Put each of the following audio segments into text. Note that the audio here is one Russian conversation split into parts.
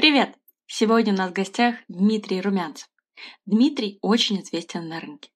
Привет! Сегодня у нас в гостях Дмитрий Румянцев. Дмитрий очень известен на рынке.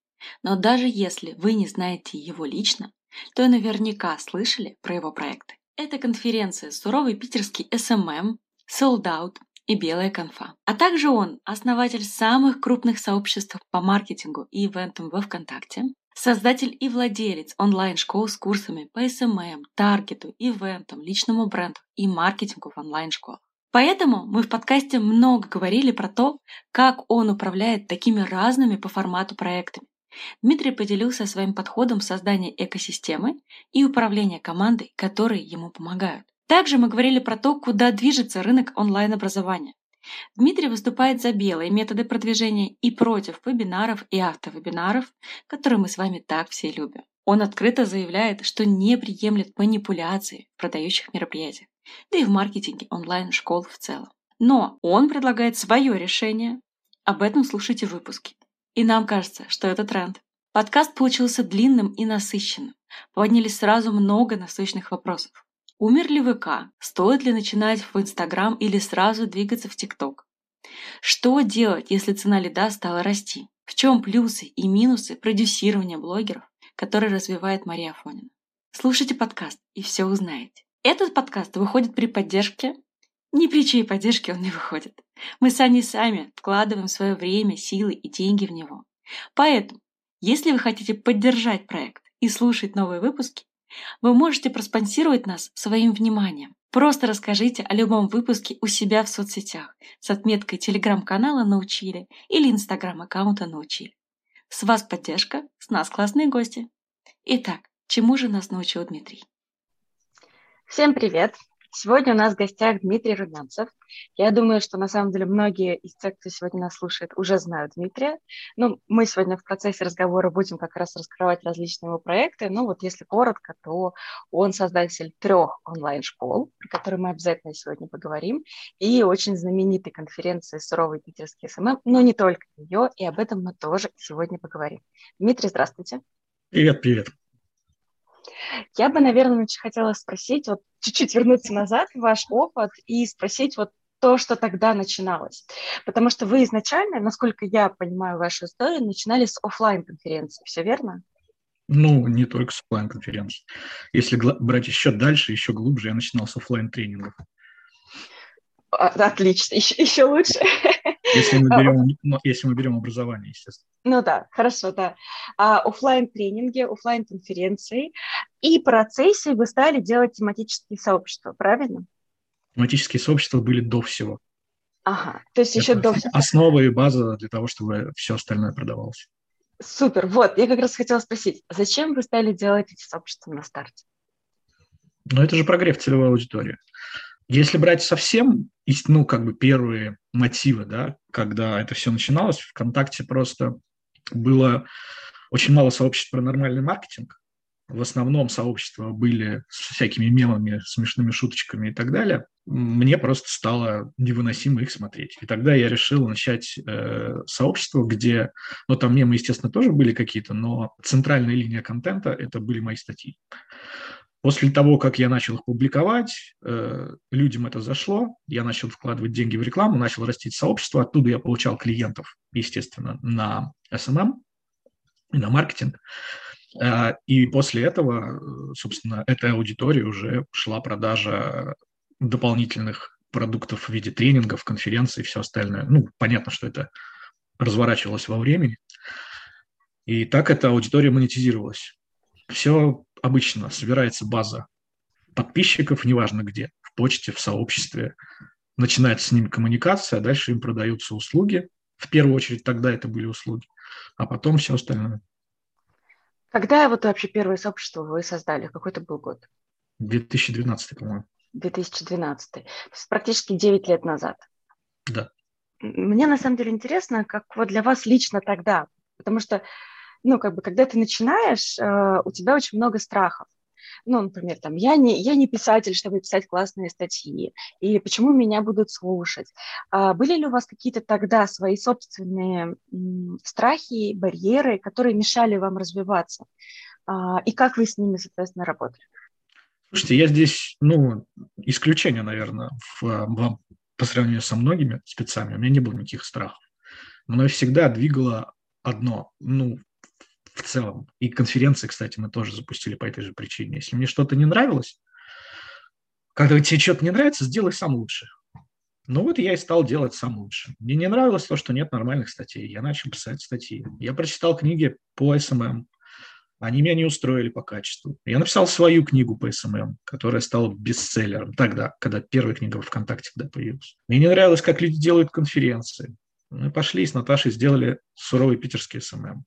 Но даже если вы не знаете его лично, то наверняка слышали про его проекты. Это конференции «Суровый питерский SMM», «Sold Out» и «Белая конфа». А также он основатель самых крупных сообществ по маркетингу и ивентам во ВКонтакте, создатель и владелец онлайн-школ с курсами по SMM, таргету, ивентам, личному бренду и маркетингу в онлайн-школах. Поэтому мы в подкасте много говорили про то, как он управляет такими разными по формату проектами. Дмитрий поделился своим подходом создания экосистемы и управления командой, которые ему помогают. Также мы говорили про то, куда движется рынок онлайн-образования. Дмитрий выступает за белые методы продвижения и против вебинаров и автовебинаров, которые мы с вами так все любим. Он открыто заявляет, что не приемлет манипуляции в продающих мероприятиях да и в маркетинге онлайн-школ в целом. Но он предлагает свое решение. Об этом слушайте в выпуске. И нам кажется, что это тренд. Подкаст получился длинным и насыщенным. Поднялись сразу много насущных вопросов. Умер ли ВК? Стоит ли начинать в Инстаграм или сразу двигаться в ТикТок? Что делать, если цена лида стала расти? В чем плюсы и минусы продюсирования блогеров, который развивает Мария Афонина? Слушайте подкаст и все узнаете. Этот подкаст выходит при поддержке... Ни при чьей поддержке он не выходит. Мы сами сами вкладываем свое время, силы и деньги в него. Поэтому, если вы хотите поддержать проект и слушать новые выпуски, вы можете проспонсировать нас своим вниманием. Просто расскажите о любом выпуске у себя в соцсетях с отметкой телеграм-канала «Научили» или инстаграм-аккаунта «Научили». С вас поддержка, с нас классные гости. Итак, чему же нас научил Дмитрий? Всем привет! Сегодня у нас в гостях Дмитрий Румянцев. Я думаю, что на самом деле многие из тех, кто сегодня нас слушает, уже знают Дмитрия. Ну, мы сегодня в процессе разговора будем как раз раскрывать различные его проекты. Ну, вот если коротко, то он создатель трех онлайн-школ, про которые мы обязательно сегодня поговорим, и очень знаменитой конференции «Суровый питерский SMM», но не только ее, и об этом мы тоже сегодня поговорим. Дмитрий, здравствуйте. Привет, привет. Я бы, наверное, хотела спросить, вот чуть-чуть вернуться назад в ваш опыт и спросить вот то, что тогда начиналось. Потому что вы изначально, насколько я понимаю вашу историю, начинали с офлайн конференции, все верно? Ну, не только с офлайн конференции. Если брать еще дальше, еще глубже, я начинал с офлайн тренингов. А, отлично, еще, еще лучше. Если мы берем, ну, если мы берем образование, естественно. Ну да, хорошо, да. А, офлайн тренинги, офлайн конференции и процессе вы стали делать тематические сообщества, правильно? Тематические сообщества были до всего. Ага, то есть Это еще до всего. Основа и база для того, чтобы все остальное продавалось. Супер, вот, я как раз хотела спросить, зачем вы стали делать эти сообщества на старте? Ну, это же прогрев целевой аудитории. Если брать совсем, ну, как бы первые мотивы, да, когда это все начиналось, ВКонтакте просто было очень мало сообществ про нормальный маркетинг. В основном сообщества были с всякими мемами, смешными шуточками и так далее. Мне просто стало невыносимо их смотреть. И тогда я решил начать э, сообщество, где, ну там мемы, естественно, тоже были какие-то, но центральная линия контента – это были мои статьи. После того, как я начал их публиковать, э, людям это зашло, я начал вкладывать деньги в рекламу, начал растить сообщество, оттуда я получал клиентов, естественно, на SMM и на маркетинг. Э, и после этого, собственно, этой аудитории уже шла продажа дополнительных продуктов в виде тренингов, конференций и все остальное. Ну, понятно, что это разворачивалось во времени. И так эта аудитория монетизировалась. Все обычно собирается база подписчиков, неважно где, в почте, в сообществе, начинается с ними коммуникация, а дальше им продаются услуги. В первую очередь тогда это были услуги, а потом все остальное. Когда вот вообще первое сообщество вы создали? Какой это был год? 2012, по-моему. 2012. То есть практически 9 лет назад. Да. Мне на самом деле интересно, как вот для вас лично тогда, потому что ну, как бы, когда ты начинаешь, э, у тебя очень много страхов. Ну, например, там, я не, я не писатель, чтобы писать классные статьи, или почему меня будут слушать. А были ли у вас какие-то тогда свои собственные страхи, барьеры, которые мешали вам развиваться? А, и как вы с ними, соответственно, работали? Слушайте, я здесь, ну, исключение, наверное, в, в по сравнению со многими спецами, у меня не было никаких страхов. Мной всегда двигало одно, ну, в целом. И конференции, кстати, мы тоже запустили по этой же причине. Если мне что-то не нравилось, когда тебе что-то не нравится, сделай сам лучше. Ну вот я и стал делать сам лучше. Мне не нравилось то, что нет нормальных статей. Я начал писать статьи. Я прочитал книги по SMM. Они меня не устроили по качеству. Я написал свою книгу по SMM, которая стала бестселлером тогда, когда первая книга ВКонтакте когда появилась. Мне не нравилось, как люди делают конференции. Мы пошли с Наташей, сделали суровый питерский SMM.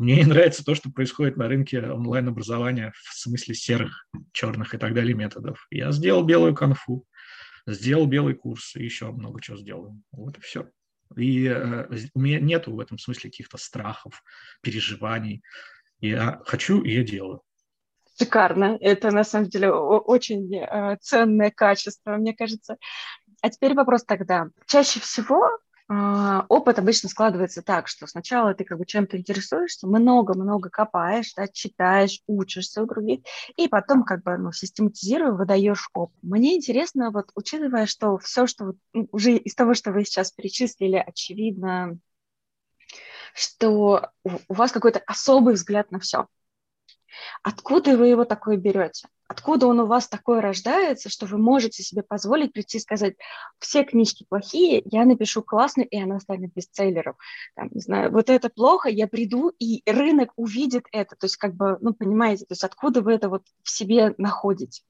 Мне не нравится то, что происходит на рынке онлайн-образования в смысле серых, черных и так далее методов. Я сделал белую конфу, сделал белый курс и еще много чего сделал. Вот и все. И э, у меня нет в этом смысле каких-то страхов, переживаний. Я хочу, и я делаю. Шикарно. Это на самом деле очень э, ценное качество, мне кажется. А теперь вопрос тогда. Чаще всего опыт обычно складывается так, что сначала ты как бы чем-то интересуешься, много-много копаешь, да, читаешь, учишься у других, и потом как бы ну, систематизируя, выдаешь опыт. Мне интересно, вот учитывая, что все, что вот, ну, уже из того, что вы сейчас перечислили, очевидно, что у вас какой-то особый взгляд на все. Откуда вы его такой берете? Откуда он у вас такой рождается, что вы можете себе позволить прийти и сказать, все книжки плохие, я напишу классный, и она станет бестселлером. Там, не знаю, вот это плохо, я приду, и рынок увидит это. То есть, как бы, ну, понимаете, то есть откуда вы это вот в себе находите?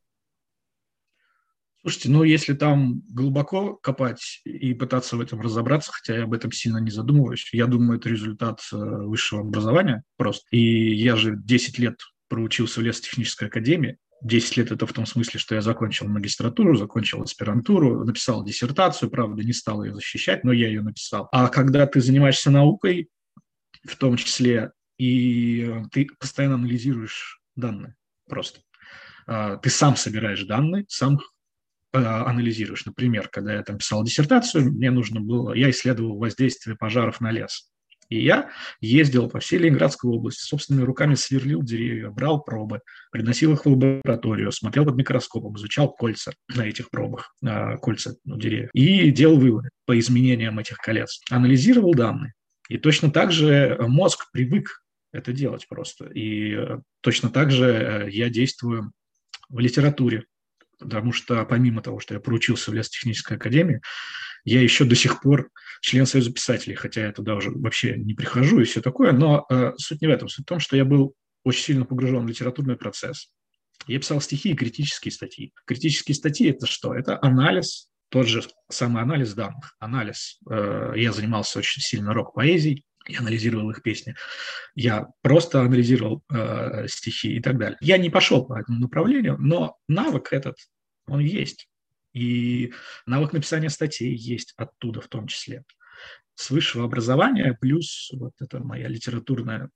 Слушайте, ну если там глубоко копать и пытаться в этом разобраться, хотя я об этом сильно не задумываюсь, я думаю, это результат э, высшего образования просто. И я же 10 лет проучился в лесотехнической академии, 10 лет это в том смысле, что я закончил магистратуру, закончил аспирантуру, написал диссертацию, правда, не стал ее защищать, но я ее написал. А когда ты занимаешься наукой, в том числе, и ты постоянно анализируешь данные просто. А, ты сам собираешь данные, сам анализируешь. Например, когда я там писал диссертацию, мне нужно было, я исследовал воздействие пожаров на лес. И я ездил по всей Ленинградской области, собственными руками сверлил деревья, брал пробы, приносил их в лабораторию, смотрел под микроскопом, изучал кольца на этих пробах, а, кольца ну, деревьев, и делал выводы по изменениям этих колец. Анализировал данные. И точно так же мозг привык это делать просто. И э, точно так же э, я действую в литературе, потому что помимо того, что я проучился в лесотехнической академии, я еще до сих пор член Союза писателей, хотя я туда уже вообще не прихожу и все такое, но э, суть не в этом. Суть в том, что я был очень сильно погружен в литературный процесс. Я писал стихи и критические статьи. Критические статьи – это что? Это анализ, тот же самый анализ данных. Анализ. Э, я занимался очень сильно рок-поэзией, я анализировал их песни, я просто анализировал э, стихи и так далее. Я не пошел по этому направлению, но навык этот, он есть. И навык написания статей есть оттуда в том числе. С высшего образования, плюс вот это моя литературная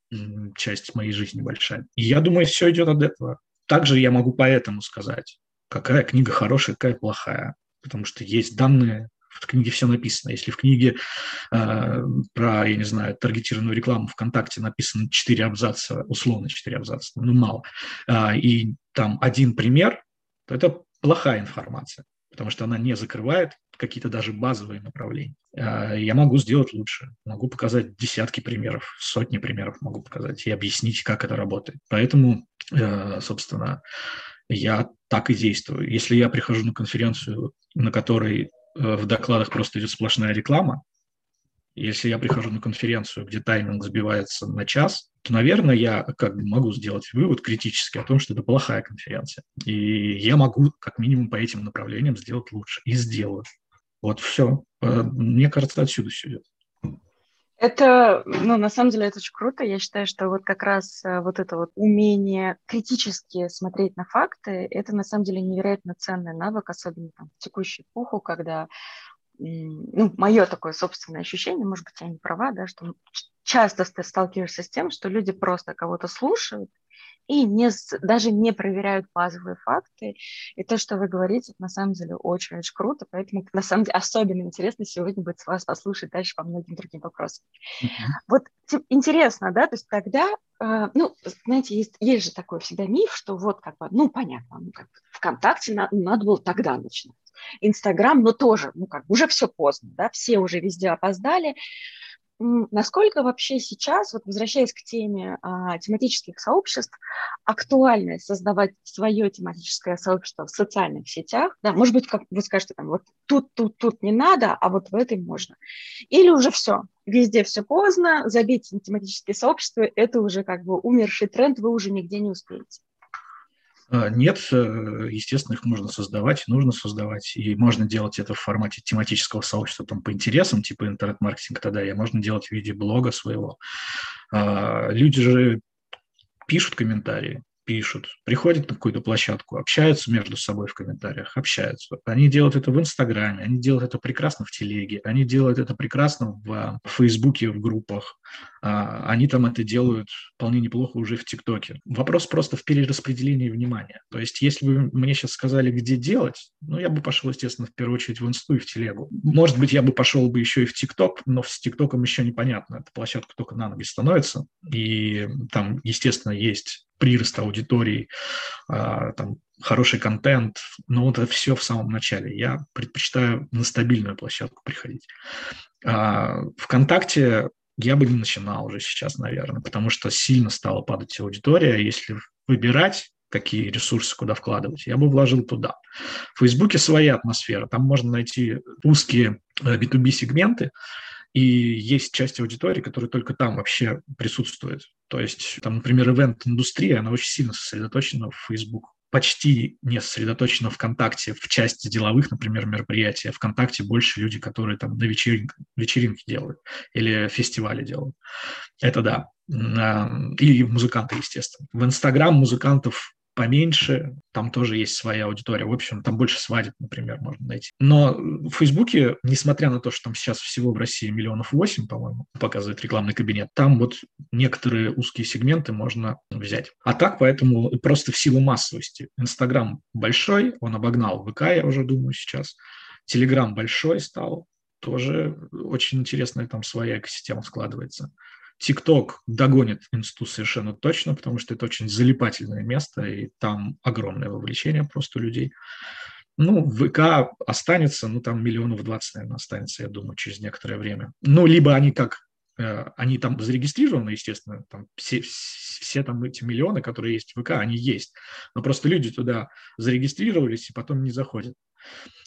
часть моей жизни большая. И я думаю, все идет от этого. Также я могу поэтому сказать, какая книга хорошая, какая плохая. Потому что есть данные, в книге все написано. Если в книге э, про, я не знаю, таргетированную рекламу ВКонтакте написано 4 абзаца, условно 4 абзаца, ну мало, э, и там один пример, то это плохая информация потому что она не закрывает какие-то даже базовые направления. А, я могу сделать лучше, могу показать десятки примеров, сотни примеров могу показать и объяснить, как это работает. Поэтому, э, собственно, я так и действую. Если я прихожу на конференцию, на которой э, в докладах просто идет сплошная реклама, если я прихожу на конференцию, где тайминг сбивается на час, то, наверное, я как бы могу сделать вывод критический о том, что это плохая конференция. И я могу как минимум по этим направлениям сделать лучше. И сделаю. Вот все. Э, мне кажется, отсюда все идет. Это, ну, на самом деле, это очень круто. Я считаю, что вот как раз э, вот это вот умение критически смотреть на факты, это на самом деле невероятно ценный навык, особенно там, в текущую эпоху, когда ну, мое такое собственное ощущение, может быть, я не права, да, что часто ты сталкиваешься с тем, что люди просто кого-то слушают и не, даже не проверяют базовые факты. И то, что вы говорите, это на самом деле очень-очень круто, поэтому на самом деле особенно интересно сегодня будет вас послушать дальше по многим другим вопросам. Mm-hmm. Вот интересно, да, то есть тогда, э, ну, знаете, есть, есть же такой всегда миф, что вот как бы, ну, понятно, ну, как ВКонтакте на, надо было тогда начинать Инстаграм, но тоже, ну как, уже все поздно, да, все уже везде опоздали, Насколько вообще сейчас, вот возвращаясь к теме а, тематических сообществ, актуально создавать свое тематическое сообщество в социальных сетях? Да, может быть, как вы скажете, там, вот тут, тут, тут не надо, а вот в этой можно. Или уже все, везде все поздно, забить на тематические сообщества, это уже как бы умерший тренд, вы уже нигде не успеете. А, нет, э, естественно, их можно создавать, нужно создавать, и можно делать это в формате тематического сообщества там, по интересам, типа интернет-маркетинг тогда, и можно делать в виде блога своего. А, люди же пишут комментарии, пишут, приходят на какую-то площадку, общаются между собой в комментариях, общаются. Они делают это в Инстаграме, они делают это прекрасно в Телеге, они делают это прекрасно в, в Фейсбуке, в группах. А, они там это делают вполне неплохо уже в ТикТоке. Вопрос просто в перераспределении внимания. То есть, если бы мне сейчас сказали, где делать, ну, я бы пошел, естественно, в первую очередь в Инсту и в Телегу. Может быть, я бы пошел бы еще и в ТикТок, но с ТикТоком еще непонятно. Эта площадка только на ноги становится, и там, естественно, есть прирост аудитории, а, там, хороший контент, но вот это все в самом начале. Я предпочитаю на стабильную площадку приходить. А, Вконтакте я бы не начинал уже сейчас, наверное, потому что сильно стала падать аудитория. Если выбирать, какие ресурсы куда вкладывать, я бы вложил туда. В Фейсбуке своя атмосфера. Там можно найти узкие B2B-сегменты, э, и есть часть аудитории, которая только там вообще присутствует. То есть, там, например, ивент-индустрия, она очень сильно сосредоточена в Facebook почти не сосредоточена ВКонтакте в части деловых, например, мероприятий. А ВКонтакте больше люди, которые там на вечеринке, вечеринки делают или фестивали делают. Это да. И музыканты, естественно. В Инстаграм музыкантов поменьше, там тоже есть своя аудитория. В общем, там больше свадеб, например, можно найти. Но в Фейсбуке, несмотря на то, что там сейчас всего в России миллионов восемь, по-моему, показывает рекламный кабинет, там вот некоторые узкие сегменты можно взять. А так, поэтому просто в силу массовости. Инстаграм большой, он обогнал ВК, я уже думаю, сейчас. Телеграм большой стал, тоже очень интересная там своя экосистема складывается. ТикТок догонит инсту совершенно точно, потому что это очень залипательное место, и там огромное вовлечение просто людей. Ну, ВК останется, ну, там миллионов 20, наверное, останется, я думаю, через некоторое время. Ну, либо они как, э, они там зарегистрированы, естественно, там все, все там эти миллионы, которые есть в ВК, они есть. Но просто люди туда зарегистрировались и потом не заходят.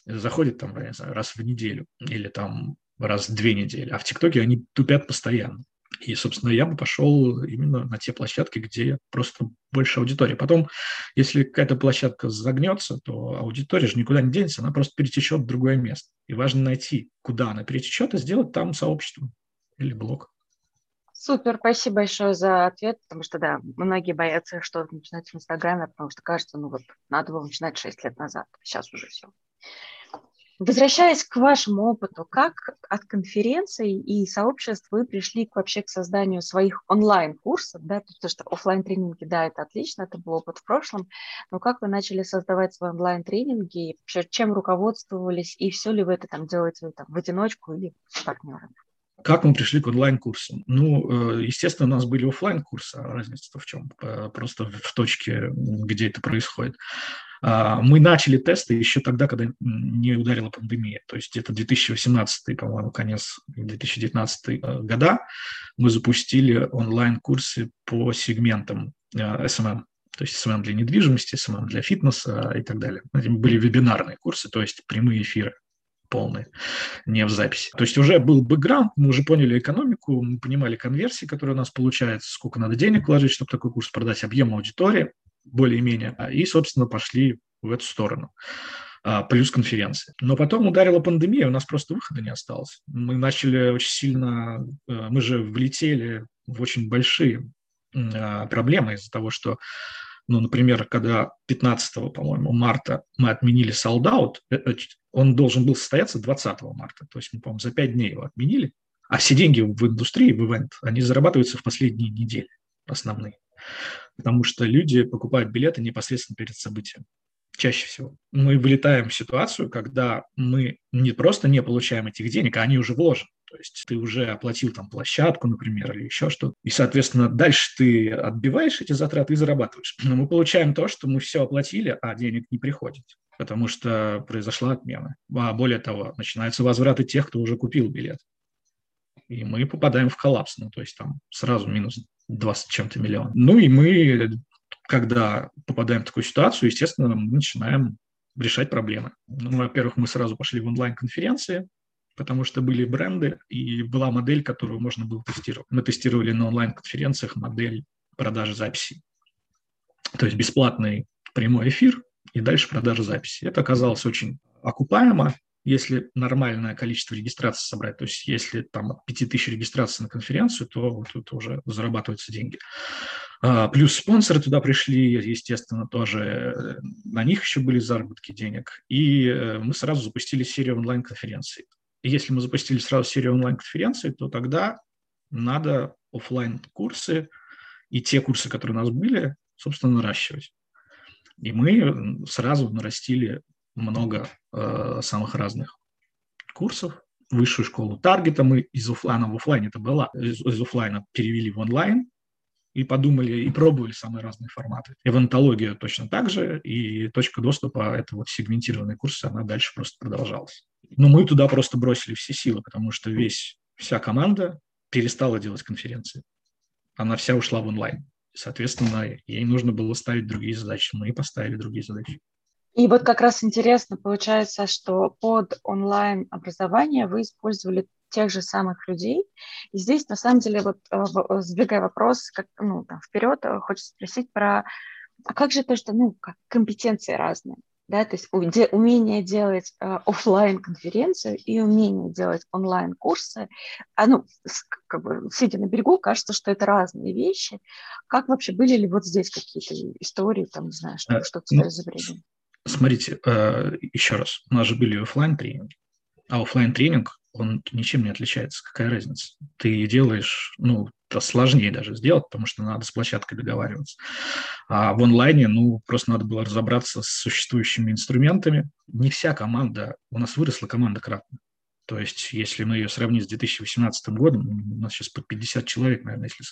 Заходят там, я не знаю, раз в неделю или там раз в две недели. А в ТикТоке они тупят постоянно. И, собственно, я бы пошел именно на те площадки, где просто больше аудитории. Потом, если какая-то площадка загнется, то аудитория же никуда не денется, она просто перетечет в другое место. И важно найти, куда она перетечет, и сделать там сообщество или блог. Супер, спасибо большое за ответ, потому что, да, многие боятся что начинать в Инстаграме, потому что кажется, ну вот, надо было начинать 6 лет назад, сейчас уже все. Возвращаясь к вашему опыту, как от конференций и сообществ вы пришли к, вообще к созданию своих онлайн-курсов, да, потому что офлайн тренинги да, это отлично, это был опыт в прошлом, но как вы начали создавать свои онлайн-тренинги, чем руководствовались, и все ли вы это там делаете там, в одиночку или с партнерами? Как мы пришли к онлайн-курсам? Ну, э, естественно, у нас были офлайн курсы а разница в чем? Э, просто в точке, где это происходит. А, мы начали тесты еще тогда, когда не ударила пандемия. То есть это 2018, по-моему, конец 2019 э, года. Мы запустили онлайн-курсы по сегментам SMM. То есть SMM для недвижимости, SMM для фитнеса и так далее. Были вебинарные курсы, то есть прямые эфиры полные, не в записи. То есть уже был бэкграунд, мы уже поняли экономику, мы понимали конверсии, которые у нас получаются, сколько надо денег вложить, чтобы такой курс продать, объем аудитории более-менее, и, собственно, пошли в эту сторону а, плюс конференции. Но потом ударила пандемия, у нас просто выхода не осталось. Мы начали очень сильно, э, мы же влетели в очень большие а, проблемы из-за того, что ну, например, когда 15, по-моему, марта мы отменили солдат, э, э, он должен был состояться 20 марта. То есть мы, по-моему, за 5 дней его отменили. А все деньги в индустрии, в ивент, они зарабатываются в последние недели основные. Потому что люди покупают билеты непосредственно перед событием. Чаще всего. Мы вылетаем в ситуацию, когда мы не просто не получаем этих денег, а они уже вложены. То есть ты уже оплатил там площадку, например, или еще что-то. И, соответственно, дальше ты отбиваешь эти затраты и зарабатываешь. Но мы получаем то, что мы все оплатили, а денег не приходит потому что произошла отмена. А более того, начинаются возвраты тех, кто уже купил билет. И мы попадаем в коллапс, ну, то есть там сразу минус 20 чем-то миллион. Ну и мы, когда попадаем в такую ситуацию, естественно, мы начинаем решать проблемы. Ну, во-первых, мы сразу пошли в онлайн-конференции, потому что были бренды, и была модель, которую можно было тестировать. Мы тестировали на онлайн-конференциях модель продажи записей. То есть бесплатный прямой эфир и дальше продажа записи. Это оказалось очень окупаемо, если нормальное количество регистраций собрать, то есть если там от 5000 регистраций на конференцию, то тут уже зарабатываются деньги. А, плюс спонсоры туда пришли, естественно, тоже э, на них еще были заработки денег. И э, мы сразу запустили серию онлайн-конференций. Если мы запустили сразу серию онлайн-конференций, то тогда надо офлайн курсы и те курсы, которые у нас были, собственно, наращивать. И мы сразу нарастили много э, самых разных курсов. Высшую школу таргета мы из офлайна в офлайн это было, из, из офлайна перевели в онлайн и подумали, и пробовали самые разные форматы. Эвантология точно так же, и точка доступа, это вот сегментированные курсы, она дальше просто продолжалась. Но мы туда просто бросили все силы, потому что весь, вся команда перестала делать конференции. Она вся ушла в онлайн. Соответственно, ей нужно было ставить другие задачи. Мы поставили другие задачи. И вот как раз интересно получается, что под онлайн-образование вы использовали тех же самых людей. И здесь, на самом деле, вот э, сдвигая вопрос как, ну, там, вперед, э, хочется спросить про, а как же то, что, ну, как компетенции разные? да, то есть умение делать э, офлайн конференцию и умение делать онлайн курсы, а, ну, как бы сидя на берегу, кажется, что это разные вещи. Как вообще были ли вот здесь какие-то истории, там, не знаю, что, что-то ну, изобретено? Смотрите, э, еще раз, у нас же были офлайн тренинги, а офлайн тренинг он ничем не отличается. Какая разница? Ты делаешь, ну, это сложнее даже сделать, потому что надо с площадкой договариваться. А в онлайне, ну, просто надо было разобраться с существующими инструментами. Не вся команда, у нас выросла команда кратно. То есть, если мы ее сравним с 2018 годом, у нас сейчас по 50 человек, наверное, если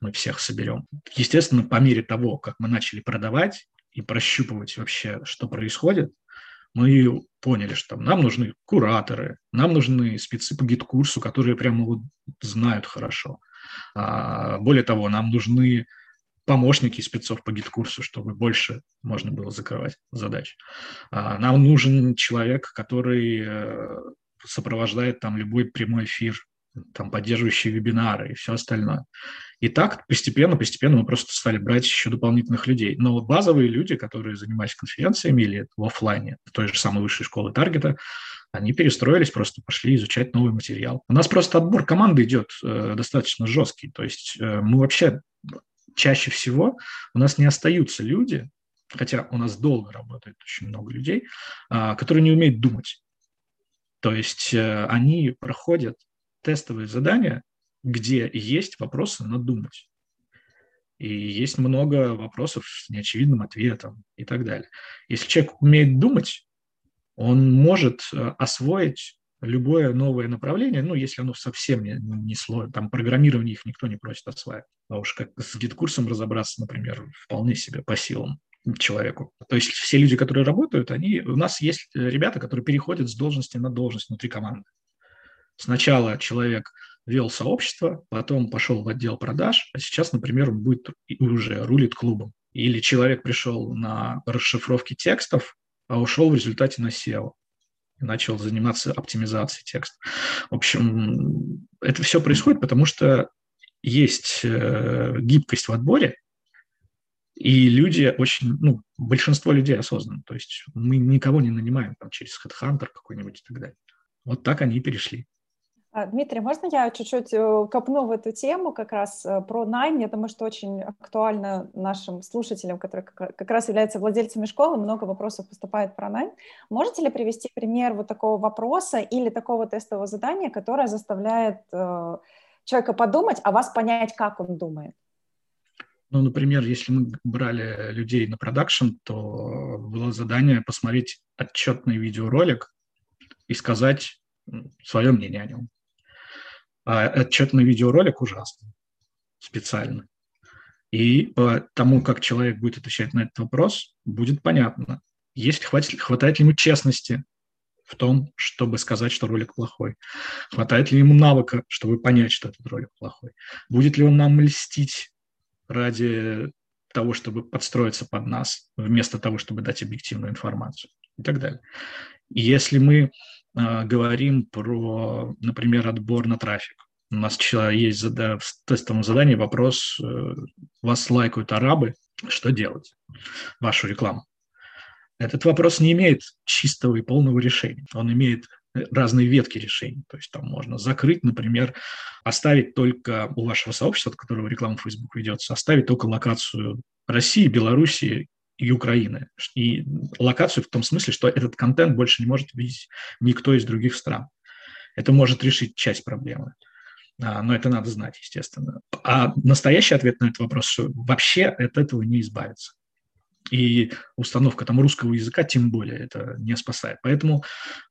мы всех соберем. Естественно, по мере того, как мы начали продавать и прощупывать вообще, что происходит, мы поняли, что нам нужны кураторы, нам нужны спецы по GetCourse у, которые прямо вот знают хорошо. А, более того, нам нужны помощники спецов по GetCourse у, чтобы больше можно было закрывать задач. А, нам нужен человек, который э, сопровождает там любой прямой эфир, там поддерживающие вебинары и все остальное. И так постепенно, постепенно мы просто стали брать еще дополнительных людей. Но базовые люди, которые занимались конференциями или в офлайне, той же самой высшей школы таргета, они перестроились, просто пошли изучать новый материал. У нас просто отбор команды идет э, достаточно жесткий. То есть э, мы вообще чаще всего у нас не остаются люди, хотя у нас долго работает очень много людей, э, которые не умеют думать. То есть э, они проходят тестовые задания, где есть вопросы на думать. И есть много вопросов с неочевидным ответом и так далее. Если человек умеет думать, он может э, освоить любое новое направление, ну, если оно совсем не, не сложно, там программирование их никто не просит осваивать. А уж как с GetCourse ом разобраться, например, вполне себе по силам человеку. То есть все люди, которые работают, они, у нас есть ребята, которые переходят с должности на должность внутри команды. Сначала человек вел сообщество, потом пошел в отдел продаж, а сейчас, например, он будет уже рулит клубом. Или человек пришел на расшифровки текстов, а ушел в результате на SEO начал заниматься оптимизацией текста. В общем, это все происходит, потому что есть э, гибкость в отборе, и люди очень, ну, большинство людей осознанно. То есть мы никого не нанимаем там, через HeadHunter какой-нибудь и так далее. Вот так они и перешли. А, Дмитрий, можно я чуть-чуть э, копну в эту тему как раз э, про найм? Я думаю, что очень актуально нашим слушателям, которые как раз являются владельцами школы, много вопросов поступает про найм. Можете ли привести пример вот такого вопроса или такого тестового задания, которое заставляет э, человека подумать, а вас понять, как он думает? Ну, например, если мы брали людей на продакшн, то было задание посмотреть отчетный видеоролик и сказать свое мнение о нем. А отчетный видеоролик ужасный, специально. И по тому, как человек будет отвечать на этот вопрос, будет понятно, есть, хватит, хватает ли ему честности в том, чтобы сказать, что ролик плохой. Хватает ли ему навыка, чтобы понять, что этот ролик плохой. Будет ли он нам льстить ради того, чтобы подстроиться под нас, вместо того, чтобы дать объективную информацию и так далее. И если мы говорим про, например, отбор на трафик, у нас есть в тестовом задании вопрос, э, вас лайкают арабы, что делать? Вашу рекламу. Этот вопрос не имеет чистого и полного решения. Он имеет разные ветки решений. То есть там можно закрыть, например, оставить только у вашего сообщества, от которого реклама Facebook ведется, оставить только локацию России, Белоруссии и Украины. И локацию в том смысле, что этот контент больше не может видеть никто из других стран. Это может решить часть проблемы. А, но это надо знать, естественно. А настоящий ответ на этот вопрос, что вообще от этого не избавиться. И установка там русского языка тем более это не спасает. Поэтому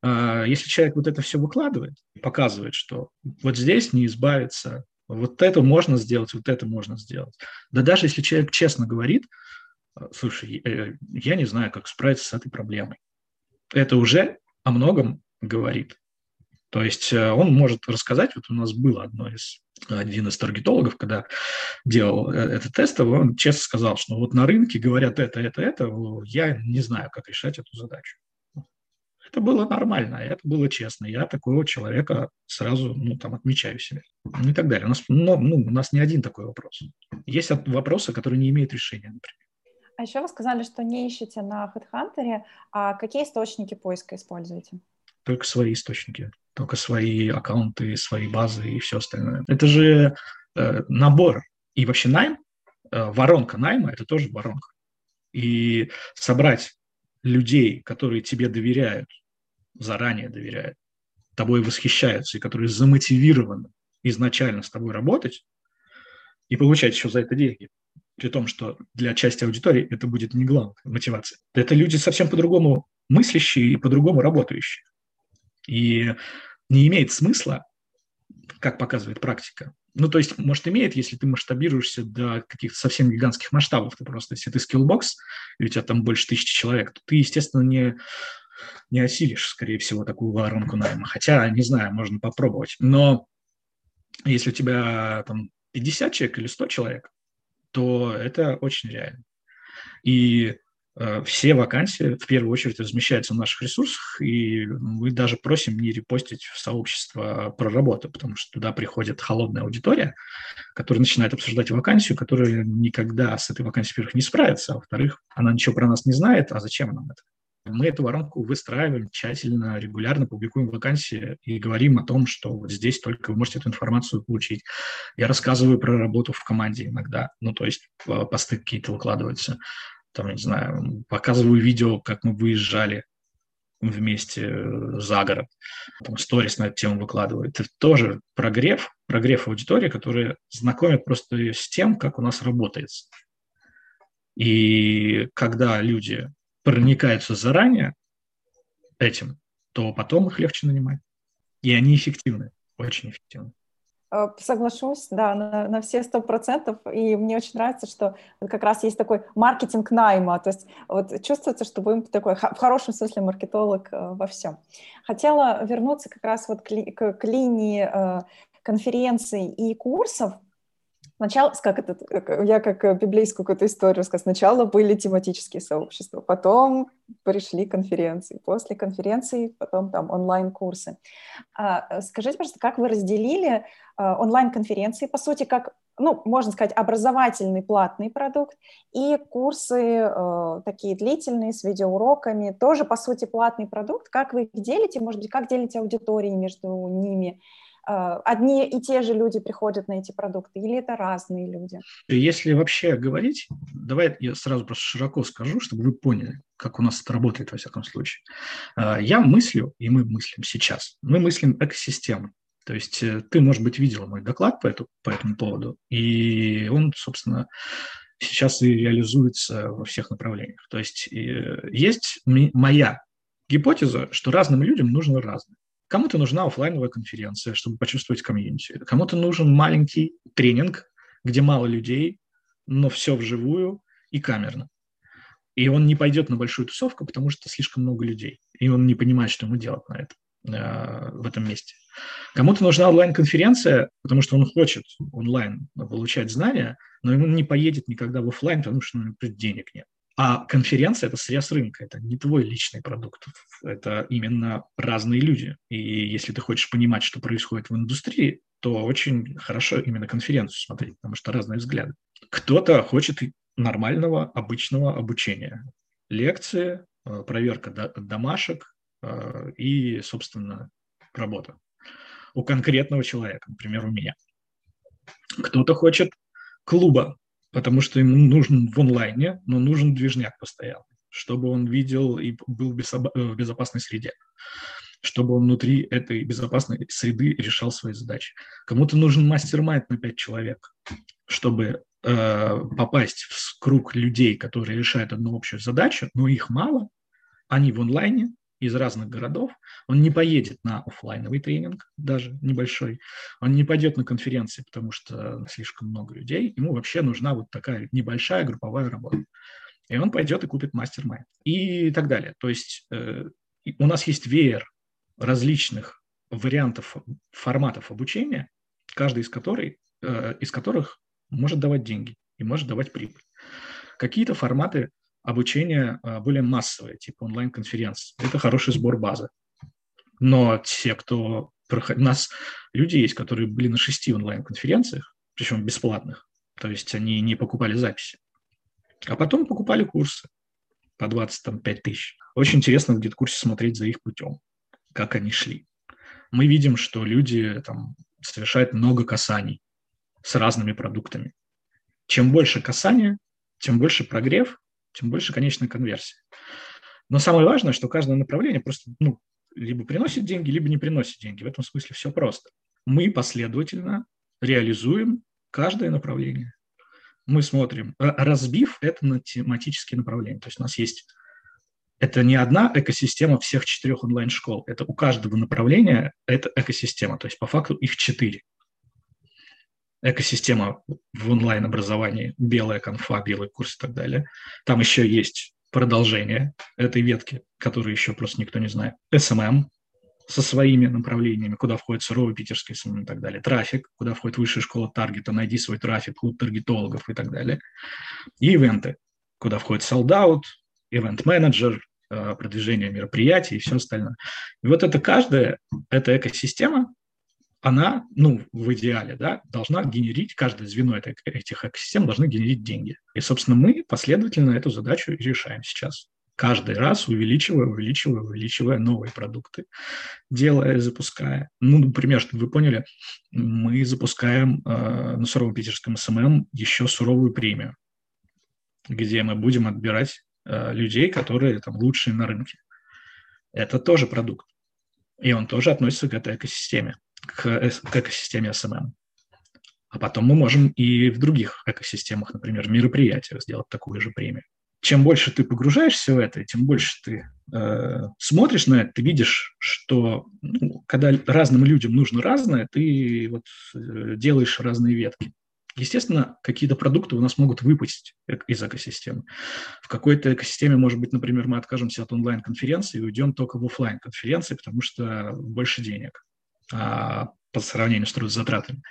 э, если человек вот это все выкладывает, показывает, что вот здесь не избавиться, вот это можно сделать, вот это можно сделать. Да даже если человек честно говорит, «А, слушай, э, я не знаю, как справиться с этой проблемой, это уже о многом говорит. То есть э, он может рассказать, вот у нас было одно из, один из таргетологов, когда делал э, этот тест, он честно сказал, что вот на рынке говорят это, это, это, я не знаю, как решать эту задачу. Это было нормально, это было честно. Я такого человека сразу ну, там, отмечаю себе. Ну, и так далее. У нас, ну, ну, у нас не один такой вопрос. Есть вопросы, которые не имеют решения, например. А еще вы сказали, что не ищете на HeadHunter, а какие источники поиска используете? Только свои источники только свои аккаунты, свои базы и все остальное. Это же э, набор. И вообще найм, э, воронка найма – это тоже воронка. И собрать людей, которые тебе доверяют, заранее доверяют, тобой восхищаются и которые замотивированы изначально с тобой работать и получать еще за это деньги, при том, что для части аудитории это будет не главная мотивация. Это люди совсем по-другому мыслящие и по-другому работающие. И не имеет смысла, как показывает практика. Ну, то есть, может, имеет, если ты масштабируешься до каких-то совсем гигантских масштабов. Ты просто, если ты скиллбокс, и у тебя там больше тысячи человек, то ты, естественно, не, не осилишь, скорее всего, такую воронку найма. Хотя, не знаю, можно попробовать. Но если у тебя там 50 человек или 100 человек, то это очень реально. И Э, все вакансии в первую очередь размещаются на наших ресурсах, и мы даже просим не репостить в сообщество про работу, потому что туда приходит холодная аудитория, которая начинает обсуждать вакансию, которая никогда с этой вакансией, во-первых, не справится, а во-вторых, она ничего про нас не знает, а зачем нам это? Мы эту воронку выстраиваем тщательно, регулярно публикуем вакансии и говорим о том, что вот здесь только вы можете эту информацию получить. Я рассказываю про работу в команде иногда, ну, то есть э, посты какие-то выкладываются там, не знаю, показываю видео, как мы выезжали вместе э, за город, там сторис на эту тему выкладываю. Это тоже прогрев, прогрев аудитории, которая знакомит просто с тем, как у нас работает. И когда люди проникаются заранее этим, то потом их легче нанимать. И они эффективны, очень эффективны. Э, соглашусь, да, на, на все сто процентов. И мне очень нравится, что как раз есть такой маркетинг найма. То есть вот чувствуется, что вы такой в хорошем смысле маркетолог э, во всем. Хотела вернуться как раз вот к, к, к линии э, конференций и курсов, Сначала, как это, я как э, библейскую какую-то историю рассказала. Сначала были тематические сообщества, потом пришли конференции, после конференции потом там онлайн-курсы. А, э, скажите, пожалуйста, как вы разделили а, онлайн-конференции, по сути, как, ну, можно сказать, образовательный платный продукт и курсы такие длительные с видеоуроками, тоже, по сути, платный продукт. Как вы их делите, может быть, как делите аудитории между ними? А, одни и те же люди приходят на эти продукты, или это разные люди? Если вообще говорить, давай я сразу просто широко скажу, чтобы вы поняли, как у нас это работает во всяком случае. А, я мыслю, и мы мыслим сейчас, мы мыслим экосистему. То есть э, ты, может быть, видел мой доклад по, эту, по этому поводу, и он, собственно, сейчас и реализуется во всех направлениях. То есть есть моя гипотеза, что разным людям нужно разное. Кому-то нужна офлайновая конференция, чтобы почувствовать комьюнити. Кому-то нужен маленький тренинг, где мало людей, но все вживую и камерно. И он не пойдет на большую тусовку, потому что слишком много людей. И он не понимает, что ему делать на это, э, в этом месте. Кому-то нужна онлайн-конференция, потому что он хочет онлайн получать знания, но ему не поедет никогда в офлайн, потому что ну, денег нет. А конференция – это срез рынка, это не твой личный продукт, это именно разные люди. И если ты хочешь понимать, что происходит в индустрии, то очень хорошо именно конференцию смотреть, потому что разные взгляды. Кто-то хочет нормального, обычного обучения. Лекции, э, проверка домашек э, и, собственно, работа. У конкретного человека, например, у меня. Кто-то хочет клуба, потому что ему нужен в онлайне, но нужен движняк постоянно, чтобы он видел и был э, в безопасной среде чтобы он внутри этой безопасной среды решал свои задачи. Кому-то нужен мастер-майнд на пять человек, чтобы э, попасть в круг людей, которые решают одну общую задачу, но их мало, они в онлайне, из разных городов, он не поедет на офлайновый тренинг, даже небольшой, он не пойдет на конференции, потому что слишком много людей, ему вообще нужна вот такая небольшая групповая работа. И он пойдет и купит мастер-майнд и так далее. То есть э, у нас есть веер различных вариантов форматов обучения, каждый из, которых, э, из которых может давать деньги и может давать прибыль. Какие-то форматы обучения э, более массовые, типа онлайн-конференции. Это хороший сбор базы. Но те, кто... У нас люди есть, которые были на шести онлайн-конференциях, причем бесплатных. То есть они не покупали записи. А потом покупали курсы по 25 тысяч. Очень интересно в гид-курсе смотреть за их путем как они шли. Мы видим, что люди там, совершают много касаний с разными продуктами. Чем больше касания, тем больше прогрев, тем больше конечная конверсия. Но самое важное, что каждое направление просто ну, либо приносит деньги, либо не приносит деньги. В этом смысле все просто. Мы последовательно реализуем каждое направление. Мы смотрим, разбив это на тематические направления. То есть у нас есть это не одна экосистема всех четырех онлайн-школ. Это у каждого направления это экосистема. То есть по факту их четыре. Экосистема в онлайн-образовании, белая конфа, белый курс и так далее. Там еще есть продолжение этой ветки, которую еще просто никто не знает. SMM со своими направлениями, куда входит суровый питерский SMM и так далее. Трафик, куда входит высшая школа таргета, найди свой трафик, клуб таргетологов и так далее. И ивенты, куда входит Sold Out, ивент-менеджер, Э, продвижения мероприятий и все остальное. И вот это каждая, эта экосистема, она, ну, в идеале, да, должна генерить, каждое звено этой, этих экосистем должны генерить деньги. И, собственно, мы последовательно эту задачу решаем сейчас. Каждый раз увеличивая, увеличивая, увеличивая новые продукты, делая, запуская. Ну, например, чтобы вы поняли, мы запускаем э, на суровом питерском SMM еще суровую премию, где мы будем отбирать Э, людей, которые там лучшие на рынке. Это тоже продукт. И он тоже относится к этой экосистеме, к, к экосистеме SMM. А потом мы можем и в других экосистемах, например, в мероприятиях сделать такую же премию. Чем больше ты погружаешься в это, тем больше ты э, смотришь на это, ты видишь, что ну, когда разным людям нужно разное, ты вот э, делаешь разные ветки. Естественно, какие-то продукты у нас могут выпустить из экосистемы. В какой-то экосистеме, может быть, например, мы откажемся от онлайн-конференции и уйдем только в офлайн конференции потому что больше денег. А по сравнению с трудозатратами.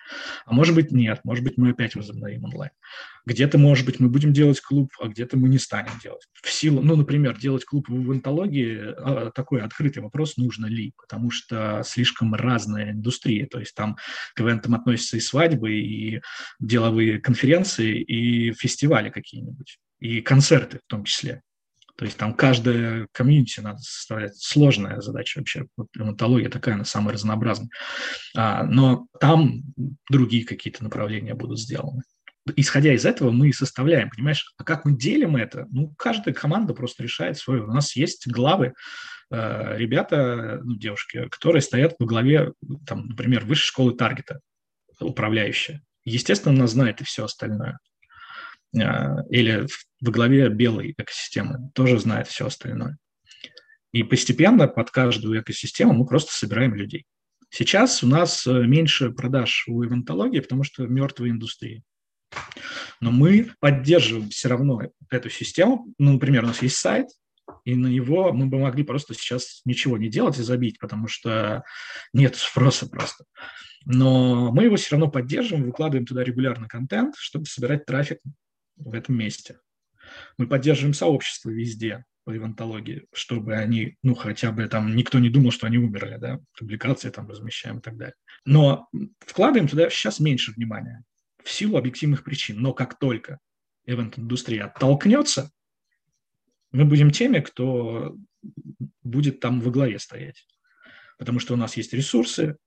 А может быть нет, может быть мы опять возобновим онлайн. Где-то, может быть, мы будем делать клуб, а где-то мы не станем делать. В силу, ну, например, делать клуб в ивентологии, а, такой открытый вопрос, нужно ли, потому что слишком разная индустрия, то есть там к ивентам относятся и свадьбы, и деловые конференции, и фестивали какие-нибудь, и концерты в том числе. То есть там каждая комьюнити надо составлять. Сложная задача вообще. Вот климатология такая, она самая разнообразная. А, но там другие какие-то направления будут сделаны. Исходя из этого мы и составляем, понимаешь? А как мы делим это? Ну, каждая команда просто решает свое. У нас есть главы, э, ребята, ну, девушки, которые стоят во главе, там, например, высшей школы таргета, управляющая. Естественно, она знает и все остальное. А, или во главе белой экосистемы тоже знает все остальное. И постепенно под каждую экосистему мы просто собираем людей. Сейчас у нас э, меньше продаж у ивентологии, потому что мертвая индустрия. Но мы поддерживаем все равно эту систему. Ну, например, у нас есть сайт, и на него мы бы могли просто сейчас ничего не делать и забить, потому что нет спроса просто. Но мы его все равно поддерживаем, выкладываем туда регулярно контент, чтобы собирать трафик в этом месте. Мы поддерживаем сообщество везде по ивентологии, чтобы они, ну, хотя бы там никто не думал, что они умерли, да, публикации там размещаем и так далее. Но вкладываем туда сейчас меньше внимания в силу объективных причин. Но как только ивент-индустрия оттолкнется, мы будем теми, кто будет там во главе стоять. Потому что у нас есть ресурсы,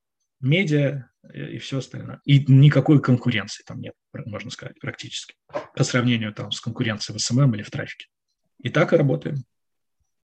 медиа и все остальное. И никакой конкуренции там нет, можно сказать, практически. По сравнению там с конкуренцией в SMM или в трафике. И так и работаем.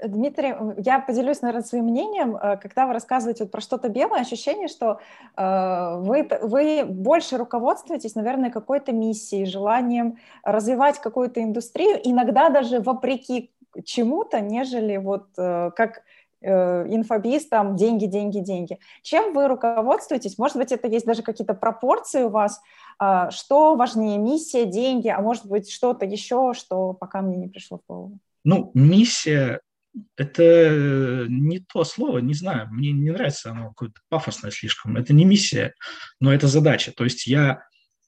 Дмитрий, я поделюсь, наверное, своим мнением. Э, когда вы рассказываете про что-то белое, ощущение, что э, вы, вы больше руководствуетесь, наверное, какой-то миссией, желанием развивать какую-то индустрию, иногда даже вопреки чему-то, нежели вот э, как э, инфобиз, там, деньги, деньги, деньги. Чем вы руководствуетесь? Может быть, это есть даже какие-то пропорции у вас, э, что важнее, миссия, деньги, а может быть, что-то еще, что пока мне не пришло в голову? Ну, миссия – это не то слово, не знаю, мне не нравится оно какое-то пафосное слишком. Это не миссия, но это задача. То есть я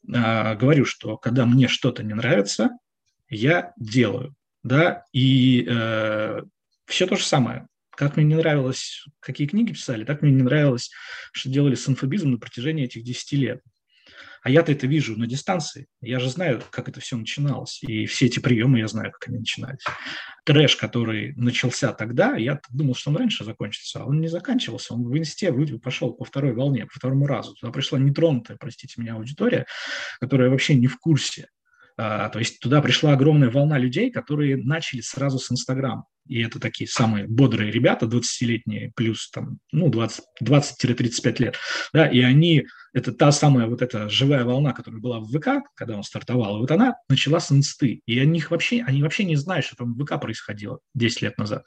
э, говорю, что когда мне что-то не нравится, я делаю да, и э, все то же самое. Как мне не нравилось, какие книги писали, так мне не нравилось, что делали с инфобизом на протяжении этих 10 лет. А я-то это вижу на дистанции. Я же знаю, как это все начиналось. И все эти приемы я знаю, как они начинались. Трэш, который начался тогда, я думал, что он раньше закончится, а он не заканчивался. Он в инсте пошел по второй волне, по второму разу. Туда пришла нетронутая, простите меня, аудитория, которая вообще не в курсе а, то есть туда пришла огромная волна людей, которые начали сразу с Инстаграма. И это такие самые бодрые ребята, 20-летние, плюс там, ну, 20, 20-35 лет. Да, и они, это та самая вот эта живая волна, которая была в ВК, когда он стартовал, вот она начала с инсты. И они вообще, они вообще не знают, что там в ВК происходило 10 лет назад.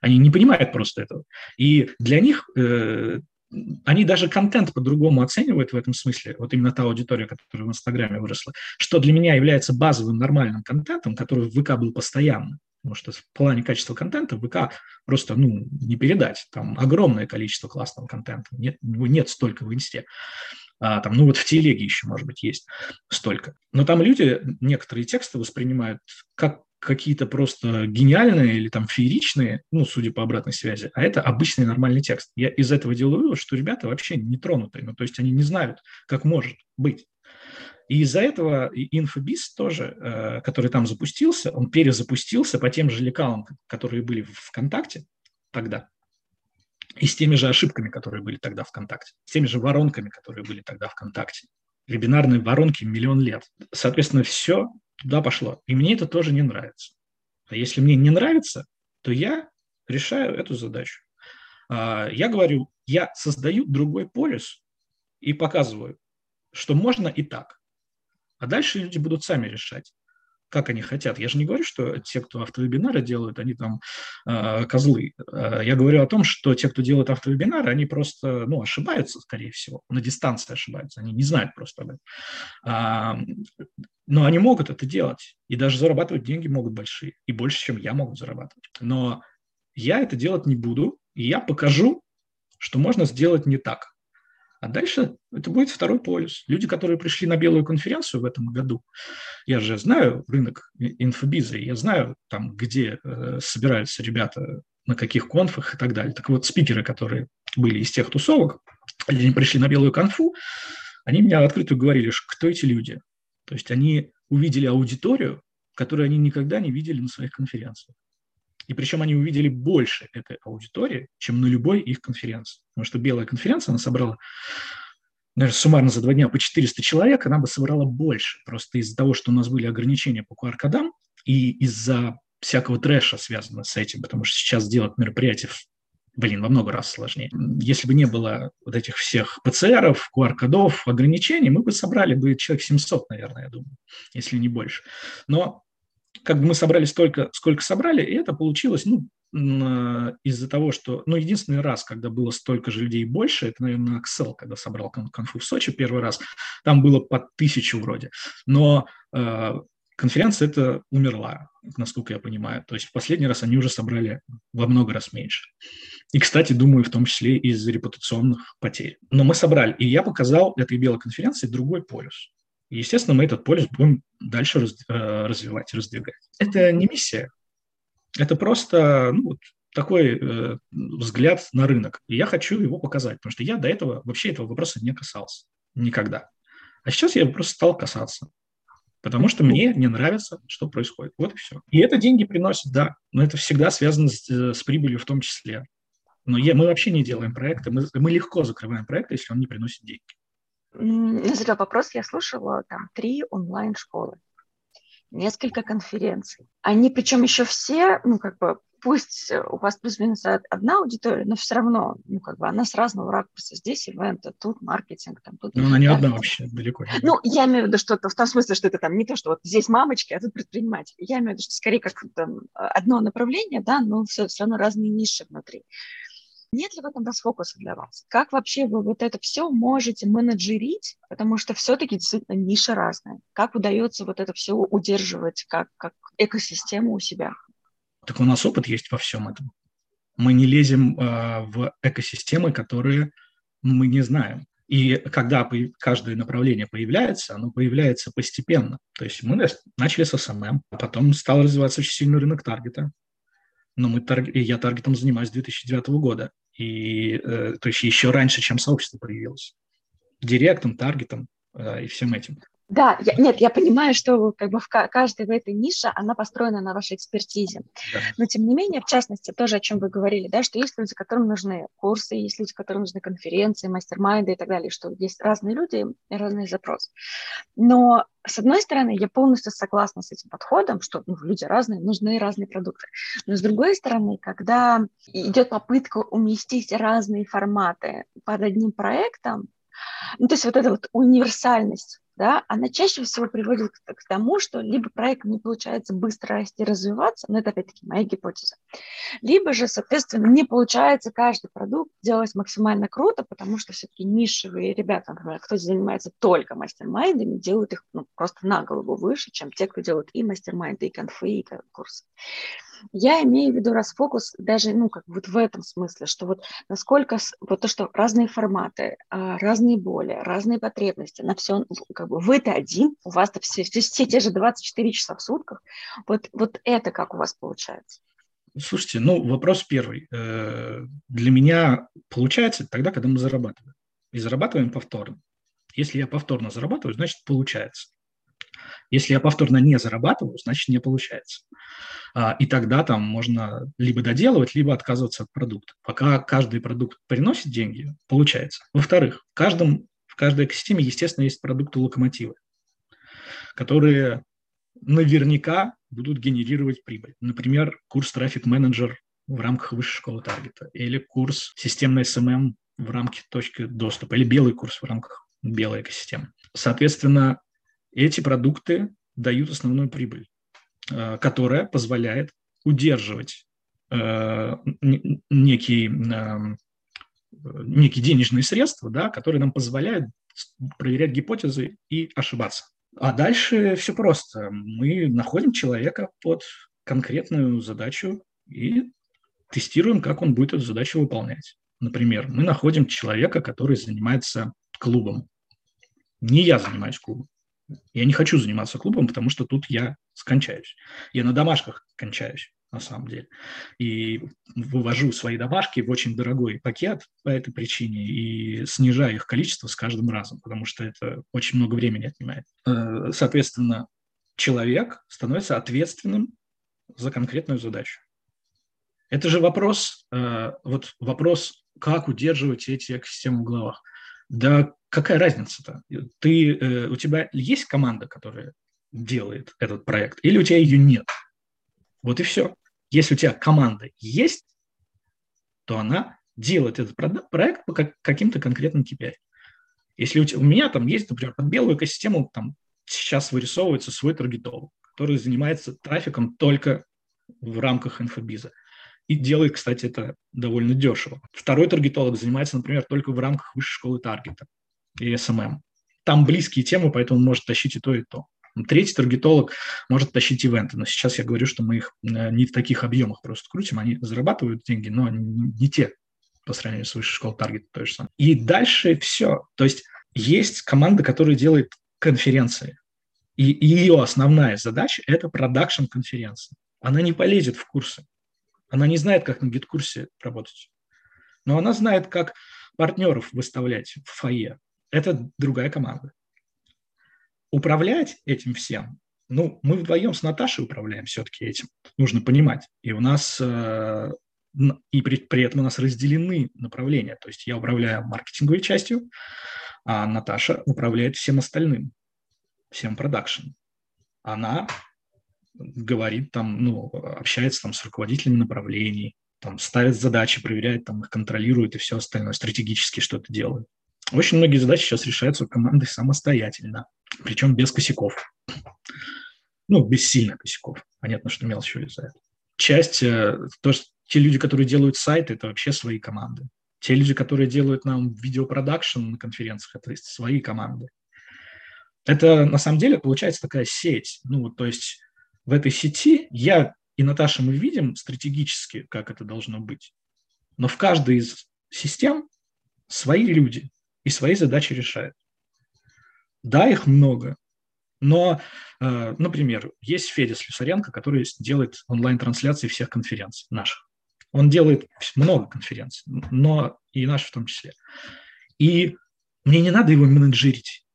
Они не понимают просто этого. И для них э, они даже контент по-другому оценивают в этом смысле, вот именно та аудитория, которая в Инстаграме выросла, что для меня является базовым нормальным контентом, который в ВК был постоянно. Потому что в плане качества контента ВК просто ну, не передать. Там огромное количество классного контента. Нет, нет столько в Инсте. А, там, ну вот в телеге еще, может быть, есть столько. Но там люди некоторые тексты воспринимают как какие-то просто гениальные или там фееричные, ну, судя по обратной связи, а это обычный нормальный текст. Я из этого делаю вывод, что ребята вообще не тронутые, ну, то есть они не знают, как может быть. И из-за этого инфобиз тоже, э, который там запустился, он перезапустился по тем же лекалам, которые были в ВКонтакте тогда, и с теми же ошибками, которые были тогда в ВКонтакте, с теми же воронками, которые были тогда в ВКонтакте. Вебинарные воронки миллион лет. Соответственно, все туда пошло. И мне это тоже не нравится. А если мне не нравится, то я решаю эту задачу. А, я говорю, я создаю другой полюс и показываю, что можно и так. А дальше люди будут сами решать, как они хотят. Я же не говорю, что те, кто автовебинары делают, они там э, козлы. Я говорю о том, что те, кто делает автовебинары, они просто ну, ошибаются, скорее всего, на дистанции ошибаются. Они не знают просто об этом. Но они могут это делать. И даже зарабатывать деньги могут большие. И больше, чем я могу зарабатывать. Но я это делать не буду. И я покажу, что можно сделать не так. А дальше это будет второй полюс. Люди, которые пришли на белую конференцию в этом году, я же знаю рынок инфобиза, я знаю там, где э, собираются ребята, на каких конфах и так далее. Так вот, спикеры, которые были из тех тусовок, они пришли на белую конфу, они мне открыто говорили, что кто эти люди, то есть они увидели аудиторию, которую они никогда не видели на своих конференциях. И причем они увидели больше этой аудитории, чем на любой их конференции. Потому что белая конференция, она собрала, даже суммарно за два дня по 400 человек, она бы собрала больше. Просто из-за того, что у нас были ограничения по QR-кодам и из-за всякого трэша, связанного с этим, потому что сейчас сделать мероприятие блин, во много раз сложнее. Если бы не было вот этих всех ПЦРов, QR-кодов, ограничений, мы бы собрали бы человек 700, наверное, я думаю, если не больше. Но как бы мы собрали столько, сколько собрали, и это получилось, ну, из-за того, что, ну, единственный раз, когда было столько же людей больше, это, наверное, на Excel, когда собрал конфу в Сочи первый раз, там было по тысячу вроде. Но э, конференция это умерла, насколько я понимаю. То есть в последний раз они уже собрали во много раз меньше. И, кстати, думаю, в том числе из репутационных потерь. Но мы собрали, и я показал этой белой конференции другой полюс. Естественно, мы этот полюс будем дальше раз, э, развивать, раздвигать. Это не миссия, это просто ну, такой э, взгляд на рынок. И я хочу его показать, потому что я до этого вообще этого вопроса не касался никогда. А сейчас я просто стал касаться, потому что мне не нравится, что происходит. Вот и все. И это деньги приносит, да, но это всегда связано с, э, с прибылью в том числе. Но я, мы вообще не делаем проекты, мы, мы легко закрываем проект, если он не приносит деньги. Задал вопрос, я слушала, там, три онлайн-школы несколько конференций. Они причем еще все, ну, как бы, пусть у вас плюс-минус одна аудитория, но все равно, ну, как бы, она с разного ракурса. Здесь ивенты, тут маркетинг, там, тут... Ну, она не одна вообще, далеко. Ну, я имею в виду, что это в том смысле, что это там не то, что вот здесь мамочки, а тут предприниматели. Я имею в виду, что скорее как там одно направление, да, но все, все равно разные ниши внутри. Нет ли в этом расфокуса для вас? Как вообще вы вот это все можете менеджерить? Потому что все-таки действительно ниша разная. Как удается вот это все удерживать как, как экосистему у себя? Так у нас опыт есть во всем этом. Мы не лезем э, в экосистемы, которые мы не знаем. И когда каждое направление появляется, оно появляется постепенно. То есть мы начали с SMM, а потом стал развиваться очень сильный рынок таргета но мы тарг... я таргетом занимаюсь с 2009 года, и, э, то есть еще раньше, чем сообщество появилось. Директом, таргетом э, и всем этим. Да, я, нет, я понимаю, что как бы в каждой в этой нише она построена на вашей экспертизе. Да. Но тем не менее, в частности, тоже о чем вы говорили, да, что есть люди, которым нужны курсы, есть люди, которым нужны конференции, мастер-майнды и так далее, что есть разные люди и разный запрос. Но с одной стороны, я полностью согласна с этим подходом, что ну, люди разные, нужны разные продукты. Но с другой стороны, когда идет попытка уместить разные форматы под одним проектом, ну, то есть вот эта вот универсальность да, она чаще всего приводит к, тому, что либо проект не получается быстро расти развиваться, но это опять-таки моя гипотеза, либо же, соответственно, не получается каждый продукт делать максимально круто, потому что все-таки нишевые ребята, например, кто занимается только мастер-майндами, делают их ну, просто на голову выше, чем те, кто делают и мастер-майнды, и конфы, и курсы. Я имею в виду расфокус даже, ну, как вот в этом смысле, что вот насколько, вот то, что разные форматы, а, разные боли, разные потребности, на все, как бы вы-то один, у вас-то все, все, все те же 24 часа в сутках, вот, вот это как у вас получается? Слушайте, ну, вопрос первый. Э, для меня получается тогда, когда мы зарабатываем. И зарабатываем повторно. Если я повторно зарабатываю, значит, получается. Если я повторно не зарабатываю, значит, не получается. А, и тогда там можно либо доделывать, либо отказываться от продукта. Пока каждый продукт приносит деньги, получается. Во-вторых, в, каждом, в каждой экосистеме, естественно, есть продукты-локомотивы, которые наверняка будут генерировать прибыль. Например, курс трафик-менеджер в рамках высшей школы таргета или курс системный SMM в рамках точки доступа или белый курс в рамках белой экосистемы. Соответственно, эти продукты дают основную прибыль, э, которая позволяет удерживать э, некие, э, некие денежные средства, да, которые нам позволяют проверять гипотезы и ошибаться. А дальше все просто. Мы находим человека под конкретную задачу и тестируем, как он будет эту задачу выполнять. Например, мы находим человека, который занимается клубом. Не я занимаюсь клубом. Я не хочу заниматься клубом, потому что тут я скончаюсь. Я на домашках кончаюсь, на самом деле. И вывожу свои домашки в очень дорогой пакет по этой причине и снижаю их количество с каждым разом, потому что это очень много времени отнимает. Э, соответственно, человек становится ответственным за конкретную задачу. Это же вопрос, э, вот вопрос, как удерживать эти экосистемы в головах. Да какая разница-то? Ты, э, у тебя есть команда, которая делает этот проект, или у тебя ее нет? Вот и все. Если у тебя команда есть, то она делает этот проект по каким-то конкретным KPI. Если у, тебя, у меня там есть, например, под белую экосистему там сейчас вырисовывается свой таргетолог, который занимается трафиком только в рамках инфобиза. И делает, кстати, это довольно дешево. Второй таргетолог занимается, например, только в рамках высшей школы таргета и SMM. Там близкие темы, поэтому может тащить и то, и то. Третий таргетолог может тащить ивенты, но сейчас я говорю, что мы их э, не в таких объемах просто крутим, они зарабатывают деньги, но не те по сравнению с высшей школой таргета, то же самое. И дальше все. То есть есть команда, которая делает конференции, и, и ее основная задача – это продакшн конференции. Она не полезет в курсы. Она не знает, как на GetCourse е работать. Но она знает, как партнеров выставлять в фойе. Это другая команда управлять этим всем, ну, мы вдвоем с Наташей управляем все-таки этим, нужно понимать. И у нас, э, и при, при этом у нас разделены направления. То есть я управляю маркетинговой частью, а Наташа управляет всем остальным, всем продакшн. Она говорит там, ну, общается там с руководителями направлений, там ставит задачи, проверяет, там их контролирует и все остальное, стратегически что-то делает. Очень многие задачи сейчас решаются командой самостоятельно, причем без косяков. Ну, без сильных косяков. Понятно, что мелочь вылезает. Часть, э, то, что те люди, которые делают сайты, это вообще свои команды. Те люди, которые делают нам видеопродакшн на конференциях, это свои команды. Это на самом деле получается такая сеть. Ну, то есть в этой сети я и Наташа мы видим стратегически, как это должно быть. Но в каждой из систем свои люди, и свои задачи решает. Да, их много, но, э, например, есть Федя Слюсаренко, который делает онлайн-трансляции всех конференций наших. Он делает много конференций, но и наши в том числе. И мне не надо его менеджерить.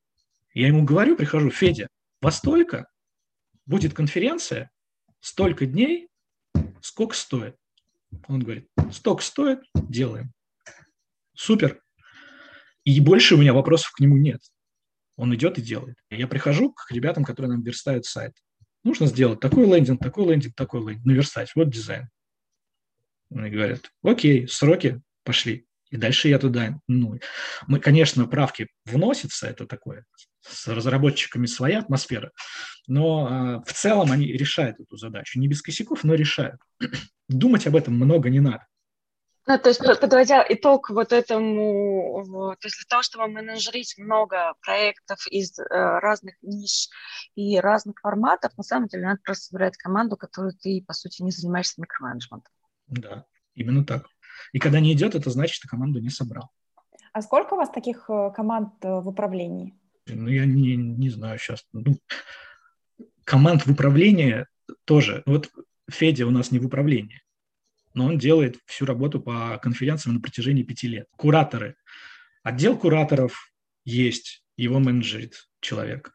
Я ему говорю, прихожу, Федя, во столько будет конференция, столько дней, сколько стоит. Он говорит, столько стоит, делаем. Супер. И больше у меня вопросов к нему нет. Он идет и делает. Я прихожу к ребятам, которые нам верстают сайт. Нужно сделать такой лендинг, такой лендинг, такой лендинг, наверстать. Вот дизайн. Они говорят, окей, сроки пошли. И дальше я туда, ну, мы, конечно, правки вносятся, это такое, с разработчиками своя атмосфера, но э, в целом они решают эту задачу. Не без косяков, но решают. Думать об этом много не надо. Ну, то есть, подводя итог вот этому, то есть для того, чтобы менеджерить много проектов из э, разных ниш и разных форматов, на самом деле надо просто собирать команду, которую ты, по сути, не занимаешься микроменеджментом. Да, именно так. И когда не идет, это значит, что команду не собрал. А сколько у вас таких э, команд э, в управлении? Ну, я не, не знаю сейчас. Ну, команд в управлении тоже. Вот Федя у нас не в управлении но он делает всю работу по конференциям на протяжении пяти лет. Кураторы. Отдел кураторов есть, его менеджерит человек.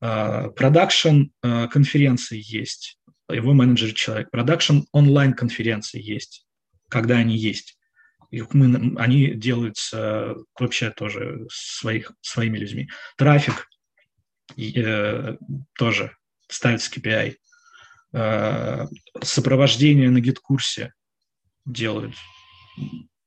А, продакшн а, конференции есть, его менеджерит человек. Продакшн онлайн конференции есть, когда они есть. Их мы, они делаются вообще тоже своих, своими людьми. Трафик э, тоже ставится KPI. Э, сопровождение на гид-курсе делают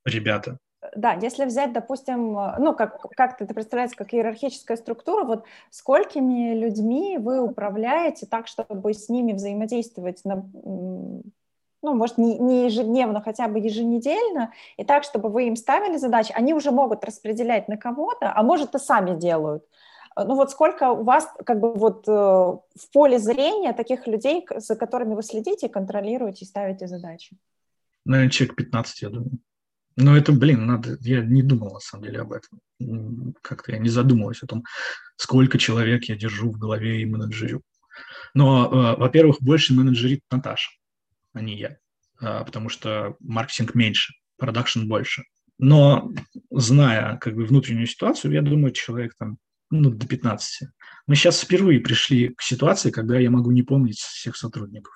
ребята. Да, если взять, допустим, ну, как, как это представляется, как иерархическая структура, вот сколькими людьми вы управляете так, чтобы с ними взаимодействовать на, ну, может, не, не ежедневно, хотя бы еженедельно, и так, чтобы вы им ставили задачи, они уже могут распределять на кого-то, а может, и сами делают. Ну вот сколько у вас как бы вот э, в поле зрения таких людей, за которыми вы следите, контролируете и ставите задачи? Наверное, человек 15, я думаю. Но это, блин, надо, я не думал на самом деле об этом. Как-то я не задумываюсь о том, сколько человек я держу в голове и менеджерю. Но, э, во-первых, больше менеджерит Наташа, а не я, э, потому что маркетинг меньше, продакшн больше. Но зная как бы внутреннюю ситуацию, я думаю, человек там ну, до 15. Мы сейчас впервые пришли к ситуации, когда я могу не помнить всех сотрудников.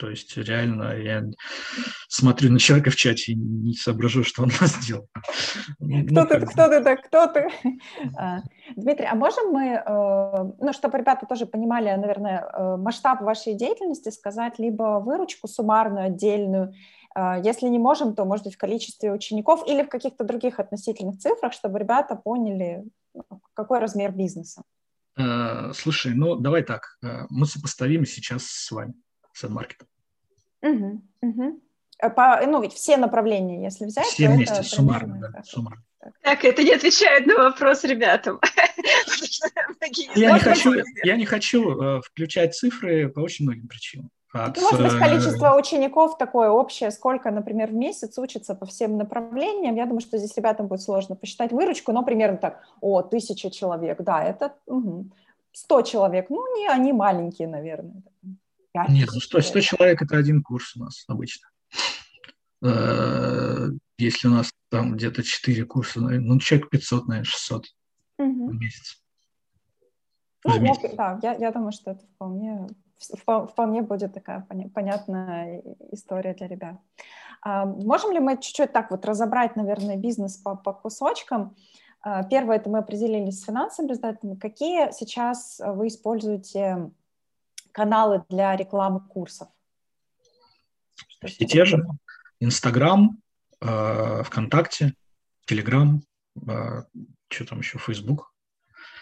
То есть реально я смотрю на человека в чате и не соображу, что он нас сделал. Ну, кто, ну, ты, кто ты так, кто ты? А, Дмитрий, а можем мы, э, ну, чтобы ребята тоже понимали, наверное, э, масштаб вашей деятельности, сказать либо выручку суммарную, отдельную, э, если не можем, то, может быть, в количестве учеников или в каких-то других относительных цифрах, чтобы ребята поняли, ну, какой размер бизнеса. Слушай, ну давай так, мы сопоставим сейчас с вами, с маркетом. Угу, угу. Э, по, ну, ведь все направления, если взять, все вместе, это суммарно, да, суммарно. Так, это не отвечает на вопрос ребятам. Я не хочу, я не хочу включать цифры по очень многим причинам. От, Может быть, количество учеников такое общее, сколько, например, в месяц учатся по всем направлениям. Я думаю, что здесь ребятам будет сложно посчитать выручку, но примерно так, о, тысяча человек, да, это угу. 100 человек, ну, не, они маленькие, наверное. Нет, ну 100, 100 человек – это один курс у нас обычно. Э, если у нас там где-то 4 курса, ну, человек 500, наверное, 600 угу. в месяц. Ну, в месяц. да, я, я думаю, что это вполне вполне будет такая понятная история для ребят. А, можем ли мы чуть-чуть так вот разобрать, наверное, бизнес по, по кусочкам? А, первое, это мы определились с финансовыми результатами. Какие сейчас вы используете каналы для рекламы курсов? И те же. Инстаграм, а, ВКонтакте, Телеграм, что там еще, Фейсбук.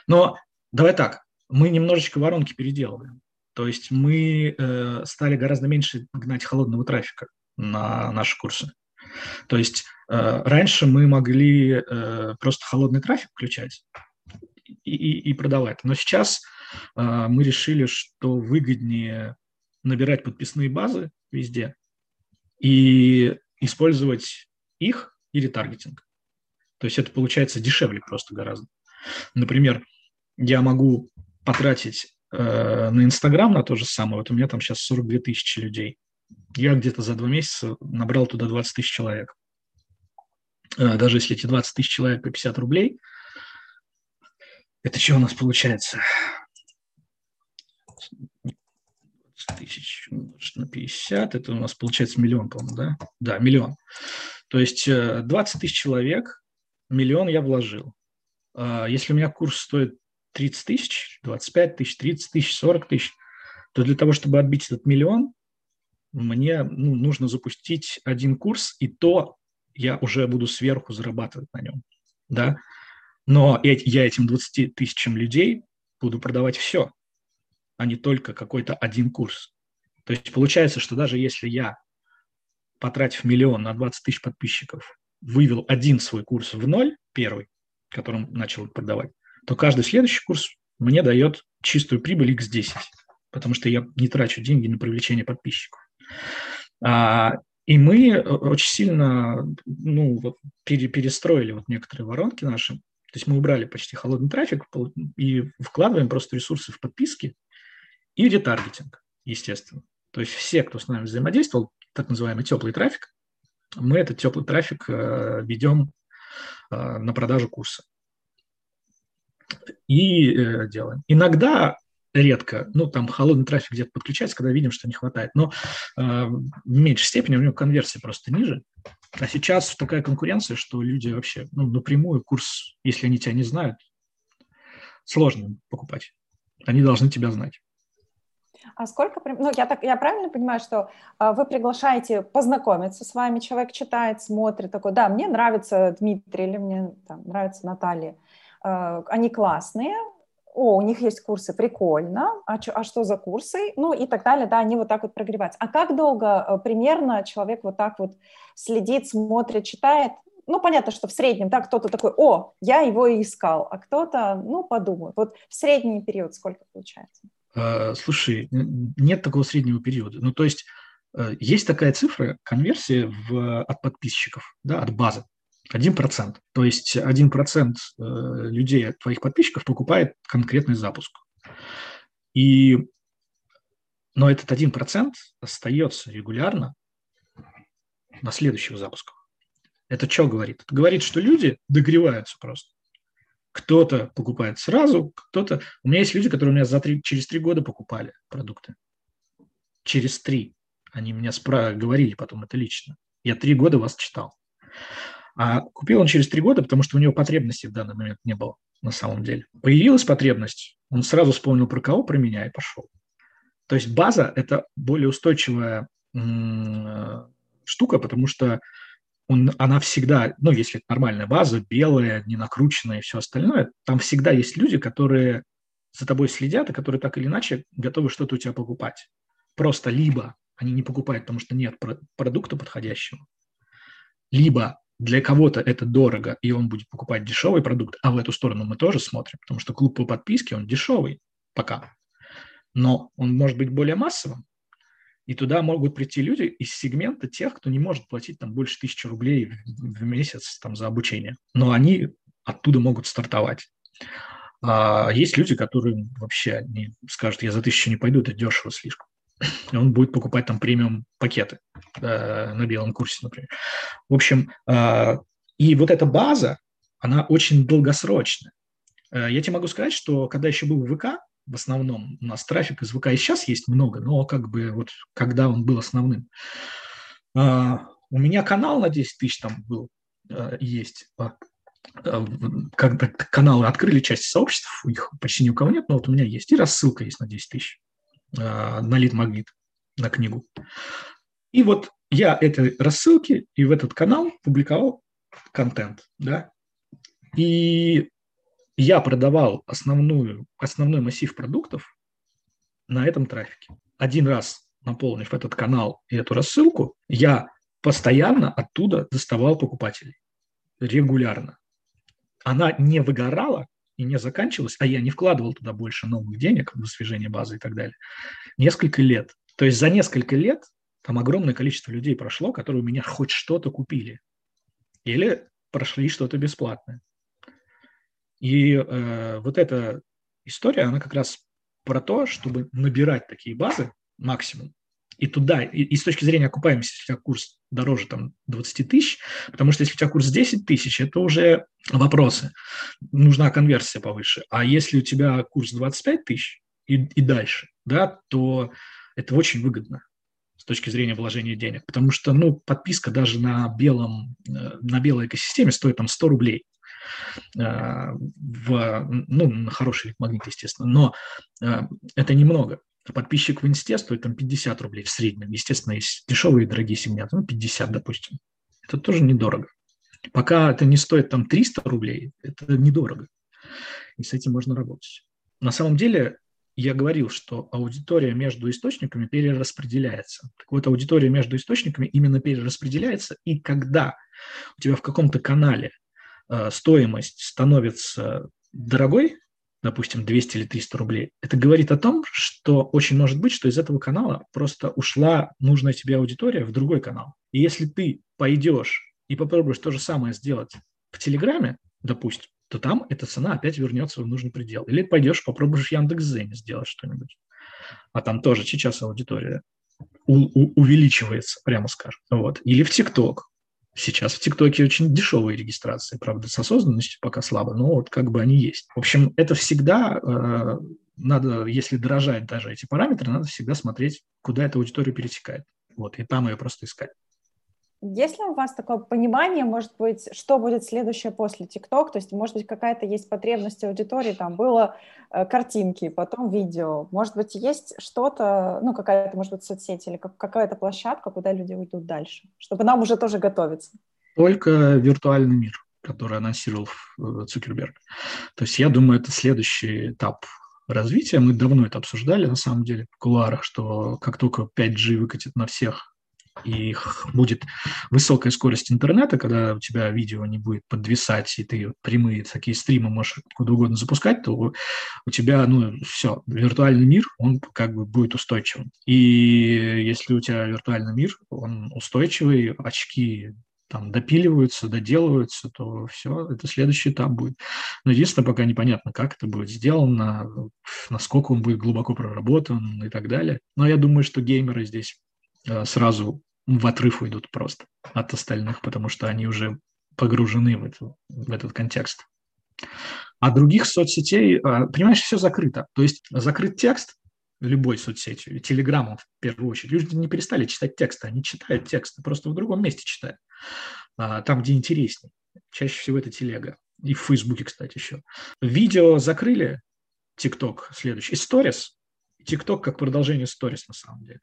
Но давай так, мы немножечко воронки переделываем. То есть мы э, стали гораздо меньше гнать холодного трафика на наши курсы. То есть э, раньше мы могли э, просто холодный трафик включать и, и, и продавать. Но сейчас э, мы решили, что выгоднее набирать подписные базы везде и использовать их и ретаргетинг. То есть это получается дешевле просто гораздо. Например, я могу потратить Э, на Инстаграм, на то же самое, вот у меня там сейчас 42 тысячи людей. Я где-то за два месяца набрал туда 20 тысяч человек. Э, даже если эти 20 тысяч человек по 50 рублей, это что у нас получается? Тысяч на 50, это у нас получается миллион, по-моему, да? Да, миллион. То есть 20 э, тысяч человек, миллион я вложил. Если у меня курс стоит 30 тысяч, 25 тысяч, 30 тысяч, 40 тысяч, то для того, чтобы отбить этот миллион, мне ну, нужно запустить один курс, и то я уже буду сверху зарабатывать на нем. Да? Но я этим 20 тысячам людей буду продавать все, а не только какой-то один курс. То есть получается, что даже если я, потратив миллион на 20 тысяч подписчиков, вывел один свой курс в ноль, первый, которым начал продавать, то каждый следующий курс мне дает чистую прибыль x10, потому что я не трачу деньги на привлечение подписчиков. А, и мы э, очень сильно ну, вот, пере, перестроили вот некоторые воронки наши. То есть мы убрали почти холодный трафик и вкладываем просто ресурсы в подписки и ретаргетинг, естественно. То есть все, кто с нами взаимодействовал, так называемый теплый трафик, мы этот теплый трафик э, ведем э, на продажу курса и э, делаем. Иногда редко, ну, там холодный трафик где-то подключается, когда видим, что не хватает, но э, в меньшей степени у него конверсия просто ниже. А сейчас такая конкуренция, что люди вообще, ну, напрямую курс, если они тебя не знают, сложно покупать. Они должны тебя знать. А сколько, ну, я, так, я правильно понимаю, что а, вы приглашаете познакомиться с вами, человек читает, смотрит, такой, да, мне нравится Дмитрий или мне там, нравится Наталья, Э, они классные, о, у них есть курсы, прикольно, а, чё, а что за курсы, ну и так далее, да, они вот так вот прогреваются. А как долго э, примерно человек вот так вот следит, смотрит, читает? Ну, понятно, что в среднем, да, кто-то такой, о, я его и искал, а кто-то, ну, подумает. Вот в средний период сколько получается? А, слушай, нет такого среднего периода. Ну, то есть э, есть такая цифра, конверсия в, от подписчиков, да, от базы. 1%. То есть 1% э, людей, твоих подписчиков, покупает конкретный запуск. И, но этот 1% остается регулярно на следующих запусках. Это что говорит? Это говорит, что люди догреваются просто. Кто-то покупает сразу, кто-то... У меня есть люди, которые у меня за три, через три года покупали продукты. Через три. Они меня спра... говорили потом это лично. Я три года вас читал. А купил он через три года, потому что у него потребности в данный момент не было на самом деле. Появилась потребность, он сразу вспомнил про кого, про меня и пошел. То есть база – это более устойчивая штука, потому что он, она всегда, ну, если это нормальная база, белая, не накрученная и все остальное, там всегда есть люди, которые за тобой следят и которые так или иначе готовы что-то у тебя покупать. Просто либо Они не покупают, потому что нет продукта подходящего. Либо для кого-то это дорого, и он будет покупать дешевый продукт, а в эту сторону мы тоже смотрим, потому что клуб по подписке, он дешевый пока, но он может быть более массовым, и туда могут прийти люди из сегмента тех, кто не может платить там больше тысячи рублей в месяц там, за обучение. Но они оттуда могут стартовать. А есть люди, которые вообще не скажут, я за тысячу не пойду, это дешево слишком. И он будет покупать там премиум пакеты э, на белом курсе, например. В общем, э, и вот эта база, она очень долгосрочная. Э, я тебе могу сказать, что когда еще был ВК, в основном у нас трафик из ВК и сейчас есть много, но как бы вот когда он был основным. А, у меня канал на 10 тысяч там был, а, есть. А, когда каналы открыли часть сообществ, их почти ни у кого нет, но вот у меня есть. И рассылка есть на 10 тысяч на лид-магнит, на книгу. И вот я этой рассылки и в этот канал публиковал контент, да, и я продавал основную, основной массив продуктов на этом трафике. Один раз наполнив этот канал и эту рассылку, я постоянно оттуда доставал покупателей. Регулярно. Она не выгорала и не заканчивалась, а я не вкладывал туда больше новых денег в освежение базы и так далее. Несколько лет. То есть за несколько лет там огромное количество людей прошло, которые у меня хоть что-то купили. Или прошли что-то бесплатное. И э, вот эта история, она как раз про то, чтобы набирать такие базы максимум, и туда, и, и с точки зрения окупаемости, если у тебя курс дороже там 20 тысяч, потому что если у тебя курс 10 тысяч, это уже вопросы, нужна конверсия повыше. А если у тебя курс 25 тысяч и, и дальше, да, то это очень выгодно с точки зрения вложения денег, потому что, ну, подписка даже на белом, э, на белой экосистеме стоит там 100 рублей. Э, в, ну, на хороший магнит, естественно, но э, это немного. Подписчик в инсте стоит там 50 рублей в среднем. Естественно, есть дешевые и дорогие сегменты, ну, 50, допустим. Это тоже недорого. Пока это не стоит там 300 рублей, это недорого. И с этим можно работать. На самом деле, я говорил, что аудитория между источниками перераспределяется. Так вот, аудитория между источниками именно перераспределяется, и когда у тебя в каком-то канале стоимость становится дорогой, допустим, 200 или 300 рублей, это говорит о том, что очень может быть, что из этого канала просто ушла нужная тебе аудитория в другой канал. И если ты пойдешь и попробуешь то же самое сделать в Телеграме, допустим, то там эта цена опять вернется в нужный предел. Или пойдешь, попробуешь Яндекс.Зене сделать что-нибудь. А там тоже сейчас аудитория увеличивается, прямо скажем. Вот. Или в ТикТок. Сейчас в ТикТоке очень дешевые регистрации, правда, с осознанностью пока слабо, но вот как бы они есть. В общем, это всегда э, надо, если дорожать даже эти параметры, надо всегда смотреть, куда эта аудитория перетекает. Вот, и там ее просто искать. Есть ли у вас такое понимание, может быть, что будет следующее после ТикТок? То есть, может быть, какая-то есть потребность аудитории, там было э, картинки, потом видео. Может быть, есть что-то, ну, какая-то, может быть, соцсеть или как, какая-то площадка, куда люди уйдут дальше, чтобы нам уже тоже готовиться? Только виртуальный мир, который анонсировал э, Цукерберг. То есть, я думаю, это следующий этап развития. Мы давно это обсуждали, на самом деле, в кулуарах, что как только 5G выкатит на всех и будет высокая скорость интернета, когда у тебя видео не будет подвисать, и ты прямые такие стримы можешь куда угодно запускать, то у тебя, ну, все, виртуальный мир, он как бы будет устойчивым. И если у тебя виртуальный мир, он устойчивый, очки там допиливаются, доделываются, то все, это следующий этап будет. Но единственное, пока непонятно, как это будет сделано, насколько он будет глубоко проработан и так далее. Но я думаю, что геймеры здесь э, сразу в отрыв уйдут просто от остальных, потому что они уже погружены в, это, в этот контекст. А других соцсетей, а, понимаешь, все закрыто. То есть закрыт текст любой соцсетью, телеграммом в первую очередь. Люди не перестали читать тексты, они читают тексты, просто в другом месте читают. А, там, где интереснее. Чаще всего это телега. И в Фейсбуке, кстати, еще. Видео закрыли, ТикТок следующий. И Сторис. ТикТок как продолжение Сторис на самом деле.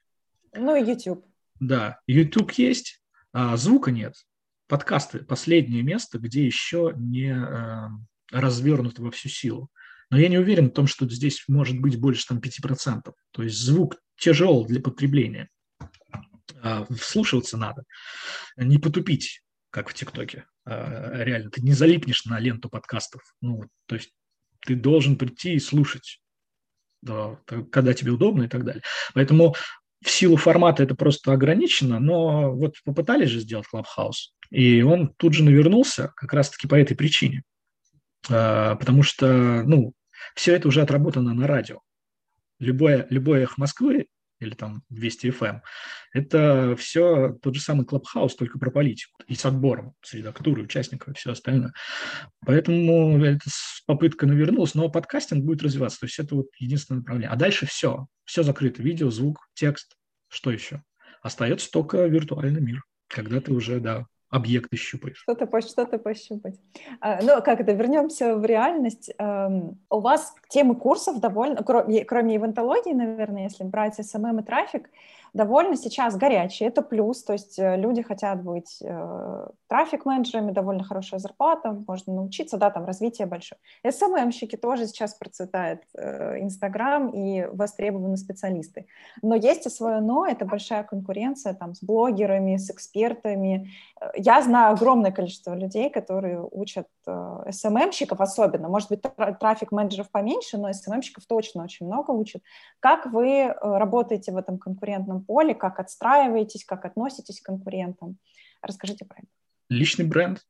Ну и YouTube. Да, YouTube есть, а звука нет. Подкасты – последнее место, где еще не э, развернуто во всю силу. Но я не уверен в том, что здесь может быть больше там, 5%. То есть звук тяжел для потребления. А, вслушиваться надо, не потупить, как в ТикТоке. А, реально, ты не залипнешь на ленту подкастов. Ну, то есть ты должен прийти и слушать, да, когда тебе удобно и так далее. Поэтому в силу формата это просто ограничено, но вот попытались же сделать Clubhouse, и он тут же навернулся как раз-таки по этой причине. А, потому что, ну, все это уже отработано на радио. Любое, любое эхо Москвы или там 200 FM, эм, это все тот же самый Clubhouse, только про политику и с отбором, с редактурой участников и все остальное. Поэтому эта попытка навернулась, но подкастинг будет развиваться, то есть это вот единственное направление. А дальше все, все закрыто, видео, звук, текст, что еще? Остается только виртуальный мир, когда ты уже, да, объекты щупаешь. Что-то, что-то пощупать. А, ну, как это, вернемся в реальность. Эм, у вас темы курсов довольно, кроме, кроме ивентологии, наверное, если брать SMM и трафик, довольно сейчас горячие, это плюс, то есть э, люди хотят быть э, трафик-менеджерами, довольно хорошая зарплата, можно научиться, да, там развитие большое. SMM-щики тоже сейчас процветает, э, Инстаграм и востребованы специалисты. Но есть и свое но, это большая конкуренция там с блогерами, с экспертами. Э, я знаю огромное количество людей, которые учат э, SMM-щиков особенно, может быть, трафик-менеджеров поменьше, но SMM-щиков точно очень много учат. Как вы э, работаете в этом конкурентном поле, как отстраиваетесь, как относитесь к конкурентам. Расскажите про это. Личный бренд.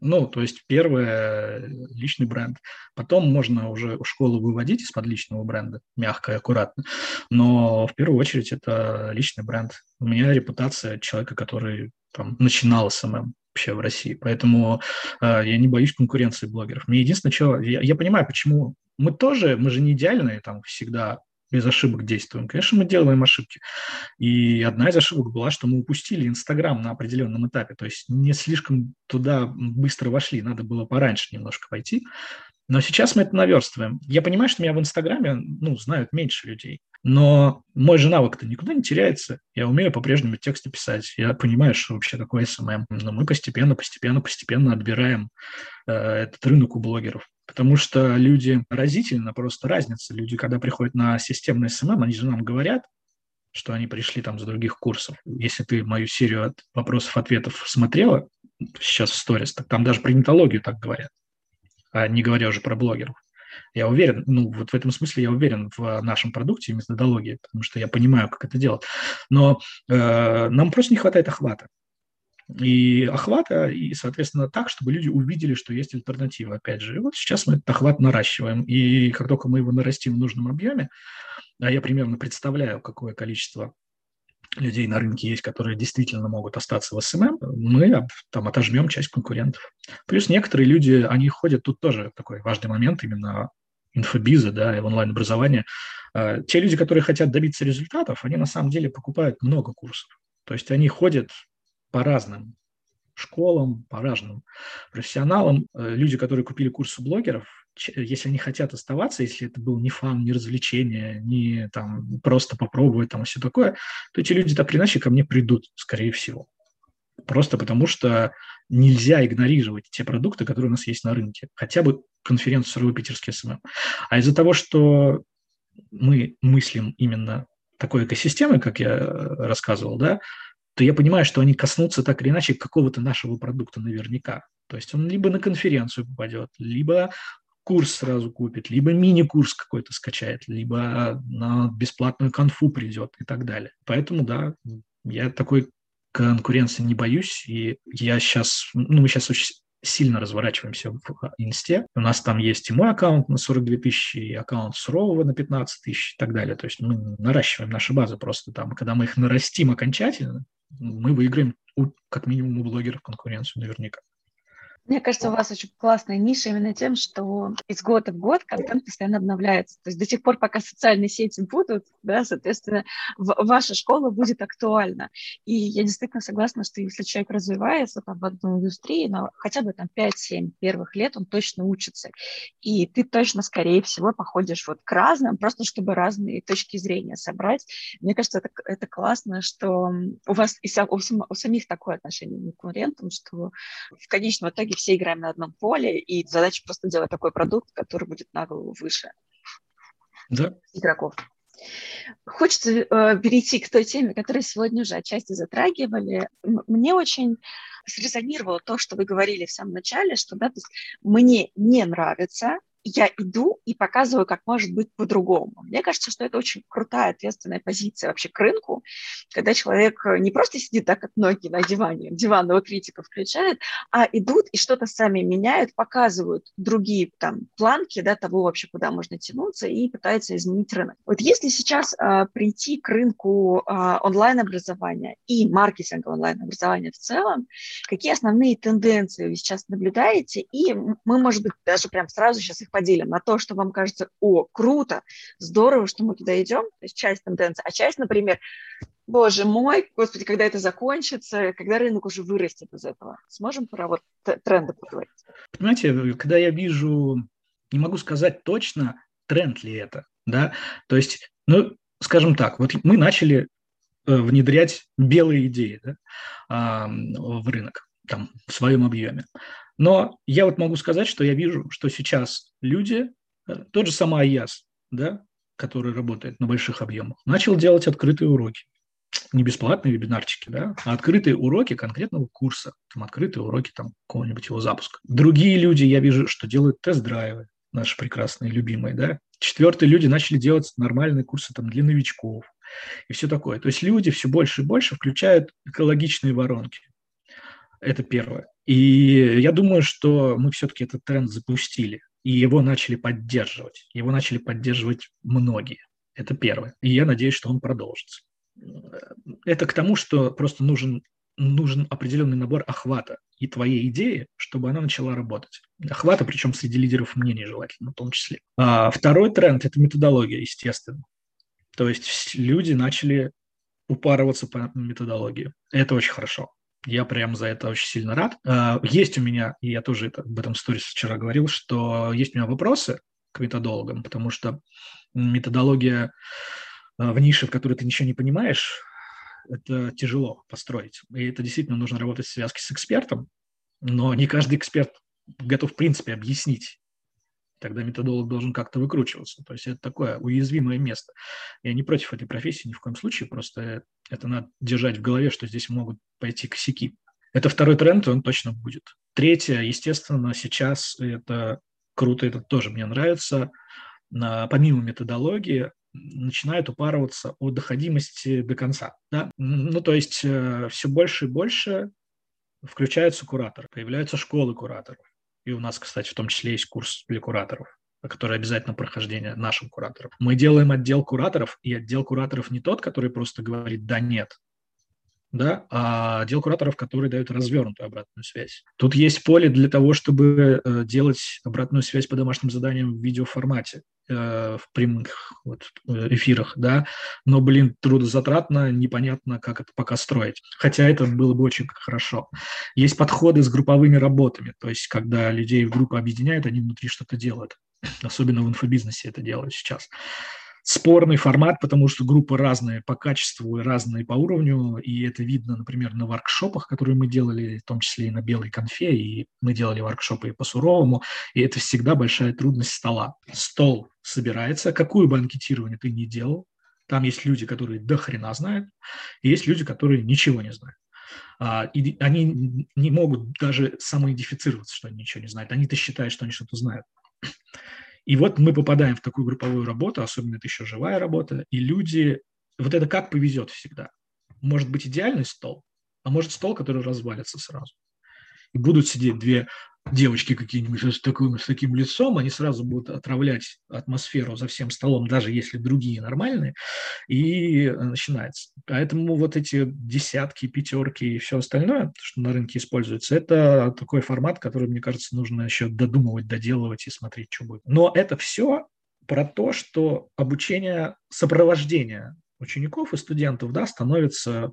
Ну, то есть первое – личный бренд. Потом можно уже школу выводить из-под личного бренда, мягко и аккуратно. Но в первую очередь это личный бренд. У меня репутация человека, который там, начинал SMM вообще в России. Поэтому э, я не боюсь конкуренции блогеров. Мне единственное, что я, я понимаю, почему мы тоже, мы же не идеальные, там всегда без ошибок действуем. Конечно, мы делаем ошибки. И одна из ошибок была, что мы упустили Инстаграм на определенном этапе, то есть не слишком туда быстро вошли, надо было пораньше немножко пойти. Но сейчас мы это наверстываем. Я понимаю, что меня в Инстаграме ну, знают меньше людей. Но мой же навык-то никуда не теряется. Я умею по-прежнему тексты писать. Я понимаю, что вообще такое SMM. Но мы постепенно, постепенно, постепенно отбираем э, этот рынок у блогеров. Потому что люди разительно, просто разница. Люди, когда приходят на системный SMM, они же нам говорят, что они пришли там с других курсов. Если ты мою серию от вопросов-ответов смотрела сейчас в сторис, так там даже про нетологию так говорят, а не говоря уже про блогеров. Я уверен, ну вот в этом смысле я уверен в нашем продукте и методологии, потому что я понимаю, как это делать. Но э, нам просто не хватает охвата и охвата, и, соответственно, так, чтобы люди увидели, что есть альтернатива, опять же. Вот сейчас мы этот охват наращиваем, и как только мы его нарастим в нужном объеме, а я примерно представляю, какое количество людей на рынке есть, которые действительно могут остаться в SMM, мы там отожмем часть конкурентов. Плюс некоторые люди, они ходят, тут тоже такой важный момент, именно инфобиза, да, и онлайн-образования. А, те люди, которые хотят добиться результатов, они на самом деле покупают много курсов. То есть они ходят по разным школам, по разным профессионалам. Э, люди, которые купили курс у блогеров, если они хотят оставаться, если это был не fun, не развлечение, не там просто попробовать там все такое, то эти люди так или иначе ко мне придут, скорее всего. Просто потому что нельзя игнорировать те продукты, которые у нас есть на рынке. Хотя бы конференцию Суровый Питерский SMM. А из-за того, что мы мыслим именно такой экосистемой, как я рассказывал, да, то я понимаю, что они коснутся так или иначе какого-то нашего продукта наверняка. То есть он либо на конференцию попадет, либо курс сразу купит, либо мини-курс какой-то скачает, либо на бесплатную конфу придет и так далее. Поэтому, да, я такой конкуренции не боюсь, и я сейчас, ну, мы сейчас очень сильно разворачиваемся в инсте. У нас там есть и мой аккаунт на 42 тысячи, и аккаунт сурового на 15 тысяч и так далее. То есть мы наращиваем наши базы просто там. Когда мы их нарастим окончательно, мы выиграем у, как минимум у блогеров конкуренцию наверняка. Мне кажется, у вас очень классная ниша именно тем, что из года в год контент постоянно обновляется. То есть до тех пор, пока социальные сети будут, да, соответственно, ваша школа будет актуальна. И я действительно согласна, что если человек развивается там, в одной индустрии, но хотя бы там 5-7 первых лет он точно учится. И ты точно, скорее всего, походишь вот к разным, просто чтобы разные точки зрения собрать. Мне кажется, это, это классно, что у вас и у, у самих такое отношение к конкурентам, что в конечном итоге все играем на одном поле, и задача просто делать такой продукт, который будет на голову выше да. игроков. Хочется э, перейти к той теме, которую сегодня уже отчасти затрагивали. Мне очень срезонировало то, что вы говорили в самом начале, что да, то есть мне не нравится я иду и показываю, как может быть по-другому. Мне кажется, что это очень крутая, ответственная позиция вообще к рынку, когда человек э, не просто сидит так, как ноги на диване, диванного критика включает, а идут и что-то сами меняют, показывают другие там планки да, того вообще, куда можно тянуться и пытаются изменить рынок. Вот если сейчас а, прийти к рынку а, онлайн-образования и маркетинга онлайн-образования в целом, какие основные тенденции вы сейчас наблюдаете, и мы, может быть, даже прям сразу сейчас их поделим на то, что вам кажется, о, круто, здорово, что мы туда идем, то есть часть тенденции, а часть, например, боже мой, господи, когда это закончится, когда рынок уже вырастет из этого. Сможем про вот тренды поговорить? Понимаете, когда я вижу, не могу сказать точно, тренд ли это, да, то есть, ну, скажем так, вот мы начали э, внедрять белые идеи да, в рынок там, в своем объеме. Но я вот могу сказать, что я вижу, что сейчас люди, э, тот же самый АЯС, да, который работает на больших объемах, начал делать открытые уроки. Не бесплатные вебинарчики, да, а открытые уроки конкретного курса, там открытые уроки там какого-нибудь его запуска. Другие люди, я вижу, что делают тест-драйвы, наши прекрасные, любимые, да. Четвертые люди начали делать нормальные курсы там для новичков и все такое. То есть люди все больше и больше включают экологичные воронки. Это первое. И я думаю, что мы все-таки этот тренд запустили, и его начали поддерживать. Его начали поддерживать многие. Это первое. И я надеюсь, что он продолжится. Это к тому, что просто нужен, нужен определенный набор охвата и твоей идеи, чтобы она начала работать. Охвата, причем среди лидеров мнений желательно в том числе. А второй тренд – это методология, естественно. То есть люди начали упарываться по методологии. Это очень хорошо. Я прям за это очень сильно рад. А, есть у меня, и я тоже это, об этом сторис вчера говорил, что есть у меня вопросы к методологам, потому что методология а, в нише, в которой ты ничего не понимаешь, это тяжело построить. И это действительно нужно работать в связке с экспертом, но не каждый эксперт готов, в принципе, объяснить Тогда методолог должен как-то выкручиваться. То есть это такое уязвимое место. Я не против этой профессии ни в коем случае, просто это надо держать в голове, что здесь могут пойти косяки. Это второй тренд, он точно будет. Третье, естественно, сейчас это круто, это тоже мне нравится. Помимо методологии, начинают упарываться о доходимости до конца. Да? Ну, то есть э, все больше и больше включаются кураторы, появляются школы кураторов. И у нас, кстати, в том числе есть курс для кураторов который обязательно прохождение нашим кураторам. Мы делаем отдел кураторов, и отдел кураторов не тот, который просто говорит «да, нет», да, а отдел кураторов, который дает развернутую обратную связь. Тут есть поле для того, чтобы э, делать обратную связь по домашним заданиям в видеоформате. Э, в прямых вот, э, эфирах, да, но, блин, трудозатратно, непонятно, как это пока строить. Хотя это было бы очень хорошо. Есть подходы с групповыми работами, то есть когда людей в группы объединяют, они внутри что-то делают. Особенно в инфобизнесе это делают сейчас спорный формат, потому что группы разные по качеству и разные по уровню, и это видно, например, на воркшопах, которые мы делали, в том числе и на белой конфе, и мы делали воркшопы и по суровому, и это всегда большая трудность стола. Стол собирается, какую бы анкетирование ты ни делал, там есть люди, которые до хрена знают, и есть люди, которые ничего не знают. А, и они не могут даже самоидентифицироваться, что они ничего не знают. Они-то считают, что они что-то знают. И вот мы попадаем в такую групповую работу, особенно это еще живая работа, и люди, вот это как повезет всегда. Может быть идеальный стол, а может стол, который развалится сразу. И будут сидеть две девочки какие-нибудь с таким, с таким лицом, они сразу будут отравлять атмосферу за всем столом, даже если другие нормальные, и начинается. Поэтому вот эти десятки, пятерки и все остальное, что на рынке используется, это такой формат, который, мне кажется, нужно еще додумывать, доделывать и смотреть, что будет. Но это все про то, что обучение, сопровождение учеников и студентов да, становится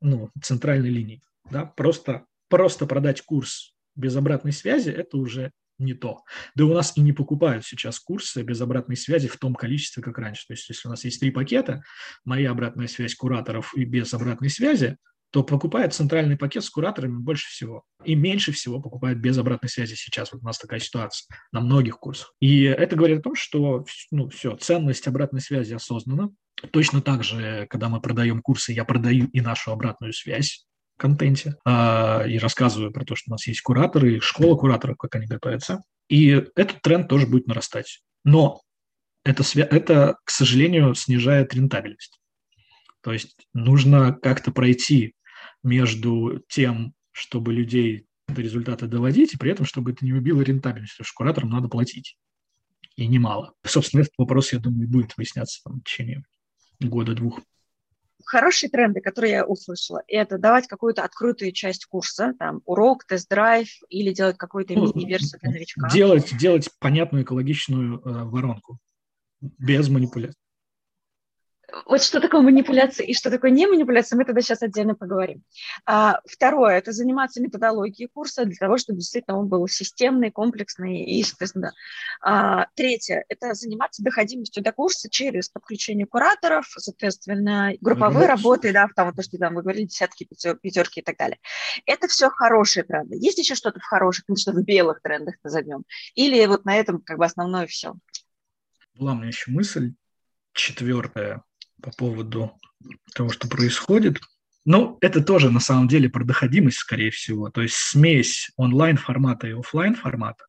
ну, центральной линией. Да? Просто, просто продать курс без обратной связи это уже не то. Да у нас и не покупают сейчас курсы без обратной связи в том количестве, как раньше. То есть если у нас есть три пакета, моя обратная связь кураторов и без обратной связи, то покупает центральный пакет с кураторами больше всего. И меньше всего покупает без обратной связи сейчас. Вот у нас такая ситуация на многих курсах. И это говорит о том, что ну, все, ценность обратной связи осознанно, Точно так же, когда мы продаем курсы, я продаю и нашу обратную связь контенте а, и рассказываю про то, что у нас есть кураторы, школа кураторов, как они готовятся. И этот тренд тоже будет нарастать. Но это, это, к сожалению, снижает рентабельность. То есть нужно как-то пройти между тем, чтобы людей до результата доводить, и при этом, чтобы это не убило рентабельность, потому что кураторам надо платить. И немало. Собственно, этот вопрос, я думаю, будет выясняться там, в течение года-двух. Хорошие тренды, которые я услышала, это давать какую-то открытую часть курса, там, урок, тест-драйв или делать какую-то ну, мини-версию для новичка. Делать, делать понятную экологичную э, воронку без манипуляций. Вот что такое манипуляция и что такое не манипуляция, мы тогда сейчас отдельно поговорим. А, второе – это заниматься методологией курса для того, чтобы действительно он был системный, комплексный и, соответственно. А, третье – это заниматься доходимостью до курса через подключение кураторов, соответственно, групповые mm работы, да, там, то, что там вы говорили, десятки, пятерки и так далее. Это все хорошие тренды. Есть еще что-то в хороших, ну, что в белых трендах назовем? Или вот на этом как бы основное все? Была у меня еще мысль четвертая по поводу того, что происходит. Ну, это тоже на самом деле про доходимость, скорее всего. То есть смесь онлайн-формата и офлайн формата.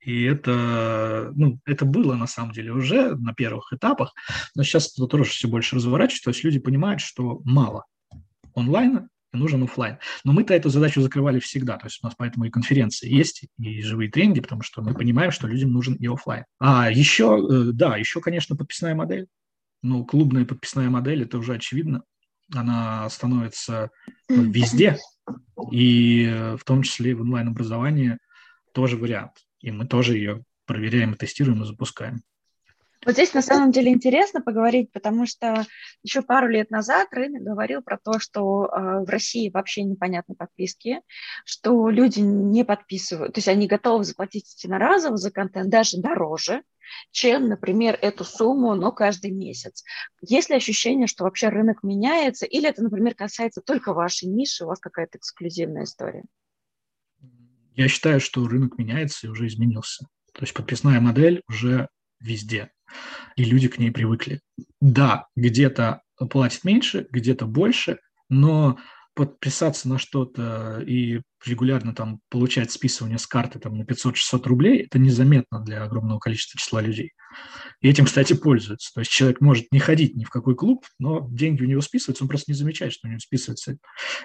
И это, ну, это было на самом деле уже на первых этапах, но сейчас это тоже все больше разворачивается. То есть люди понимают, что мало онлайна, и нужен офлайн. Но мы-то эту задачу закрывали всегда, то есть у нас поэтому и конференции есть, и живые тренинги, потому что мы понимаем, что людям нужен и офлайн. А еще, э, да, еще, конечно, подписная модель. Ну, клубная подписная модель, это уже очевидно. Она становится ну, везде, и э, в том числе и в онлайн-образовании тоже вариант. И мы тоже ее проверяем, тестируем и запускаем. Вот здесь на самом деле интересно поговорить, потому что еще пару лет назад рынок говорил про то, что э, в России вообще непонятны подписки, что люди не подписывают, то есть они готовы заплатить единоразово за контент даже дороже, чем, например, эту сумму, но каждый месяц. Есть ли ощущение, что вообще рынок меняется, или это, например, касается только вашей ниши, у вас какая-то эксклюзивная история? Я считаю, что рынок меняется и уже изменился. То есть подписная модель уже везде, и люди к ней привыкли. Да, где-то платят меньше, где-то больше, но подписаться на что-то и регулярно там получать списывание с карты там на 500-600 рублей, это незаметно для огромного количества числа людей. И этим, кстати, пользуются. То есть человек может не ходить ни в какой клуб, но деньги у него списываются, он просто не замечает, что у него списывается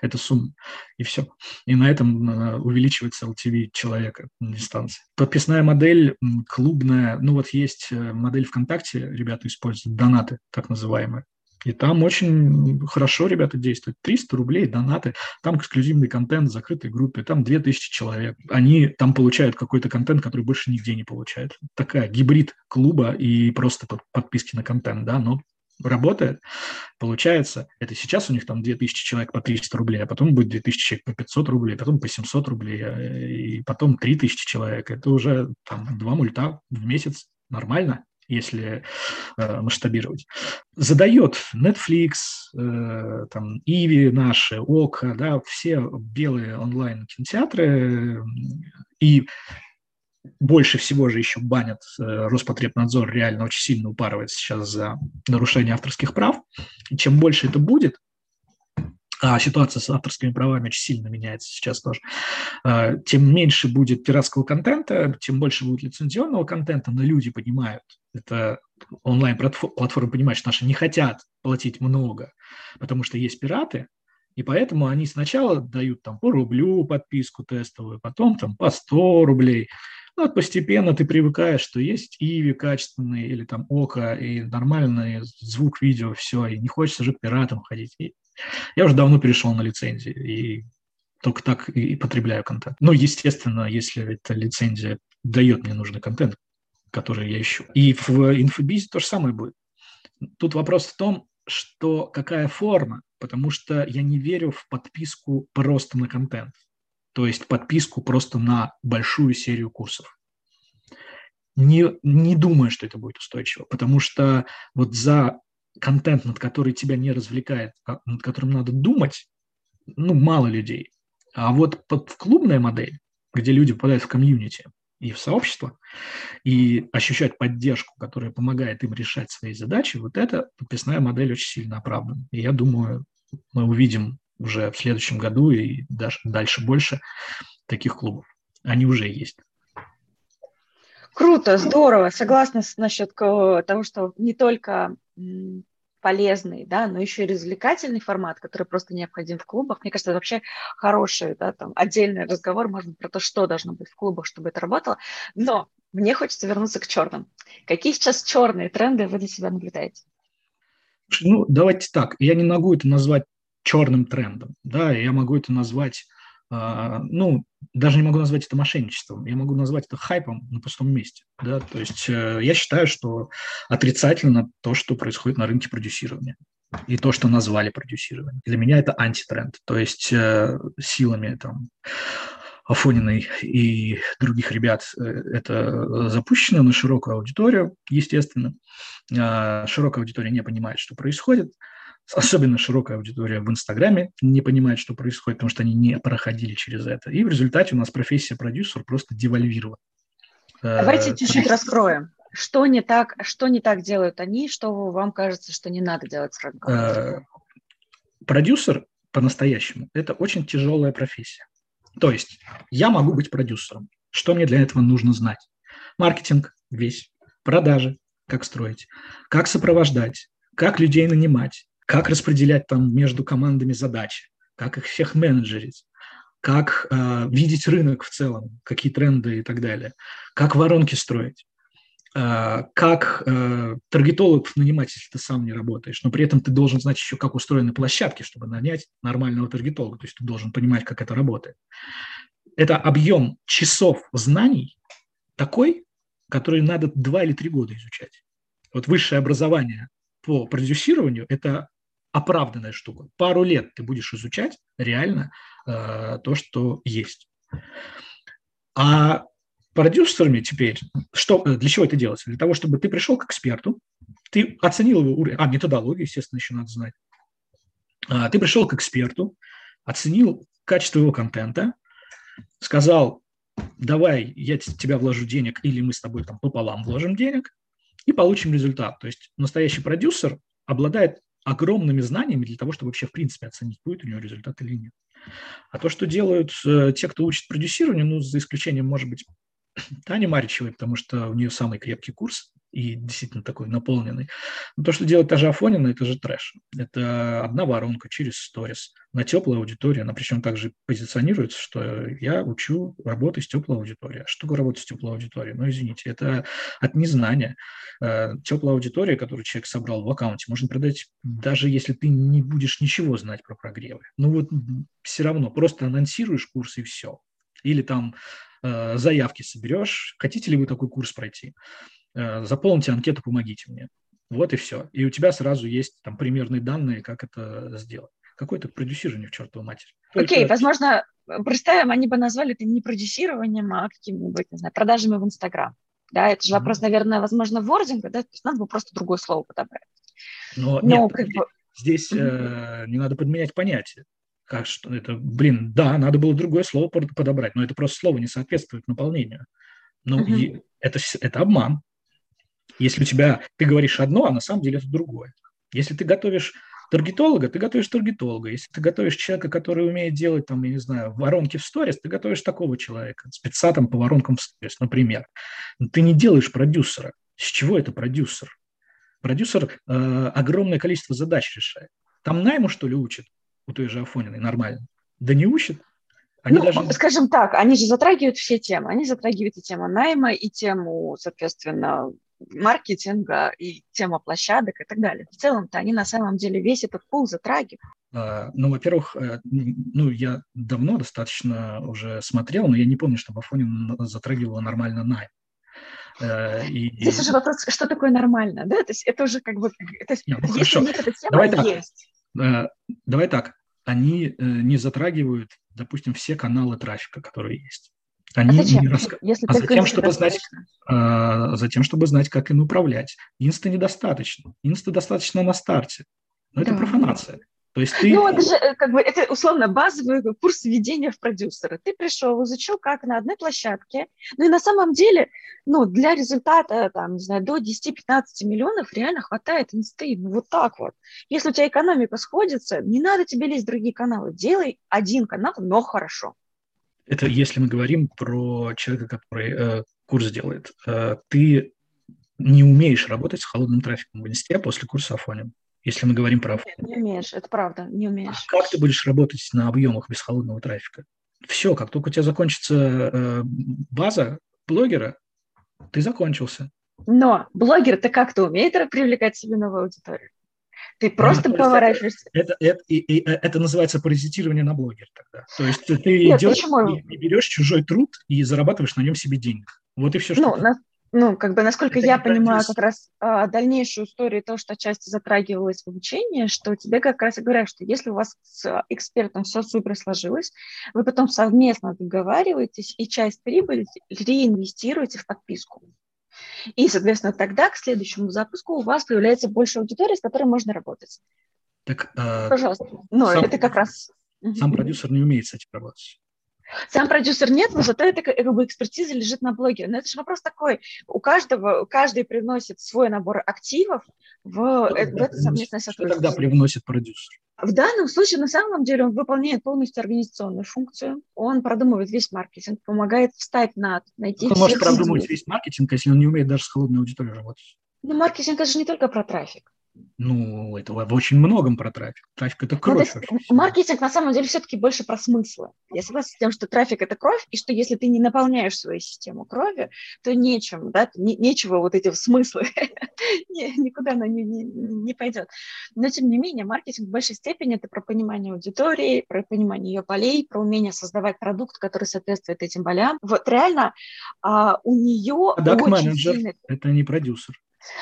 эта сумма. И все. И на этом э, увеличивается LTV человека на дистанции. Подписная модель клубная, ну вот есть э, модель ВКонтакте, ребята используют донаты, так называемые. И там очень хорошо ребята действуют. 300 рублей, донаты, там эксклюзивный контент в закрытой группе, там 2000 человек. Они там получают какой-то контент, который больше нигде не получают. Такая гибрид клуба и просто подписки на контент, да, но работает, получается, это сейчас у них там 2000 человек по 300 рублей, а потом будет 2000 человек по 500 рублей, потом по 700 рублей, э, и потом 3000 человек. Это уже там два мульта в месяц, нормально если э, масштабировать. Задает Netflix, э, там, Иви наши, Ока, да, все белые онлайн-кинотеатры, и больше всего же еще банят э, Роспотребнадзор, реально очень сильно упарывается сейчас за нарушение авторских прав. И чем больше это будет, а ситуация с авторскими правами очень сильно меняется сейчас тоже, а, тем меньше будет пиратского контента, тем больше будет лицензионного контента, но люди понимают, это онлайн-платформы понимают, что наши не хотят платить много, потому что есть пираты, и поэтому они сначала дают там по рублю подписку тестовую, потом там по 100 рублей. Ну, вот постепенно ты привыкаешь, что есть Иви качественный или там Ока и нормальный звук, видео, все, и не хочется же пиратом ходить. И я уже давно перешел на лицензии и только так и потребляю контент. Ну, естественно, если эта лицензия дает мне нужный контент, который я ищу. И в инфобизе то же самое будет. Тут вопрос в том, что какая форма, потому что я не верю в подписку просто на контент, то есть подписку просто на большую серию курсов. Не, не думаю, что это будет устойчиво, потому что вот за контент, над который тебя не развлекает, а над которым надо думать, ну, мало людей. А вот под, в клубная модель, где люди попадают в комьюнити, и в сообщество, и ощущать поддержку, которая помогает им решать свои задачи, вот эта подписная модель очень сильно оправдана. И я думаю, мы увидим уже в следующем году и даже дальше больше таких клубов. Они уже есть. Круто, здорово. Согласна насчет того, что не только полезный, да, но еще и развлекательный формат, который просто необходим в клубах. Мне кажется, это вообще хороший, да, там, отдельный разговор, может быть, про то, что должно быть в клубах, чтобы это работало. Но мне хочется вернуться к черным. Какие сейчас черные тренды вы для себя наблюдаете? Ну, давайте так. Я не могу это назвать черным трендом, да, я могу это назвать ну, даже не могу назвать это мошенничеством, я могу назвать это хайпом на пустом месте. Да? То есть э, я считаю, что отрицательно то, что происходит на рынке продюсирования и то, что назвали продюсированием. Для меня это антитренд, то есть э, силами там, Афониной и других ребят э, это запущено на широкую аудиторию, естественно. А, широкая аудитория не понимает, что происходит особенно широкая аудитория в Инстаграме не понимает, что происходит, потому что они не проходили через это. И в результате у нас профессия продюсер просто девальвирована. Давайте э, чуть-чуть раскроем. Что не так, что не так делают они, что вам кажется, что не надо делать с рынком? Э, продюсер по-настоящему – это очень тяжелая профессия. То есть я могу быть продюсером. Что мне для этого нужно знать? Маркетинг весь, продажи, как строить, как сопровождать, как людей нанимать, как распределять там между командами задачи, как их всех менеджерить, как э, видеть рынок в целом, какие тренды и так далее, как воронки строить, э, как э, таргетологов нанимать, если ты сам не работаешь, но при этом ты должен знать еще, как устроены площадки, чтобы нанять нормального таргетолога, то есть ты должен понимать, как это работает. Это объем часов знаний такой, который надо два или три года изучать. Вот высшее образование по продюсированию – это оправданная штука. Пару лет ты будешь изучать реально э, то, что есть. А продюсерами теперь, что, для чего это делается? Для того, чтобы ты пришел к эксперту, ты оценил его уровень, а, методологию, естественно, еще надо знать. А, ты пришел к эксперту, оценил качество его контента, сказал, давай я тебя вложу денег, или мы с тобой там пополам вложим денег, и получим результат. То есть настоящий продюсер обладает огромными знаниями для того, чтобы вообще в принципе оценить, будет у него результат или нет. А то, что делают э, те, кто учит продюсированию, ну, за исключением, может быть, Тани Маричевой, потому что у нее самый крепкий курс, и действительно такой наполненный. Но то, что делает та же Афонина, это же трэш. Это одна воронка через сторис на теплую аудиторию. Она причем также позиционируется, что я учу работать с теплой аудиторией. А что такое работать с теплой аудиторией? Ну, извините, это от незнания. Э, теплая аудитория, которую человек собрал в аккаунте, можно продать, даже если ты не будешь ничего знать про прогревы. Ну вот все равно, просто анонсируешь курс и все. Или там э, заявки соберешь. Хотите ли вы такой курс пройти? Э, заполните анкету, помогите мне. Вот и все. И у тебя сразу есть там примерные данные, как это сделать. Какое-то продюсирование в чертову матерь. Окей, okay, возможно, представим, они бы назвали это не продюсированием, а какими-нибудь, не знаю, продажами в Инстаграм. Да, это же mm-hmm. вопрос, наверное, возможно, вординга, да, то есть надо бы просто другое слово подобрать. Но, Но нет, как бы... здесь mm-hmm. э, не надо подменять понятие. Как что это, блин, да, надо было другое слово подобрать, но это просто слово не соответствует наполнению. Ну, mm-hmm. и это, это обман. Если у тебя, ты говоришь одно, а на самом деле это другое. Если ты готовишь таргетолога, ты готовишь таргетолога. Если ты готовишь человека, который умеет делать, там, я не знаю, воронки в сторис, ты готовишь такого человека, спеца там по воронкам в сторис, например. Но ты не делаешь продюсера. С чего это продюсер? Продюсер э, огромное количество задач решает. Там найму, что ли, учат у той же Афониной нормально? Да не учат. Они ну, даже... скажем так, они же затрагивают все темы. Они затрагивают и тему найма, и тему, соответственно, маркетинга и тема площадок и так далее. В целом-то они на самом деле весь этот пул затрагивают. А, ну, во-первых, э, ну, я давно достаточно уже смотрел, но я не помню, чтобы Афонин затрагивала нормально найм. Э, и, Здесь уже вопрос, что такое нормально, да? То есть это уже как бы... То есть, нет, ну, если хорошо. нет темы, давай так. есть. Э, давай так. Они не затрагивают, допустим, все каналы трафика, которые есть. Они а зачем? Не раска... Если а затем, чтобы знать, а, затем, чтобы знать, как им управлять. Инста недостаточно. Инста достаточно на старте. Но да. это профанация. То есть ты... Ну, это же э, как бы это условно базовый курс введения в продюсера. Ты пришел, изучил, как на одной площадке. Ну и на самом деле, ну, для результата, там, не знаю, до 10-15 миллионов реально хватает инсты. Ну, вот так вот. Если у тебя экономика сходится, не надо тебе лезть в другие каналы. Делай один канал, но хорошо. Это если мы говорим про человека, который э, курс делает. Э, ты не умеешь работать с холодным трафиком в инсте после курса Афонин если мы говорим про Нет, не умеешь, это правда, не умеешь. А как ты будешь работать на объемах без холодного трафика? Все, как только у тебя закончится э, база блогера, ты закончился. Но блогер-то как-то умеет привлекать себе новую аудиторию. Ты просто ну, поворачиваешься. Это, это, это, это называется паразитирование на блогер тогда. То есть ты Нет, идешь и, и берешь чужой труд и зарабатываешь на нем себе денег. Вот и все, что ну, на, ну, как бы, насколько это я понимаю, как раз а, дальнейшую историю, то, что отчасти затрагивалось в обучении, что тебе как раз и говорят, что если у вас с экспертом все супер сложилось, вы потом совместно договариваетесь и часть прибыли реинвестируете в подписку. И, соответственно, тогда к следующему запуску у вас появляется больше аудитории, с которой можно работать. Так, э, Пожалуйста. Ну, это как раз... Сам продюсер не умеет с этим работать. Сам продюсер нет, но зато эта как бы, экспертиза лежит на блоге. Но это же вопрос такой. У каждого, каждый приносит свой набор активов в, что э, в это совместное сотрудничество. Что тогда привносит продюсер? В данном случае, на самом деле, он выполняет полностью организационную функцию. Он продумывает весь маркетинг, помогает встать на, найти Он может продумывать весь маркетинг, если он не умеет даже с холодной аудиторией работать. Но маркетинг – это же не только про трафик. Ну, это в очень многом про трафик. Трафик – это ну, кровь. Ну, маркетинг на самом деле все-таки больше про смыслы. Я согласна с тем, что трафик – это кровь, и что если ты не наполняешь свою систему крови, то нечем, да, не, нечего вот эти смыслы, никуда она не, не, не пойдет. Но, тем не менее, маркетинг в большей степени – это про понимание аудитории, про понимание ее полей, про умение создавать продукт, который соответствует этим болям. Вот реально а, у нее очень сильный... это не продюсер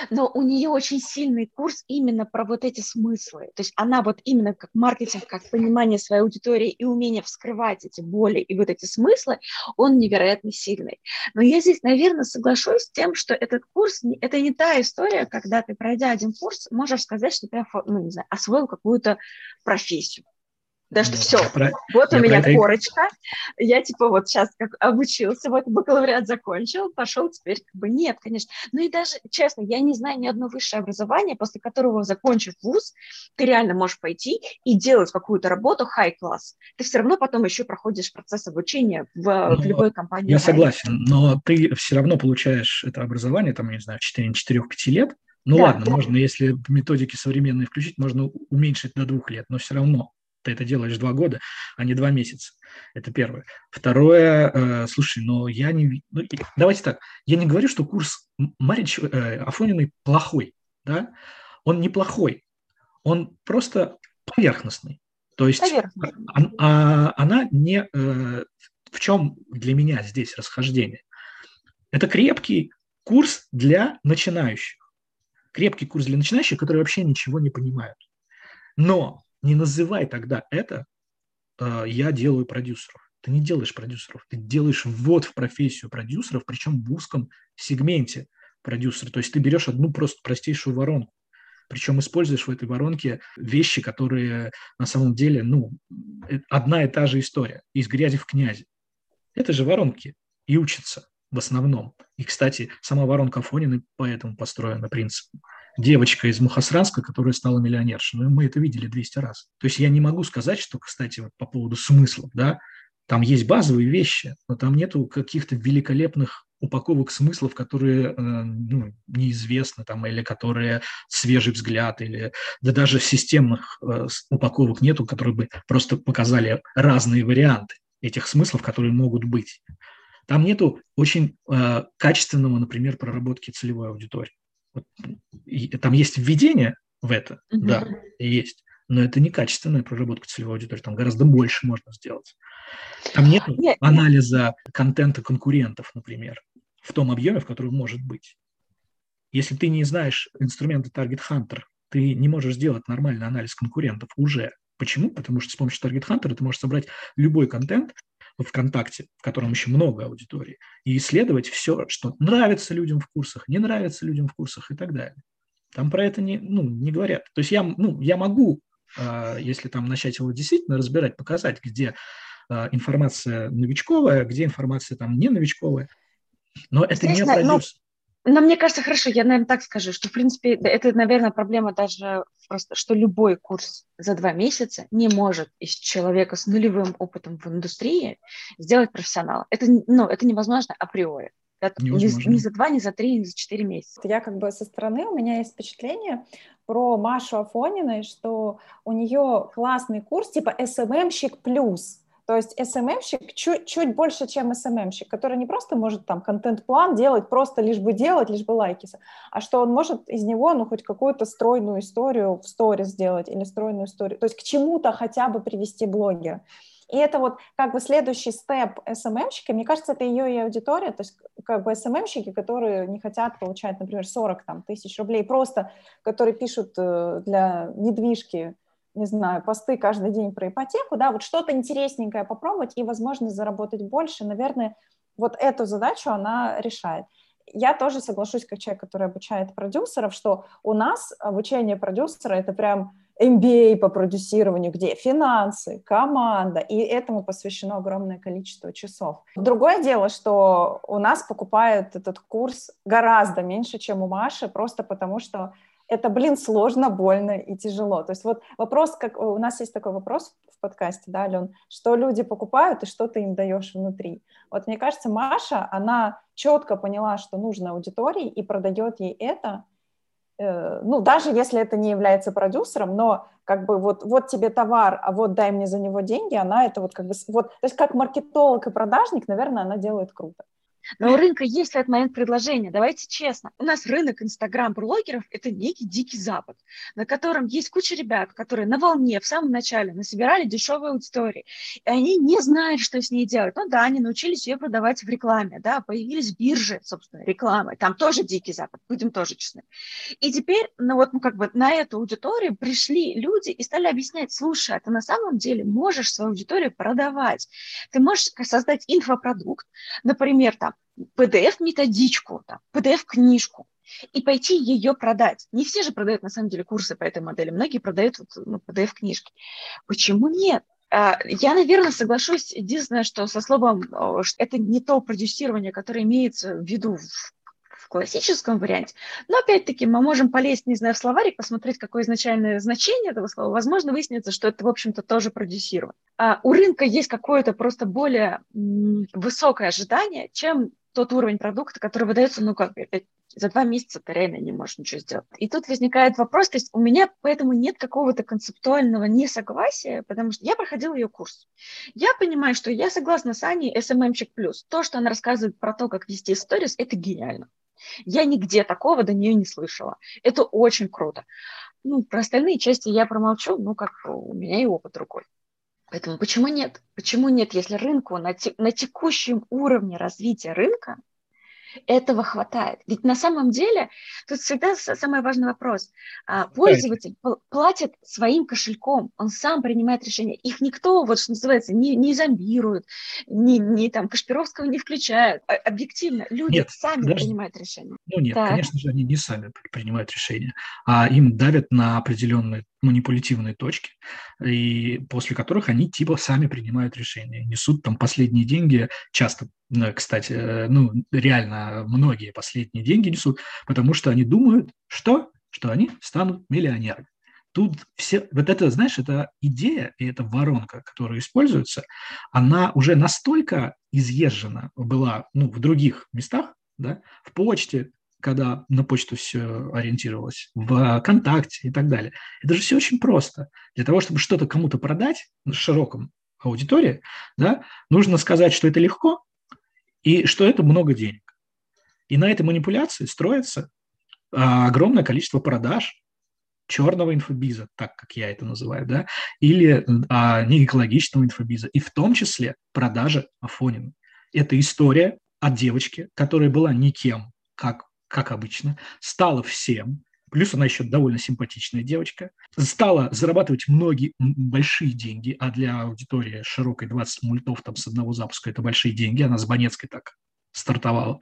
но у нее очень сильный курс именно про вот эти смыслы. То есть она вот именно как маркетинг, как понимание своей аудитории и умение вскрывать эти боли и вот эти смыслы, он невероятно сильный. Но я здесь, наверное, соглашусь с тем, что этот курс, это не та история, когда ты, пройдя один курс, можешь сказать, что ты ну, не знаю, освоил какую-то профессию. Да что все, про... вот у меня это... корочка, я типа вот сейчас как обучился, вот бакалавриат закончил, пошел теперь как бы нет, конечно. Ну и даже, честно, я не знаю ни одно высшее образование, после которого, закончив вуз, ты реально можешь пойти и делать какую-то работу high-класс. Ты все равно потом еще проходишь процесс обучения в, но, в любой компании. Я согласен, но ты все равно получаешь это образование, там, не знаю, в течение 4-5 лет, ну да, ладно, да. можно, если методики современные включить, можно уменьшить до двух лет, но все равно ты это делаешь два года, а не два месяца. Это первое. Второе, э, слушай, но я не... Ну, давайте так, я не говорю, что курс Марич э, Афониной плохой, да? Он неплохой, он просто поверхностный. То есть а, а, она не... Э, в чем для меня здесь расхождение? Это крепкий курс для начинающих. Крепкий курс для начинающих, которые вообще ничего не понимают. Но не называй тогда это э, «я делаю продюсеров». Ты не делаешь продюсеров, ты делаешь ввод в профессию продюсеров, причем в узком сегменте продюсера. То есть ты берешь одну просто простейшую воронку, причем используешь в этой воронке вещи, которые на самом деле, ну, э, одна и та же история, из грязи в князи. Это же воронки и учатся в основном. И, кстати, сама воронка Фонина поэтому построена принципом девочка из Мухасранска, которая стала миллионершей. Ну, мы это видели 200 раз. То есть я не могу сказать, что, кстати, вот по поводу смыслов, да, там есть базовые вещи, но там нету каких-то великолепных упаковок смыслов, которые э, ну, неизвестны, там, или которые свежий взгляд, или да даже системных э, упаковок нету, которые бы просто показали разные варианты этих смыслов, которые могут быть. Там нету очень э, качественного, например, проработки целевой аудитории. Там есть введение в это, mm-hmm. да, есть, но это не качественная проработка целевой аудитории, там гораздо больше можно сделать. Там нет yeah. анализа контента конкурентов, например, в том объеме, в котором может быть. Если ты не знаешь инструменты Target Hunter, ты не можешь сделать нормальный анализ конкурентов уже. Почему? Потому что с помощью Target Hunter ты можешь собрать любой контент, ВКонтакте, в котором еще много аудитории, и исследовать все, что нравится людям в курсах, не нравится людям в курсах и так далее. Там про это не, ну, не говорят. То есть я, ну, я могу а, если там начать его действительно разбирать, показать, где а, информация новичковая, где информация там не новичковая. Но это не продюсер. Но мне кажется, хорошо, я, наверное, так скажу, что, в принципе, это, наверное, проблема даже просто, что любой курс за два месяца не может из человека с нулевым опытом в индустрии сделать профессионала. Это, ну, это невозможно априори. Это ни, ни за два, ни за три, ни за четыре месяца. Я как бы со стороны, у меня есть впечатление про Машу Афониной, что у нее классный курс типа SMM-щик плюс. То есть SMM-щик чуть, чуть больше, чем SMM-щик, который не просто может там контент-план делать, просто лишь бы делать, лишь бы лайки, а что он может из него, ну, хоть какую-то стройную историю в сторис сделать или стройную историю, то есть к чему-то хотя бы привести блогера. И это вот как бы следующий степ SMM-щика, мне кажется, это ее и аудитория, то есть как бы SMM-щики, которые не хотят получать, например, 40 там, тысяч рублей, просто которые пишут э, для недвижки не знаю, посты каждый день про ипотеку, да, вот что-то интересненькое попробовать и возможность заработать больше, наверное, вот эту задачу она решает. Я тоже соглашусь, как человек, который обучает продюсеров, что у нас обучение продюсера — это прям MBA по продюсированию, где финансы, команда, и этому посвящено огромное количество часов. Другое дело, что у нас покупают этот курс гораздо меньше, чем у Маши, просто потому что это, блин, сложно, больно и тяжело. То есть вот вопрос, как у нас есть такой вопрос в подкасте, да, Ален, что люди покупают и что ты им даешь внутри. Вот мне кажется, Маша, она четко поняла, что нужно аудитории и продает ей это, э, ну, даже если это не является продюсером, но как бы вот, вот тебе товар, а вот дай мне за него деньги, она это вот как бы, вот, то есть как маркетолог и продажник, наверное, она делает круто. Но у рынка есть в этот момент предложение. Давайте честно. У нас рынок инстаграм-блогеров – это некий дикий запад, на котором есть куча ребят, которые на волне в самом начале насобирали дешевые аудитории, и они не знают, что с ней делать. Ну да, они научились ее продавать в рекламе, да, появились биржи, собственно, рекламы. Там тоже дикий запад, будем тоже честны. И теперь, ну вот, ну как бы на эту аудиторию пришли люди и стали объяснять, слушай, а ты на самом деле можешь свою аудиторию продавать. Ты можешь создать инфопродукт, например, там, PDF-методичку, PDF-книжку, и пойти ее продать. Не все же продают, на самом деле, курсы по этой модели. Многие продают вот, ну, PDF-книжки. Почему нет? А, я, наверное, соглашусь. Единственное, что со словом, что это не то продюсирование, которое имеется в виду в в классическом варианте. Но опять-таки мы можем полезть, не знаю, в словарик, посмотреть, какое изначальное значение этого слова. Возможно, выяснится, что это, в общем-то, тоже продюсирование. А у рынка есть какое-то просто более высокое ожидание, чем тот уровень продукта, который выдается, ну, как бы, за два месяца ты реально не можешь ничего сделать. И тут возникает вопрос, то есть у меня поэтому нет какого-то концептуального несогласия, потому что я проходила ее курс. Я понимаю, что я согласна с Аней, SMM-чик плюс. То, что она рассказывает про то, как вести сторис, это гениально. Я нигде такого до нее не слышала. Это очень круто. Ну, про остальные части я промолчу, ну, как у меня и опыт другой. Поэтому почему нет? Почему нет, если рынку на, те, на текущем уровне развития рынка этого хватает? Ведь на самом деле тут всегда самый важный вопрос. А, пользователь платит своим кошельком, он сам принимает решения. Их никто, вот что называется, не, не зомбирует, не, не там Кашпировского не включают. А, объективно, люди нет, сами даже, принимают решения. Ну нет, так. конечно же, они не сами принимают решения, а им давят на определенные манипулятивные точки, и после которых они типа сами принимают решения, несут там последние деньги, часто, э, кстати, э, ну, реально многие последние деньги несут, потому что они думают, что? Что они станут миллионерами. Тут все, вот это, знаешь, эта идея и эта воронка, которая используется, она уже настолько изъезжена была ну, в других местах, да, в почте, когда на почту все ориентировалось, в ВКонтакте и так далее. Это же все очень просто. Для того, чтобы что-то кому-то продать на широком аудитории, да, нужно сказать, что это легко и что это много денег. И на этой манипуляции строится а, огромное количество продаж черного инфобиза, так как я это называю, да, или а, неэкологичного инфобиза, и в том числе продажа Афонина. Это история от девочки, которая была никем, как как обычно, стала всем, плюс она еще довольно симпатичная девочка, стала зарабатывать многие большие деньги, а для аудитории широкой 20 мультов там с одного запуска это большие деньги, она с Банецкой так стартовала.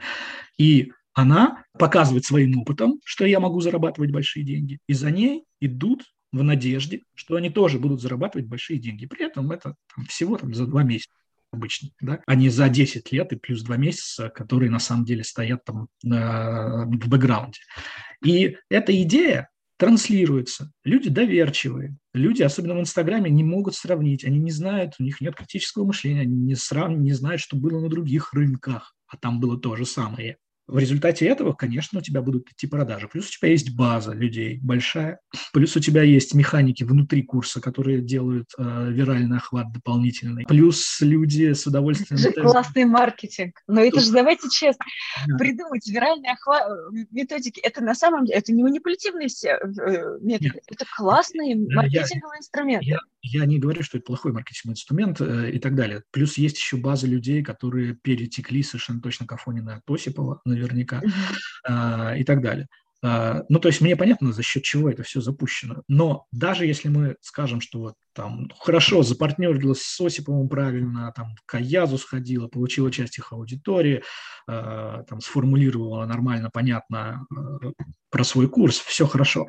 И она показывает своим опытом, что я могу зарабатывать большие деньги, и за ней идут в надежде, что они тоже будут зарабатывать большие деньги. При этом это там, всего там, за два месяца обычно, да, а не за 10 лет и плюс два месяца, которые на самом деле стоят там э, в бэкграунде. И эта идея транслируется. Люди доверчивые. Люди, особенно в Инстаграме, не могут сравнить. Они не знают, у них нет критического мышления, они не, срав... не знают, что было на других рынках, а там было то же самое. В результате этого, конечно, у тебя будут идти продажи. Плюс у тебя есть база людей большая. Плюс у тебя есть механики внутри курса, которые делают э, виральный охват дополнительный. Плюс люди с удовольствием... Это же классный маркетинг. Но это же, давайте честно, да. придумать виральный охват, э, методики. Это на самом деле, это не манипулятивные все э, методы. Нет. Это я, инструменты. Я, я не говорю, что это плохой маркетинговый инструмент э, и так далее. Плюс есть еще база людей, которые перетекли совершенно точно к Афонина от Осипова, наверняка, mm-hmm. и так далее. А, ну, то есть мне понятно, за счет чего это все запущено. Но даже если мы скажем, что вот там ну, хорошо запартнерилась с Осиповым правильно, там к Аязу сходила, получила часть их аудитории, а, там сформулировала нормально, понятно э, про свой курс, все хорошо.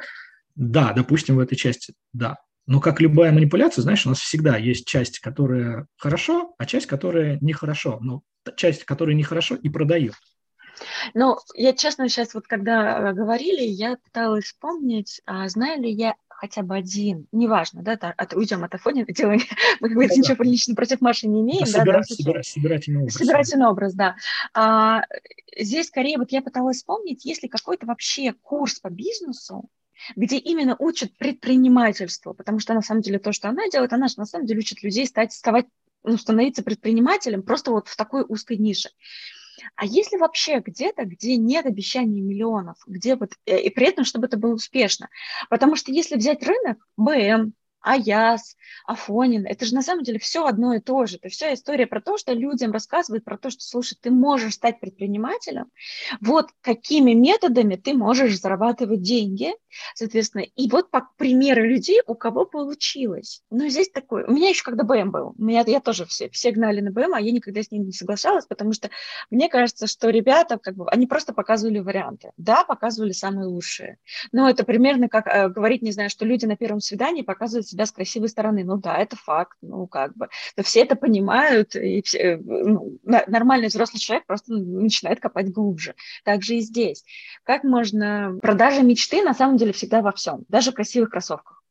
Да, допустим, в этой части, да. Но как любая манипуляция, знаешь, у нас всегда есть часть, которая хорошо, а часть, которая нехорошо. Но часть, которая нехорошо, и продает. Ну, я честно сейчас вот когда э, говорили, я пыталась вспомнить, а знаю ли я хотя бы один, неважно, да, та, от, уйдем от Афонина, делаем, мы, как говорится, ничего лично против Маши не имеем. Да, собирать, да, собирать, собирательный образ. Собирательный образ, да. А, здесь скорее вот я пыталась вспомнить, есть ли какой-то вообще курс по бизнесу, где именно учат предпринимательству, потому что на самом деле то, что она делает, она же на самом деле учит людей стать, вставать, ну, становиться предпринимателем просто вот в такой узкой нише. А если вообще где-то, где нет обещаний миллионов, где вот, э, и при этом, чтобы это было успешно? Потому что если взять рынок, БМ, Аяс, Афонин, это же на самом деле все одно и то же. Это вся история про то, что людям рассказывают про то, что, слушай, ты можешь стать предпринимателем, вот какими методами ты можешь зарабатывать деньги, соответственно, и вот по примеру людей, у кого получилось. Но здесь такое, у меня еще когда БМ был, меня, я тоже все, все гнали на БМ, а я никогда с ним не соглашалась, потому что мне кажется, что ребята, как бы, они просто показывали варианты. Да, показывали самые лучшие, но это примерно как э, говорить, не знаю, что люди на первом свидании показывают себя с красивой стороны. Ну да, это факт, ну как бы. Но все это понимают, и все, э, ну, нормальный взрослый человек просто начинает копать глубже. Так же и здесь. Как можно... Продажа мечты на самом деле всегда во всем, даже в красивых кроссовках.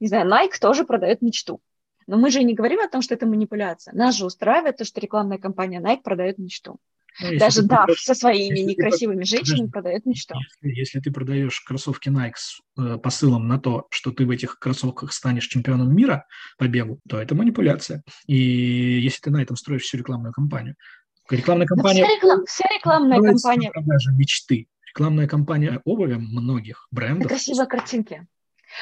Не знаю, Nike тоже продает мечту. Но мы же не говорим о том, что это манипуляция. Нас же устраивает то, что рекламная компания Nike продает мечту. Ну, Даже да, со своими некрасивыми ты, женщинами продает мечту. Если, если ты продаешь кроссовки Nike с э, посылом на то, что ты в этих кроссовках станешь чемпионом мира по бегу, то это манипуляция. И если ты на этом строишь всю рекламную кампанию. Рекламная кампания... Да вся, реклам, вся рекламная кампания... Продажа мечты. Рекламная кампания обуви многих брендов. Красивые картинки.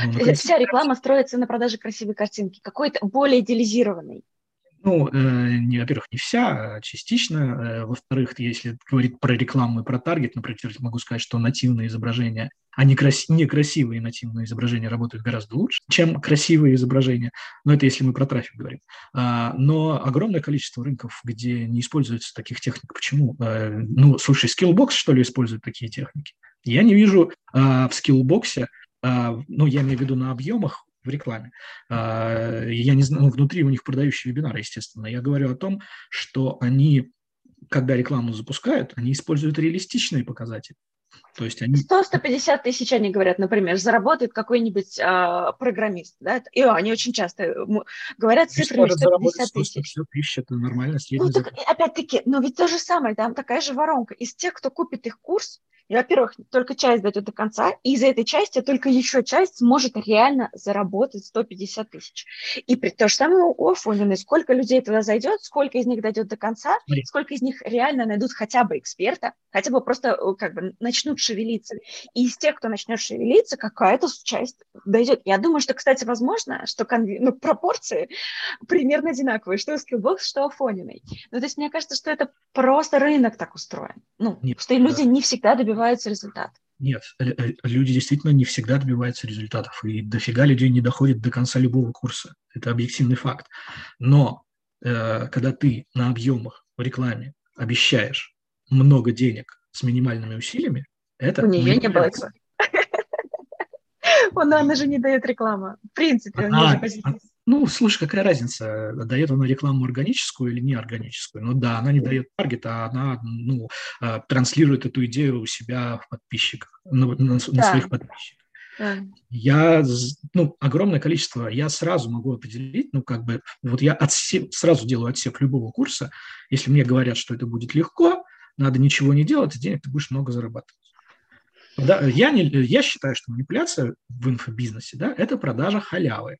Ну, Вся реклама строится на продаже красивой картинки, какой-то более идеализированной. Ну, э, не, во-первых, не вся, а частично. Э, во-вторых, если говорить про рекламу и про таргет, например, могу сказать, что нативные изображения, а не крас- некрасивые нативные изображения работают гораздо лучше, чем красивые изображения. Но это если мы про трафик говорим. А, но огромное количество рынков, где не используется таких техник. Почему? А, ну, слушай, Skillbox, что ли, использует такие техники? Я не вижу а, в Skillbox, а, ну, я имею в виду на объемах, в рекламе. А, я не знаю, ну, внутри у них продающие вебинары, естественно. Я говорю о том, что они, когда рекламу запускают, они используют реалистичные показатели. То есть они... 100-150 тысяч, они говорят, например, заработает какой-нибудь а, программист. Да? И они очень часто говорят цифры 150 тысяч. 100 тысяч – это нормально. Ну, так, опять-таки, но ведь то же самое, там такая же воронка. Из тех, кто купит их курс, во-первых, только часть дойдет до конца, и из этой части только еще часть сможет реально заработать 150 тысяч. И при то же самое у Афонина, сколько людей туда зайдет, сколько из них дойдет до конца, Смотри. сколько из них реально найдут хотя бы эксперта, хотя бы просто э, как бы начнут шевелиться. И из тех, кто начнет шевелиться, какая-то часть дойдет. Я думаю, что, кстати, возможно, что конви... ну, пропорции примерно одинаковые, что у Skillbox, что у Афониной. Ну, то есть мне кажется, что это просто рынок так устроен. Ну, Нет, что люди да. не всегда добиваются добиваются результата. Нет, э, э, люди действительно не всегда добиваются результатов, и дофига людей не доходит до конца любого курса. Это объективный факт. Но э, когда ты на объемах в рекламе обещаешь много денег с минимальными усилиями, это... У нее не было но она же не дает рекламу. В принципе, а, а, ну, слушай, какая разница, дает она рекламу органическую или неорганическую? Ну да, она не дает таргет, а она ну, а, транслирует эту идею у себя в подписчиках, на, на, на да. своих подписчиках. Да. Я, ну, огромное количество, я сразу могу определить, ну, как бы, вот я отсев, сразу делаю отсев любого курса, если мне говорят, что это будет легко, надо ничего не делать, денег ты будешь много зарабатывать. Да, я, не, я считаю, что манипуляция в инфобизнесе, да, это продажа халявы.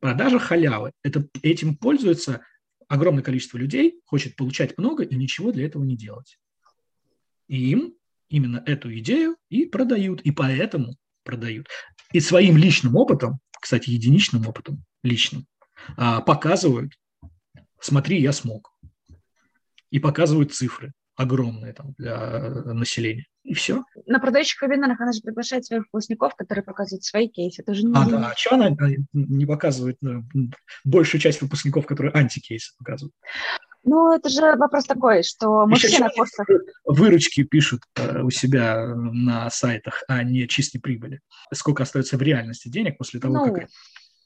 Продажа халявы. Это, этим пользуется огромное количество людей, хочет получать много и ничего для этого не делать. И им именно эту идею и продают, и поэтому продают. И своим личным опытом, кстати, единичным опытом, личным, а, показывают, смотри, я смог. И показывают цифры огромные там для населения. И все. На продающих вебинарах она же приглашает своих выпускников, которые показывают свои кейсы. Это же не... А, да. А что она не показывает ну, большую часть выпускников, которые антикейсы показывают? Ну, это же вопрос такой, что мы Еще все на курсах... Выручки пишут э, у себя на сайтах, а не чистой прибыли. Сколько остается в реальности денег после того, ну... как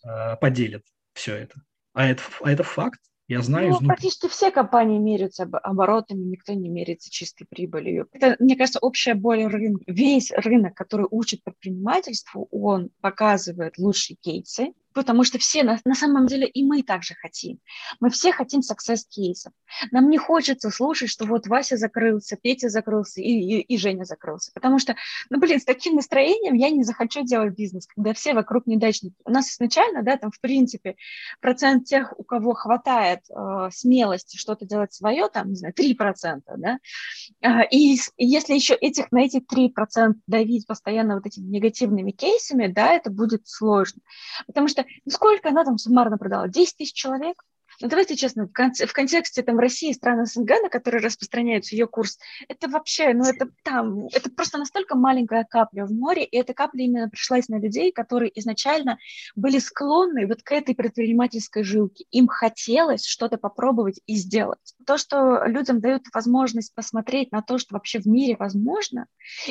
э, поделят все это. А это, а это факт. Я знаю, ну, изнутри. практически все компании меряются оборотами, никто не меряется чистой прибылью. Это, мне кажется, общая боль рынка. Весь рынок, который учит предпринимательству, он показывает лучшие кейсы, потому что все, на, на самом деле, и мы также хотим. Мы все хотим success кейсов. Нам не хочется слушать, что вот Вася закрылся, Петя закрылся и, и, и Женя закрылся. Потому что, ну, блин, с таким настроением я не захочу делать бизнес, когда все вокруг неудачники. У нас изначально, да, там, в принципе, процент тех, у кого хватает э, смелости что-то делать свое, там, не знаю, 3%, да, э, и, и если еще этих, на эти 3% давить постоянно вот этими негативными кейсами, да, это будет сложно. Потому что сколько она там суммарно продала? 10 тысяч человек? Ну, давайте честно, в, конце, в контексте там России и стран СНГ, на которые распространяется ее курс, это вообще, ну, это там, это просто настолько маленькая капля в море, и эта капля именно пришлась на людей, которые изначально были склонны вот к этой предпринимательской жилке. Им хотелось что-то попробовать и сделать. То, что людям дают возможность посмотреть на то, что вообще в мире возможно,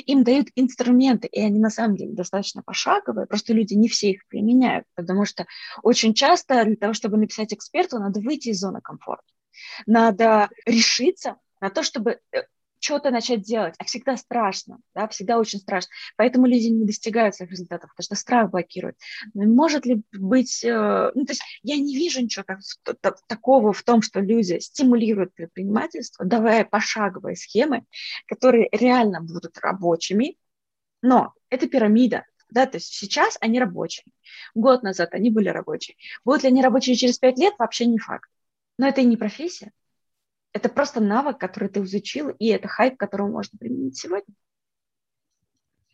им дают инструменты, и они на самом деле достаточно пошаговые, просто люди не все их применяют, потому что очень часто для того, чтобы написать эксперту, надо надо выйти из зоны комфорта. Надо решиться на то, чтобы э, что-то начать делать, а всегда страшно, да, всегда очень страшно. Поэтому люди не достигают своих результатов, потому что страх блокирует. Может ли быть, э, ну, то есть я не вижу ничего так, такого в том, что люди стимулируют предпринимательство, давая пошаговые схемы, которые реально будут рабочими, но это пирамида, да, то есть сейчас они рабочие. Год назад они были рабочие. Будут ли они рабочие через пять лет, вообще не факт. Но это и не профессия. Это просто навык, который ты изучил, и это хайп, который можно применить сегодня.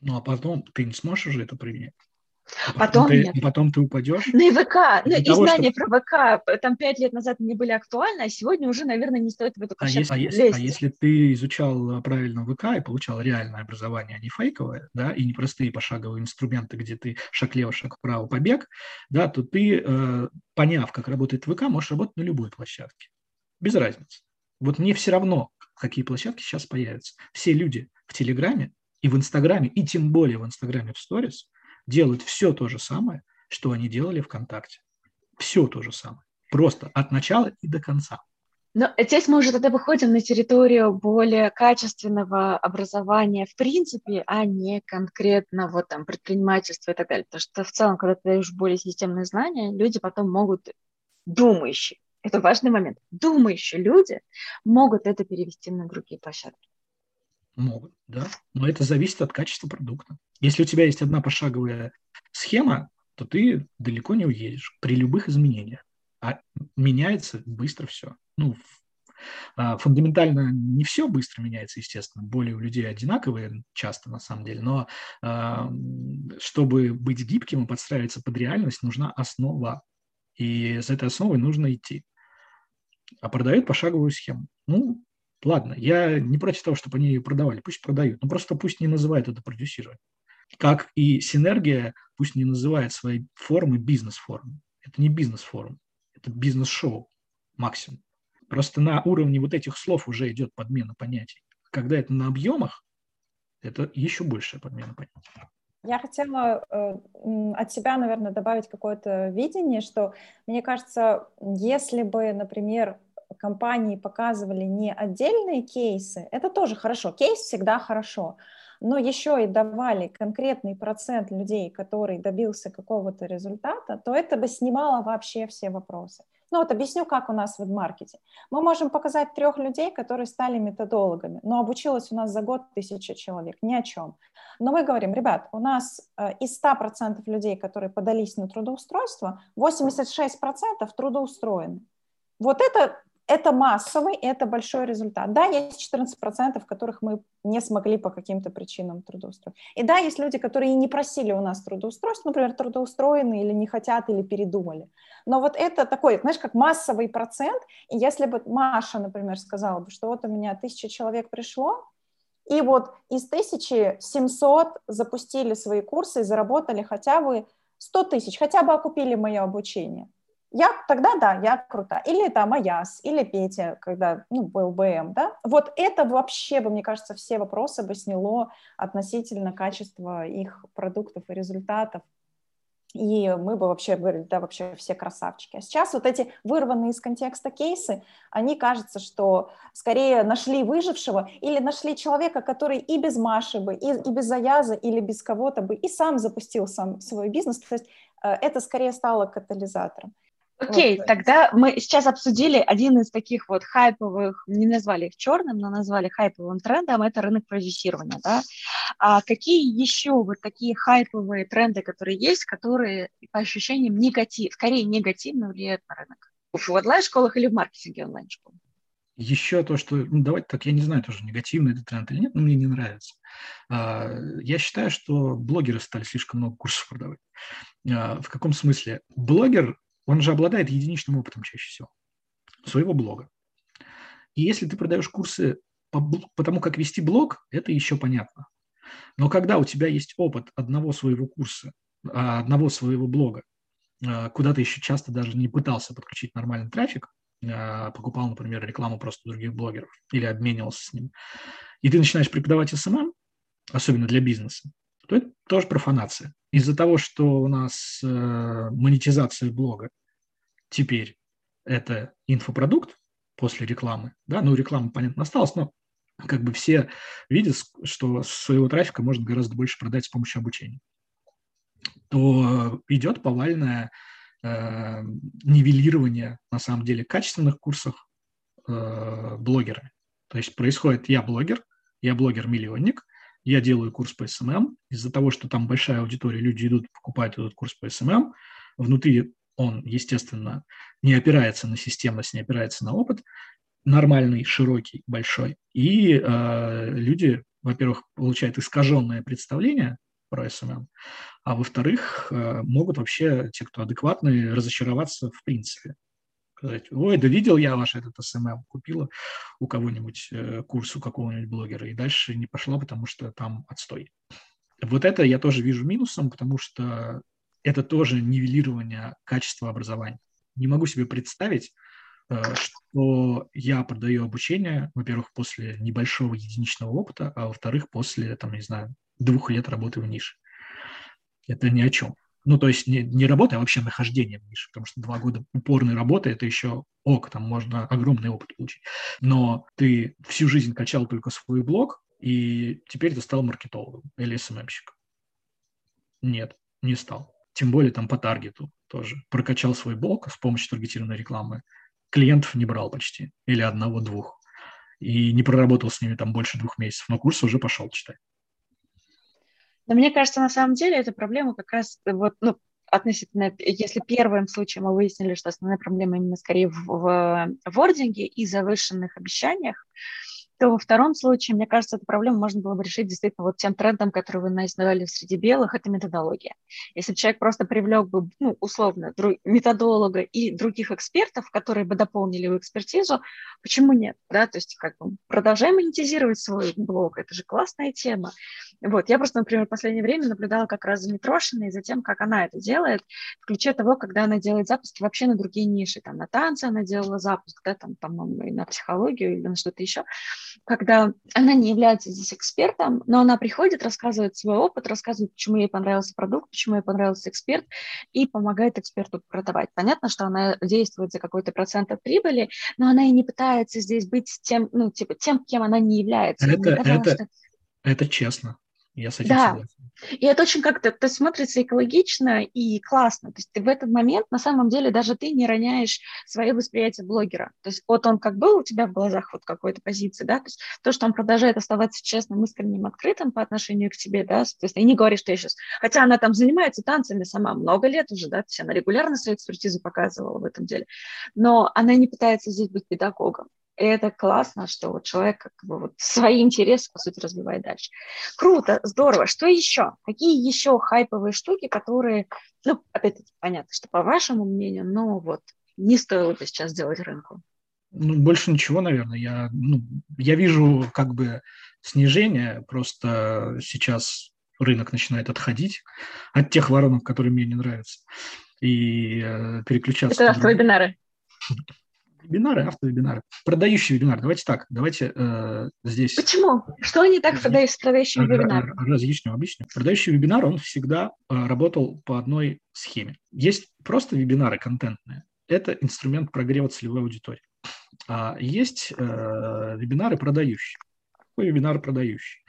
Ну, а потом ты не сможешь уже это применять. А потом, потом, ты, нет. потом ты упадешь. И ВК, ну и того, знания чтобы... про ВК там пять лет назад не были актуальны, а сегодня уже, наверное, не стоит в эту а если, а, если, а если ты изучал правильно ВК и получал реальное образование, а не фейковое, да, и не простые пошаговые инструменты, где ты шаг лево, шаг вправо, побег, да, то ты, э, поняв, как работает ВК, можешь работать на любой площадке. Без разницы. Вот мне все равно, какие площадки сейчас появятся. Все люди в Телеграме и в Инстаграме, и тем более в Инстаграме в Сторис – делают все то же самое, что они делали ВКонтакте. Все то же самое. Просто от начала и до конца. Но здесь мы уже тогда выходим на территорию более качественного образования в принципе, а не конкретно вот там предпринимательство и так далее. Потому что в целом, когда ты даешь более системные знания, люди потом могут думающие, это важный момент, думающие люди могут это перевести на другие площадки. Могут, да. Но это зависит от качества продукта. Если у тебя есть одна пошаговая схема, то ты далеко не уедешь при любых изменениях. А меняется быстро все. Ну, а, фундаментально не все быстро меняется, естественно. Боли у людей одинаковые часто, на самом деле. Но а, чтобы быть гибким и подстраиваться под реальность, нужна основа. И с этой основой нужно идти. А продают пошаговую схему. Ну, Ладно, я не против того, чтобы они ее продавали, пусть продают, но просто пусть не называют это продюсирование. Как и синергия, пусть не называет свои формы бизнес-формы. Это не бизнес-форум, это бизнес-шоу максимум. Просто на уровне вот этих слов уже идет подмена понятий. Когда это на объемах, это еще большая подмена понятий. Я хотела э, от себя, наверное, добавить какое-то видение, что мне кажется, если бы, например, компании показывали не отдельные кейсы, это тоже хорошо. Кейс всегда хорошо, но еще и давали конкретный процент людей, который добился какого-то результата, то это бы снимало вообще все вопросы. Ну вот объясню, как у нас в маркете. Мы можем показать трех людей, которые стали методологами, но обучилось у нас за год тысяча человек, ни о чем. Но мы говорим, ребят, у нас э, из 100% людей, которые подались на трудоустройство, 86% трудоустроены. Вот это это массовый, это большой результат. Да, есть 14%, которых мы не смогли по каким-то причинам трудоустроить. И да, есть люди, которые не просили у нас трудоустройство, например, трудоустроены или не хотят, или передумали. Но вот это такой, знаешь, как массовый процент. И если бы Маша, например, сказала бы, что вот у меня тысяча человек пришло, и вот из 1700 запустили свои курсы и заработали хотя бы 100 тысяч, хотя бы окупили мое обучение – я тогда, да, я крута. Или там Аяс, или Петя, когда, ну, был БМ, да. Вот это вообще бы, мне кажется, все вопросы бы сняло относительно качества их продуктов и результатов. И мы бы вообще говорили, да, вообще все красавчики. А сейчас вот эти вырванные из контекста кейсы, они кажется, что скорее нашли выжившего или нашли человека, который и без Маши бы, и, и без Аяза, или без кого-то бы, и сам запустил сам свой бизнес. То есть э, это скорее стало катализатором. Окей, вот. тогда мы сейчас обсудили один из таких вот хайповых, не назвали их черным, но назвали хайповым трендом, это рынок продюсирования, да. А какие еще вот такие хайповые тренды, которые есть, которые по ощущениям негатив, скорее негативно влияют на рынок? В онлайн-школах или в маркетинге онлайн-школ? Еще то, что, ну, давайте так, я не знаю, тоже негативный этот тренд или нет, но мне не нравится. А, я считаю, что блогеры стали слишком много курсов продавать. А, в каком смысле? Блогер он же обладает единичным опытом чаще всего своего блога. И если ты продаешь курсы по, по тому, как вести блог, это еще понятно. Но когда у тебя есть опыт одного своего курса, а, одного своего блога, а, куда ты еще часто даже не пытался подключить нормальный трафик, а, покупал, например, рекламу просто других блогеров или обменивался с ним, и ты начинаешь преподавать SMM, особенно для бизнеса, то это тоже профанация. Из-за того, что у нас э, монетизация блога теперь это инфопродукт после рекламы, да, ну, реклама, понятно, осталась, но как бы все видят, что своего трафика можно гораздо больше продать с помощью обучения, то идет повальное э, нивелирование, на самом деле, качественных курсов э, блогерами. То есть происходит, я блогер, я блогер-миллионник, я делаю курс по SMM, из-за того, что там большая аудитория, люди идут, покупают этот курс по SMM, внутри он, естественно, не опирается на системность, не опирается на опыт, нормальный, широкий, большой. И э, люди, во-первых, получают искаженное представление про SMM, а во-вторых, э, могут вообще, те, кто адекватные, разочароваться в принципе. Сказать, ой, да видел я ваш этот SMM, купила у кого-нибудь э, курс у какого-нибудь блогера, и дальше не пошла, потому что там отстой. Вот это я тоже вижу минусом, потому что это тоже нивелирование качества образования. Не могу себе представить, э, что я продаю обучение, во-первых, после небольшого единичного опыта, а во-вторых, после, там, не знаю, двух лет работы в нише. Это ни о чем. Ну, то есть не, не работа, а вообще нахождение в потому что два года упорной работы – это еще ок, там можно огромный опыт получить. Но ты всю жизнь качал только свой блог, и теперь ты стал маркетологом или СММщиком. Нет, не стал тем более там по таргету тоже. Прокачал свой блог с помощью таргетированной рекламы. Клиентов не брал почти, или одного-двух. И не проработал с ними там больше двух месяцев, но курс уже пошел читать. Но мне кажется, на самом деле эта проблема как раз вот, ну, относительно, если первым случаем мы выяснили, что основная проблема именно скорее в, в вординге и завышенных обещаниях, то во втором случае, мне кажется, эту проблему можно было бы решить действительно вот тем трендом, который вы назвали среди белых, это методология. Если человек просто привлек бы, ну, условно, друг, методолога и других экспертов, которые бы дополнили его экспертизу, почему нет, да, то есть как бы продолжаем монетизировать свой блог, это же классная тема. Вот, я просто, например, в последнее время наблюдала как раз за Митрошиной, за тем, как она это делает, в ключе того, когда она делает запуски вообще на другие ниши, там, на танцы она делала запуск, да, там, по-моему, и на психологию или на что-то еще, когда она не является здесь экспертом, но она приходит, рассказывает свой опыт, рассказывает, почему ей понравился продукт, почему ей понравился эксперт, и помогает эксперту продавать. Понятно, что она действует за какой-то процент от прибыли, но она и не пытается здесь быть тем, ну, типа, тем, кем она не является. Это, это, что... это честно. Я с этим да. согласен. И это очень как-то это смотрится экологично и классно. То есть ты в этот момент на самом деле даже ты не роняешь свое восприятие блогера. То есть вот он как был у тебя в глазах вот какой-то позиции, да, то есть то, что он продолжает оставаться честным, искренним, открытым по отношению к тебе, да, то есть и не говоришь, что я сейчас... Хотя она там занимается танцами сама много лет уже, да, то есть она регулярно свою экспертизу показывала в этом деле, но она не пытается здесь быть педагогом. И это классно, что вот человек как бы вот свои интересы, по сути, развивает дальше. Круто, здорово. Что еще? Какие еще хайповые штуки, которые, ну, опять-таки, понятно, что по вашему мнению, но вот не стоило бы сейчас делать рынку? Ну, больше ничего, наверное. Я, ну, я вижу как бы снижение, просто сейчас рынок начинает отходить от тех воронок, которые мне не нравятся, и э, переключаться. Это автовебинары. Вебинары, автовебинары. Продающий вебинар. Давайте так, давайте э, здесь... Почему? Что они так продают с продающим вебинаром? Разъясню, объясню. Продающий вебинар, он всегда э, работал по одной схеме. Есть просто вебинары контентные. Это инструмент прогрева целевой аудитории. А есть э, вебинары продающие. Какой вебинар продающий?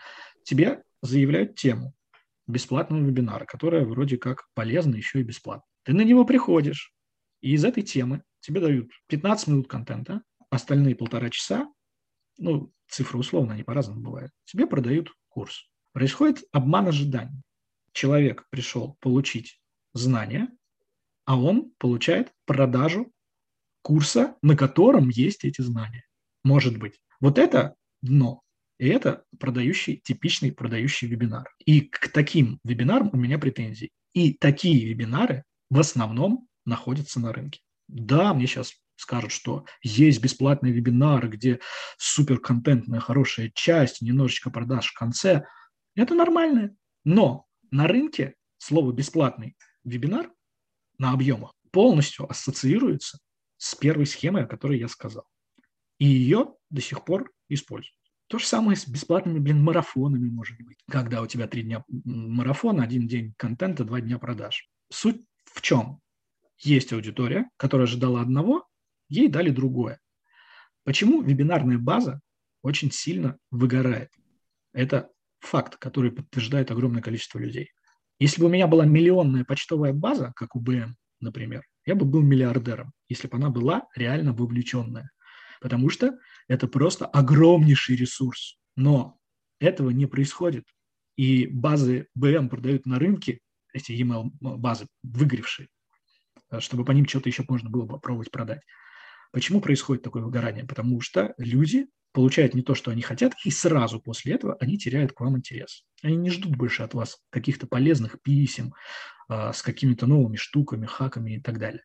Тебе заявляют тему бесплатного вебинара, которая вроде как полезна еще и бесплатно. Ты на него приходишь, и из этой темы тебе дают 15 минут контента, остальные полтора часа, ну, цифры условно, они по-разному бывают, тебе продают курс. Происходит обман ожиданий. Человек пришел получить знания, а он получает продажу курса, на котором есть эти знания. Может быть. Вот это дно. И это продающий, типичный продающий вебинар. И к таким вебинарам у меня претензии. И такие вебинары в основном находится на рынке. Да, мне сейчас скажут, что есть бесплатные вебинары, где суперконтентная хорошая часть, немножечко продаж в конце. Это нормально. Но на рынке слово «бесплатный вебинар» на объемах полностью ассоциируется с первой схемой, о которой я сказал. И ее до сих пор используют. То же самое с бесплатными, блин, марафонами может быть. Когда у тебя три дня марафона, один день контента, два дня продаж. Суть в чем? Есть аудитория, которая ожидала одного, ей дали другое. Почему вебинарная база очень сильно выгорает? Это факт, который подтверждает огромное количество людей. Если бы у меня была миллионная почтовая база, как у БМ, например, я бы был миллиардером, если бы она была реально вовлеченная. Потому что это просто огромнейший ресурс. Но этого не происходит. И базы БМ продают на рынке, эти email базы выгоревшие, чтобы по ним что-то еще можно было попробовать продать. Почему происходит такое выгорание? Потому что люди получают не то, что они хотят, и сразу после этого они теряют к вам интерес. Они не ждут больше от вас каких-то полезных писем а, с какими-то новыми штуками, хаками и так далее.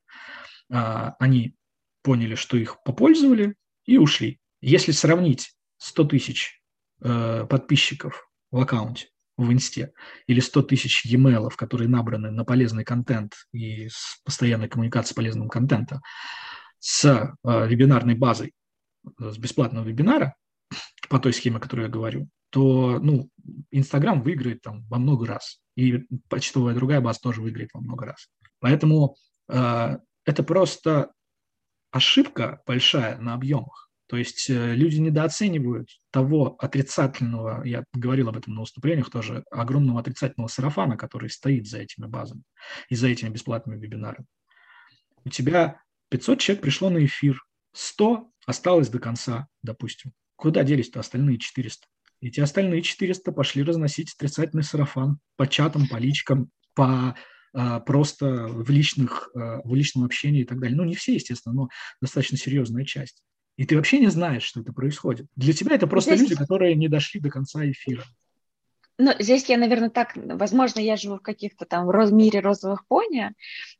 А, они поняли, что их попользовали и ушли. Если сравнить 100 тысяч э, подписчиков в аккаунте в инсте, или 100 тысяч e-mail, которые набраны на полезный контент и с постоянной коммуникацией полезным контентом, с э, вебинарной базой, с бесплатного вебинара, по той схеме, о которой я говорю, то ну, Инстаграм выиграет там во много раз. И почтовая другая база тоже выиграет во много раз. Поэтому э, это просто ошибка большая на объемах. То есть э, люди недооценивают того отрицательного, я говорил об этом на выступлениях тоже, огромного отрицательного сарафана, который стоит за этими базами и за этими бесплатными вебинарами. У тебя 500 человек пришло на эфир, 100 осталось до конца, допустим. Куда делись-то остальные 400? Эти остальные 400 пошли разносить отрицательный сарафан по чатам, по личкам, по а, просто в, личных, а, в личном общении и так далее. Ну, не все, естественно, но достаточно серьезная часть и ты вообще не знаешь, что это происходит. Для тебя это просто здесь... люди, которые не дошли до конца эфира. Ну, здесь я, наверное, так, возможно, я живу в каких-то там мире розовых пони,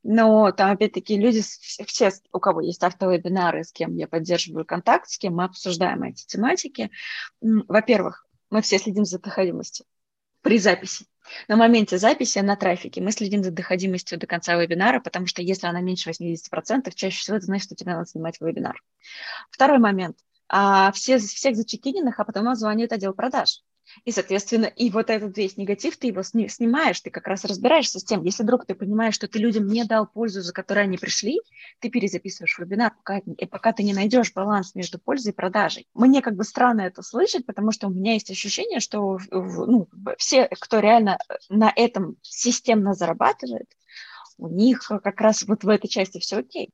но там, опять-таки, люди, все, у кого есть автовебинары, с кем я поддерживаю контакт, с кем мы обсуждаем эти тематики, во-первых, мы все следим за доходимостью при записи. На моменте записи на трафике мы следим за доходимостью до конца вебинара, потому что если она меньше 80%, чаще всего это значит, что тебе надо снимать вебинар. Второй момент. а все, всех зачекиненных, а потом звонит отдел продаж. И, соответственно, и вот этот весь негатив, ты его снимаешь, ты как раз разбираешься с тем. Если вдруг ты понимаешь, что ты людям не дал пользу, за которой они пришли, ты перезаписываешь вебинар, пока, и пока ты не найдешь баланс между пользой и продажей. Мне как бы странно это слышать, потому что у меня есть ощущение, что ну, все, кто реально э, на этом системно зарабатывает, у них как раз вот в этой части все окей.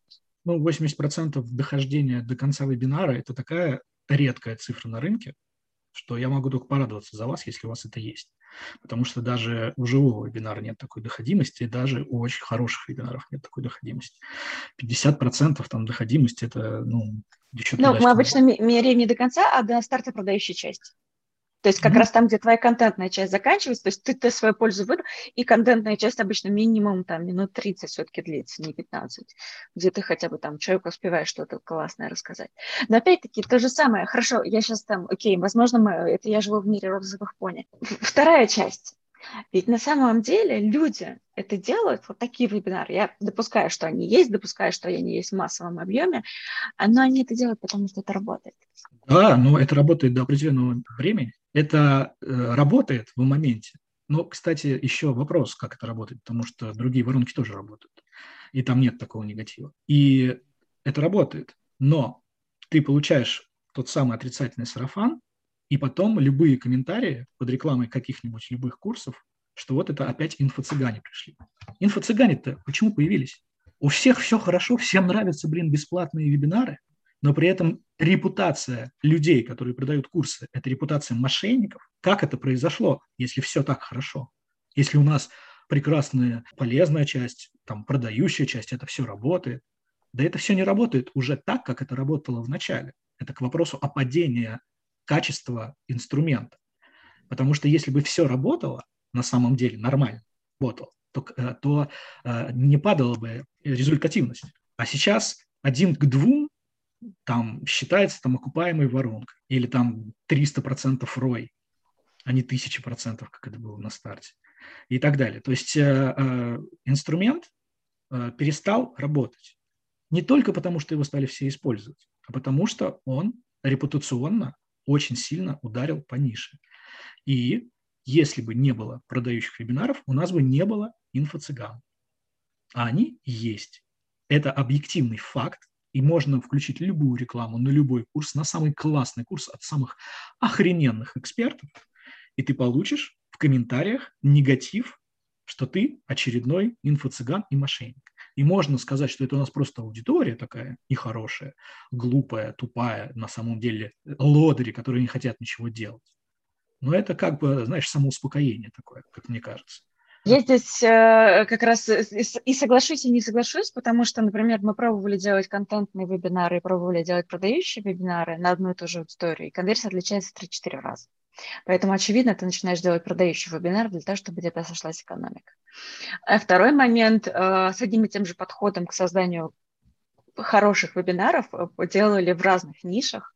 Ну, 80% дохождения до конца вебинара – это такая редкая цифра на рынке, что я могу только порадоваться за вас, если у вас это есть. Потому что даже у живого вебинара нет такой доходимости, и даже у очень хороших вебинаров нет такой доходимости. 50% там доходимости – это, ну, еще Ну, мы обычно меряем не до конца, а до старта продающей части. То есть как mm-hmm. раз там, где твоя контентная часть заканчивается, то есть ты, ты свою пользу выдал, и контентная часть обычно минимум там минут 30 все-таки длится, не 15, где ты хотя бы там человеку успеваешь что-то классное рассказать. Но опять-таки то же самое, хорошо, я сейчас там, окей, возможно, мы, это я живу в мире розовых пони. Вторая часть. Ведь на самом деле люди это делают, вот такие вебинары. Я допускаю, что они есть, допускаю, что они есть в массовом объеме, но они это делают, потому что это работает. Да, но это работает до определенного времени. Это э, работает в моменте. Но, кстати, еще вопрос, как это работает, потому что другие воронки тоже работают. И там нет такого негатива. И это работает. Но ты получаешь тот самый отрицательный сарафан, и потом любые комментарии под рекламой каких-нибудь любых курсов, что вот это опять инфо-цыгане пришли. Инфо-цыгане-то почему появились? У всех все хорошо, всем нравятся, блин, бесплатные вебинары, но при этом репутация людей, которые продают курсы, это репутация мошенников. Как это произошло, если все так хорошо? Если у нас прекрасная полезная часть, там продающая часть, это все работает. Да это все не работает уже так, как это работало в начале. Это к вопросу о падении качества инструмента. Потому что если бы все работало на самом деле нормально, работало, то, э, то э, не падала бы результативность. А сейчас один к двум там считается там окупаемой воронкой или там 300% рой, а не 1000%, как это было на старте и так далее. То есть э, инструмент перестал работать. Не только потому, что его стали все использовать, а потому что он репутационно очень сильно ударил по нише. И если бы не было продающих вебинаров, у нас бы не было инфо-цыган. А они есть. Это объективный факт, и можно включить любую рекламу на любой курс, на самый классный курс от самых охрененных экспертов, и ты получишь в комментариях негатив, что ты очередной инфо-цыган и мошенник. И можно сказать, что это у нас просто аудитория такая нехорошая, глупая, тупая, на самом деле лодыри, которые не хотят ничего делать. Но это как бы, знаешь, самоуспокоение такое, как мне кажется. Я здесь э, как раз и соглашусь, и не соглашусь, потому что, например, мы пробовали делать контентные вебинары пробовали делать продающие вебинары на одну и ту же аудиторию, и конверсия отличается в 3-4 раза. Поэтому, очевидно, ты начинаешь делать продающий вебинар для того, чтобы где-то сошлась экономика. А второй момент, э, с одним и тем же подходом к созданию хороших вебинаров э, делали в разных нишах,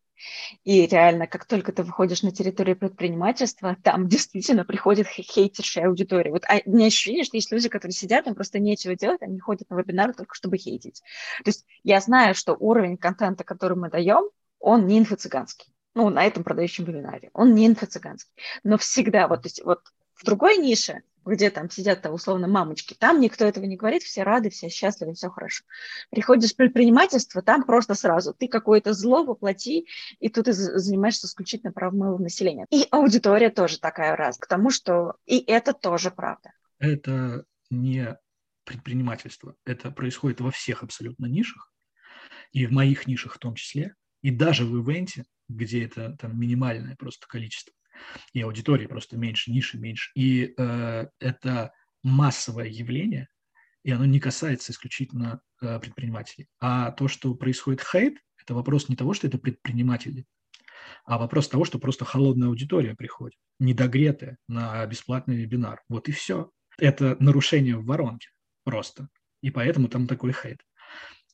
и реально, как только ты выходишь на территорию предпринимательства, там действительно приходит хейтершая аудитория. Вот а, не ощущение, что есть люди, которые сидят, им просто нечего делать, они ходят на вебинары только чтобы хейтить. То есть я знаю, что уровень контента, который мы даем, он не инфо-цыганский. Ну, на этом продающем вебинаре. Он не инфо-цыганский. Но всегда, вот, то есть, вот в другой нише где там сидят -то, условно мамочки, там никто этого не говорит, все рады, все счастливы, все хорошо. Приходишь в предпринимательство, там просто сразу ты какое-то зло воплоти, и тут ты занимаешься исключительно правом населения. И аудитория тоже такая раз, к тому, что и это тоже правда. Это не предпринимательство, это происходит во всех абсолютно нишах, и в моих нишах в том числе, и даже в ивенте, где это там минимальное просто количество и аудитории просто меньше, ниши меньше. И э, это массовое явление, и оно не касается исключительно э, предпринимателей. А то, что происходит хейт, это вопрос не того, что это предприниматели, а вопрос того, что просто холодная аудитория приходит, недогретая на бесплатный вебинар. Вот и все. Это нарушение в воронке просто. И поэтому там такой хейт.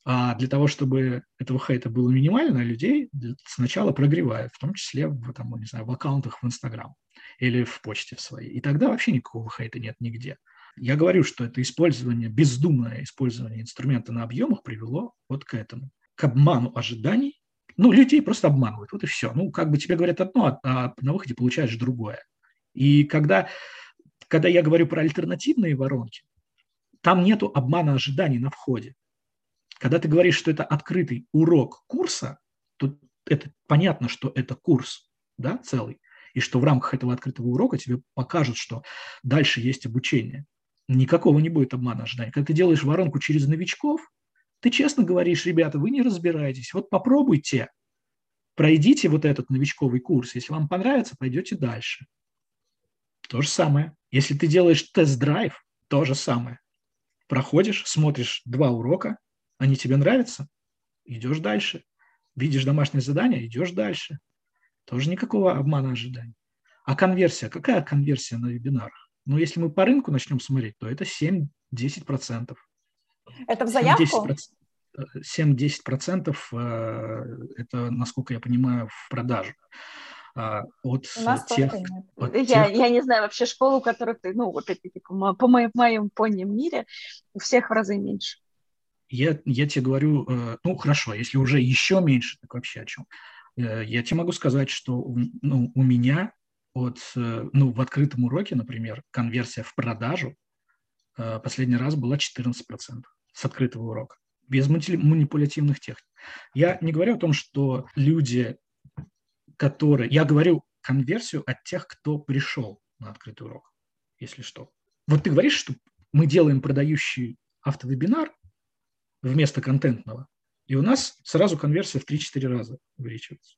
А для того, чтобы этого хейта было минимально, людей сначала прогревают, в том числе в, там, не знаю, в аккаунтах в Инстаграм или в почте своей. И тогда вообще никакого хейта нет нигде. Я говорю, что это использование, бездумное использование инструмента на объемах привело вот к этому. К обману ожиданий Ну, людей просто обманывают, вот и все. Ну, как бы тебе говорят одно, а на выходе получаешь другое. И когда, когда я говорю про альтернативные воронки, там нету обмана ожиданий на входе. Когда ты говоришь, что это открытый урок курса, то это понятно, что это курс, да, целый, и что в рамках этого открытого урока тебе покажут, что дальше есть обучение. Никакого не будет обмана ожиданий. Когда ты делаешь воронку через новичков, ты честно говоришь, ребята, вы не разбираетесь, вот попробуйте, пройдите вот этот новичковый курс. Если вам понравится, пойдете дальше. То же самое. Если ты делаешь тест-драйв, то же самое. Проходишь, смотришь два урока, они тебе нравятся, идешь дальше. Видишь домашнее задание, идешь дальше. Тоже никакого обмана ожиданий. А конверсия? Какая конверсия на вебинарах? Ну, если мы по рынку начнем смотреть, то это 7-10%. Это в заявку? 7-10% э, это, насколько я понимаю, в продажу. А, от У нас тех, от я, тех... я не знаю вообще школу, которую ты, ну, вот эти, типа, по моим, моим пониям мире, у всех в разы меньше. Я, я тебе говорю, э, ну, хорошо, если уже еще меньше, так вообще о чем? Э, я тебе могу сказать, что ну, у меня от, ну, в открытом уроке, например, конверсия в продажу последний раз была 14% с открытого урока, без манипулятивных техник. Я не говорю о том, что люди, которые... Я говорю конверсию от тех, кто пришел на открытый урок, если что. Вот ты говоришь, что мы делаем продающий автовебинар вместо контентного, и у нас сразу конверсия в 3-4 раза увеличивается.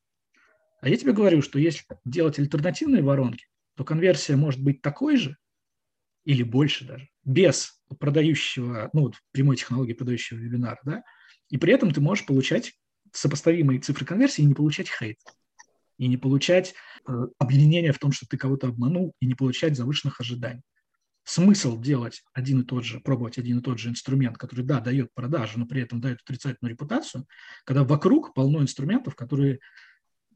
А я тебе говорю, что если делать альтернативные воронки, то конверсия может быть такой же или больше даже, без продающего, ну вот прямой технологии продающего вебинара, да, и при этом ты можешь получать сопоставимые цифры конверсии и не получать хейт, и не получать э, обвинения в том, что ты кого-то обманул, и не получать завышенных ожиданий. Смысл делать один и тот же, пробовать один и тот же инструмент, который, да, дает продажу, но при этом дает отрицательную репутацию, когда вокруг полно инструментов, которые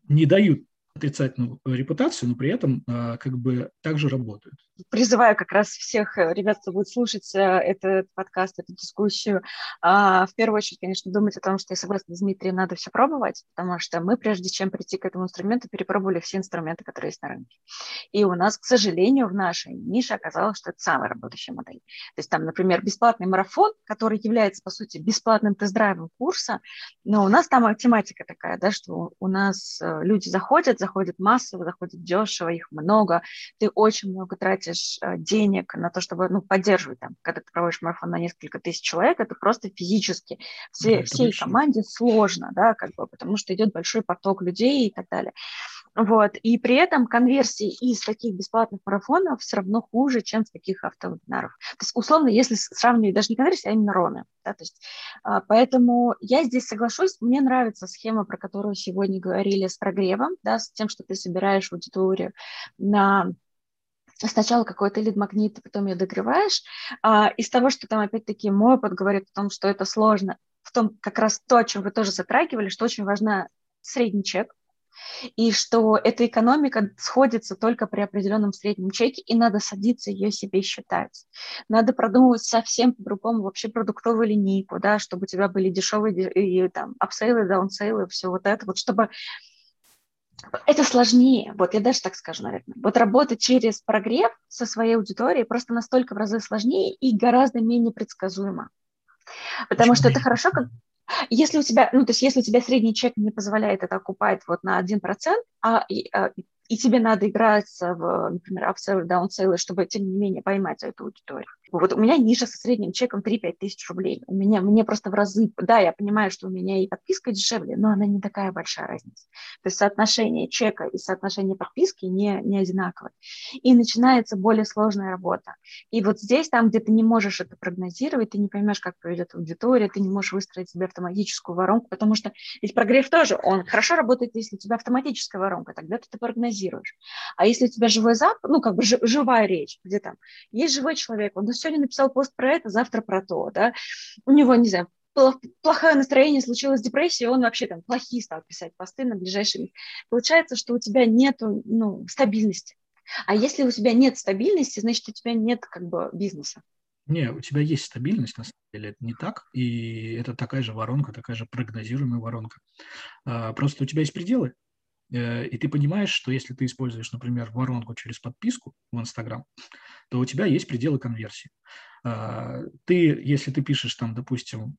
не дают отрицательную репутацию, но при этом а, как бы также работают. Призываю как раз всех э, ребят, кто будет слушать э, этот подкаст, эту дискуссию, а, в первую очередь, конечно, думать о том, что я согласна с Дмитрием, надо все пробовать, потому что мы, прежде чем прийти к этому инструменту, перепробовали все инструменты, которые есть на рынке. И у нас, к сожалению, в нашей нише оказалось, что это самая работающая модель. То есть там, например, бесплатный марафон, который является, по сути, бесплатным тест-драйвом курса, но у нас там тематика такая, да, что у нас э, люди заходят, заходят массово, заходят дешево, их много, ты очень много тратишь э, денег на то, чтобы ну, поддерживать там, когда ты проводишь марафон на несколько тысяч человек, это просто физически все, да, всей точно. команде сложно, да, как бы, потому что идет большой поток людей и так далее. Вот. И при этом конверсии из таких бесплатных марафонов все равно хуже, чем с таких автовебинаров. То есть, условно, если сравнивать даже не конверсии, а именно роны. Да, то есть, а, поэтому я здесь соглашусь. Мне нравится схема, про которую сегодня говорили с прогревом, да, с тем, что ты собираешь аудиторию на сначала какой-то лид-магнит, а потом ее догреваешь. А, из того, что там, опять-таки, мой опыт говорит о том, что это сложно, в том как раз то, о чем вы тоже затрагивали, что очень важна средний чек, и что эта экономика сходится только при определенном среднем чеке, и надо садиться ее себе считать. Надо продумывать совсем по-другому вообще продуктовую линейку, да, чтобы у тебя были дешевые и, там upsell ы, downsell ы, все вот это, вот чтобы это сложнее, вот я даже так скажу, наверное. Вот работать через прогрев со своей аудиторией просто настолько в разы сложнее и гораздо менее предсказуемо. Потому Очень что это хорошо, как, если у тебя, ну, то есть если у тебя средний чек не позволяет это окупать вот на 1%, а, и, а, и тебе надо играть в, например, upsell, downsell, чтобы, тем не менее, поймать эту аудиторию. Вот у меня ниша со средним чеком 3-5 тысяч рублей. У меня, мне просто в разы, да, я понимаю, что у меня и подписка дешевле, но она не такая большая разница. То есть соотношение чека и соотношение подписки не, не одинаковое. И начинается более сложная работа. И вот здесь, там, где ты не можешь это прогнозировать, ты не поймешь, как поведет аудитория, ты не можешь выстроить себе автоматическую воронку, потому что ведь прогрев тоже, он хорошо работает, если у тебя автоматическая воронка, тогда ты это прогнозируешь. А если у тебя живой запад, ну, как бы живая речь, где там есть живой человек, он сегодня написал пост про это, завтра про то, да, у него, не знаю, плохое настроение, случилась депрессия, он вообще там плохие стал писать посты на ближайшие. Получается, что у тебя нет ну, стабильности. А если у тебя нет стабильности, значит, у тебя нет как бы бизнеса. Не, у тебя есть стабильность, на самом деле, это не так, и это такая же воронка, такая же прогнозируемая воронка. А, просто у тебя есть пределы, и ты понимаешь, что если ты используешь, например, воронку через подписку в Инстаграм, то у тебя есть пределы конверсии. А, ты, если ты пишешь там, допустим,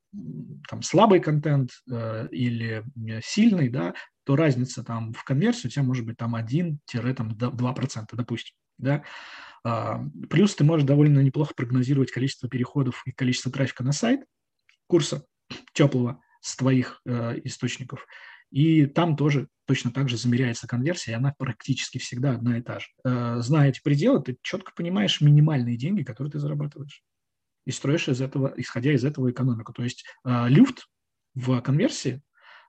там слабый контент э, или сильный, да, то разница там в конверсии у тебя может быть там 1-2%, допустим, да. А, плюс ты можешь довольно неплохо прогнозировать количество переходов и количество трафика на сайт курса теплого с твоих э, источников. И там тоже точно так же замеряется конверсия, и она практически всегда одна и та же. Э, зная эти пределы, ты четко понимаешь минимальные деньги, которые ты зарабатываешь. И строишь из этого, исходя из этого экономику. То есть э, люфт в конверсии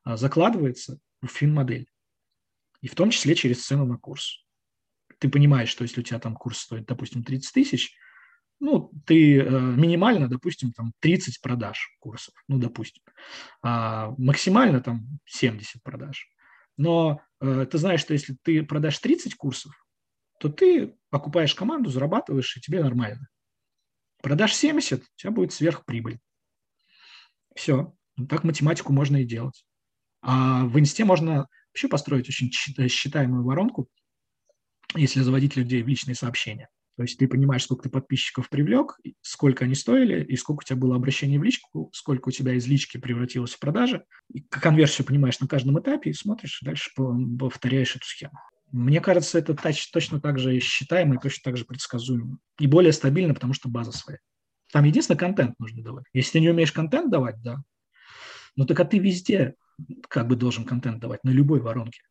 э, закладывается в фин-модель. И в том числе через цену на курс ты понимаешь, что если у тебя там курс стоит, допустим, 30 тысяч, ну, ты э, минимально, допустим, там 30 продаж курсов, ну, допустим, а максимально там 70 продаж. Но э, ты знаешь, что если ты продашь 30 курсов, то ты покупаешь команду, зарабатываешь, и тебе нормально. Продашь 70, у тебя будет сверхприбыль. Все. Так математику можно и делать. А в инсте можно вообще построить очень считаемую воронку – если заводить людей в личные сообщения. То есть ты понимаешь, сколько ты подписчиков привлек, сколько они стоили, и сколько у тебя было обращений в личку, сколько у тебя из лички превратилось в продажи. И конверсию понимаешь на каждом этапе и смотришь, дальше повторяешь эту схему. Мне кажется, это точно так же считаемо и точно так же предсказуемо. И более стабильно, потому что база своя. Там единственный контент нужно давать. Если ты не умеешь контент давать, да, ну так а ты везде как бы должен контент давать, на любой воронке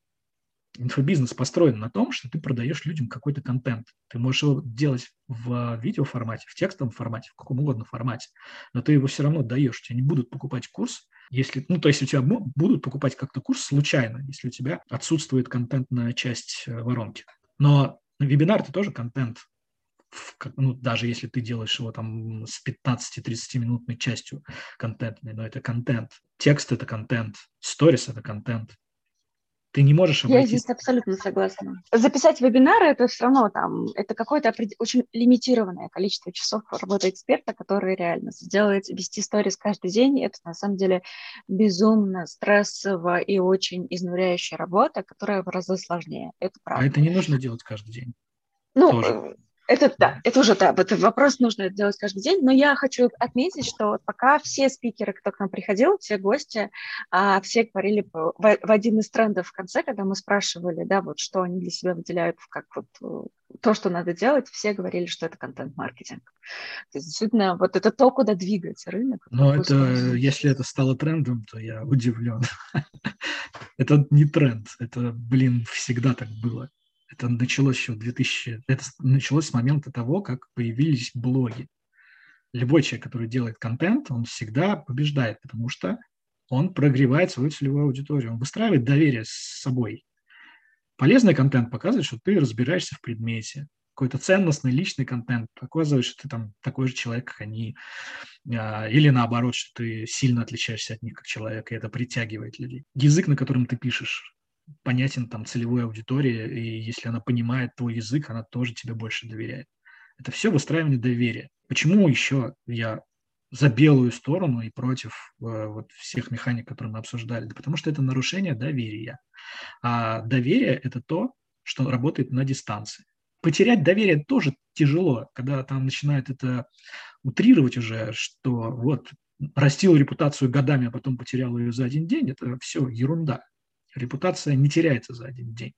инфобизнес построен на том, что ты продаешь людям какой-то контент. Ты можешь его делать в видеоформате, в текстовом формате, в каком угодно формате, но ты его все равно даешь. Тебя не будут покупать курс, если, ну, то есть у тебя будут покупать как-то курс случайно, если у тебя отсутствует контентная часть э, воронки. Но вебинар – это тоже контент, ну, даже если ты делаешь его там с 15-30 минутной частью контентной, но это контент. Текст – это контент, сторис – это контент. Ты не можешь обратиться. Я здесь абсолютно согласна. Записать вебинары это все равно там, это какое-то очень лимитированное количество часов работы эксперта, который реально сделает, вести сторис каждый день. Это на самом деле безумно стрессовая и очень изнуряющая работа, которая в разы сложнее. Это а правда. А это не нужно делать каждый день. Ну, Тоже. Это да, это уже да, вот вопрос нужно делать каждый день, но я хочу отметить, что пока все спикеры, кто к нам приходил, все гости, а, все говорили в, один из трендов в конце, когда мы спрашивали, да, вот что они для себя выделяют как вот э, то, что надо делать, все говорили, что это контент-маркетинг. То есть, действительно, вот это то, куда двигается рынок. Но это, если это стало трендом, то я удивлен. это не тренд, это, блин, всегда так было. Это началось еще в 2000... Это началось с момента того, как появились блоги. Любой человек, который делает контент, он всегда побеждает, потому что он прогревает свою целевую аудиторию, он выстраивает доверие с собой. Полезный контент показывает, что ты разбираешься в предмете, какой-то ценностный личный контент показывает, что ты там такой же человек, как они, а, или наоборот, что ты сильно отличаешься от них как человек, и это притягивает людей. Язык, на котором ты пишешь, понятен там целевой аудитории, и если она понимает твой язык, она тоже тебе больше доверяет. Это все выстраивание доверия. Почему еще я за белую сторону и против э, вот всех механик, которые мы обсуждали? Да потому что это нарушение доверия. А доверие – это то, что работает на дистанции. Потерять доверие тоже тяжело, когда там начинают это утрировать уже, что вот растил репутацию годами, а потом потерял ее за один день, это все ерунда. Репутация не теряется за один день.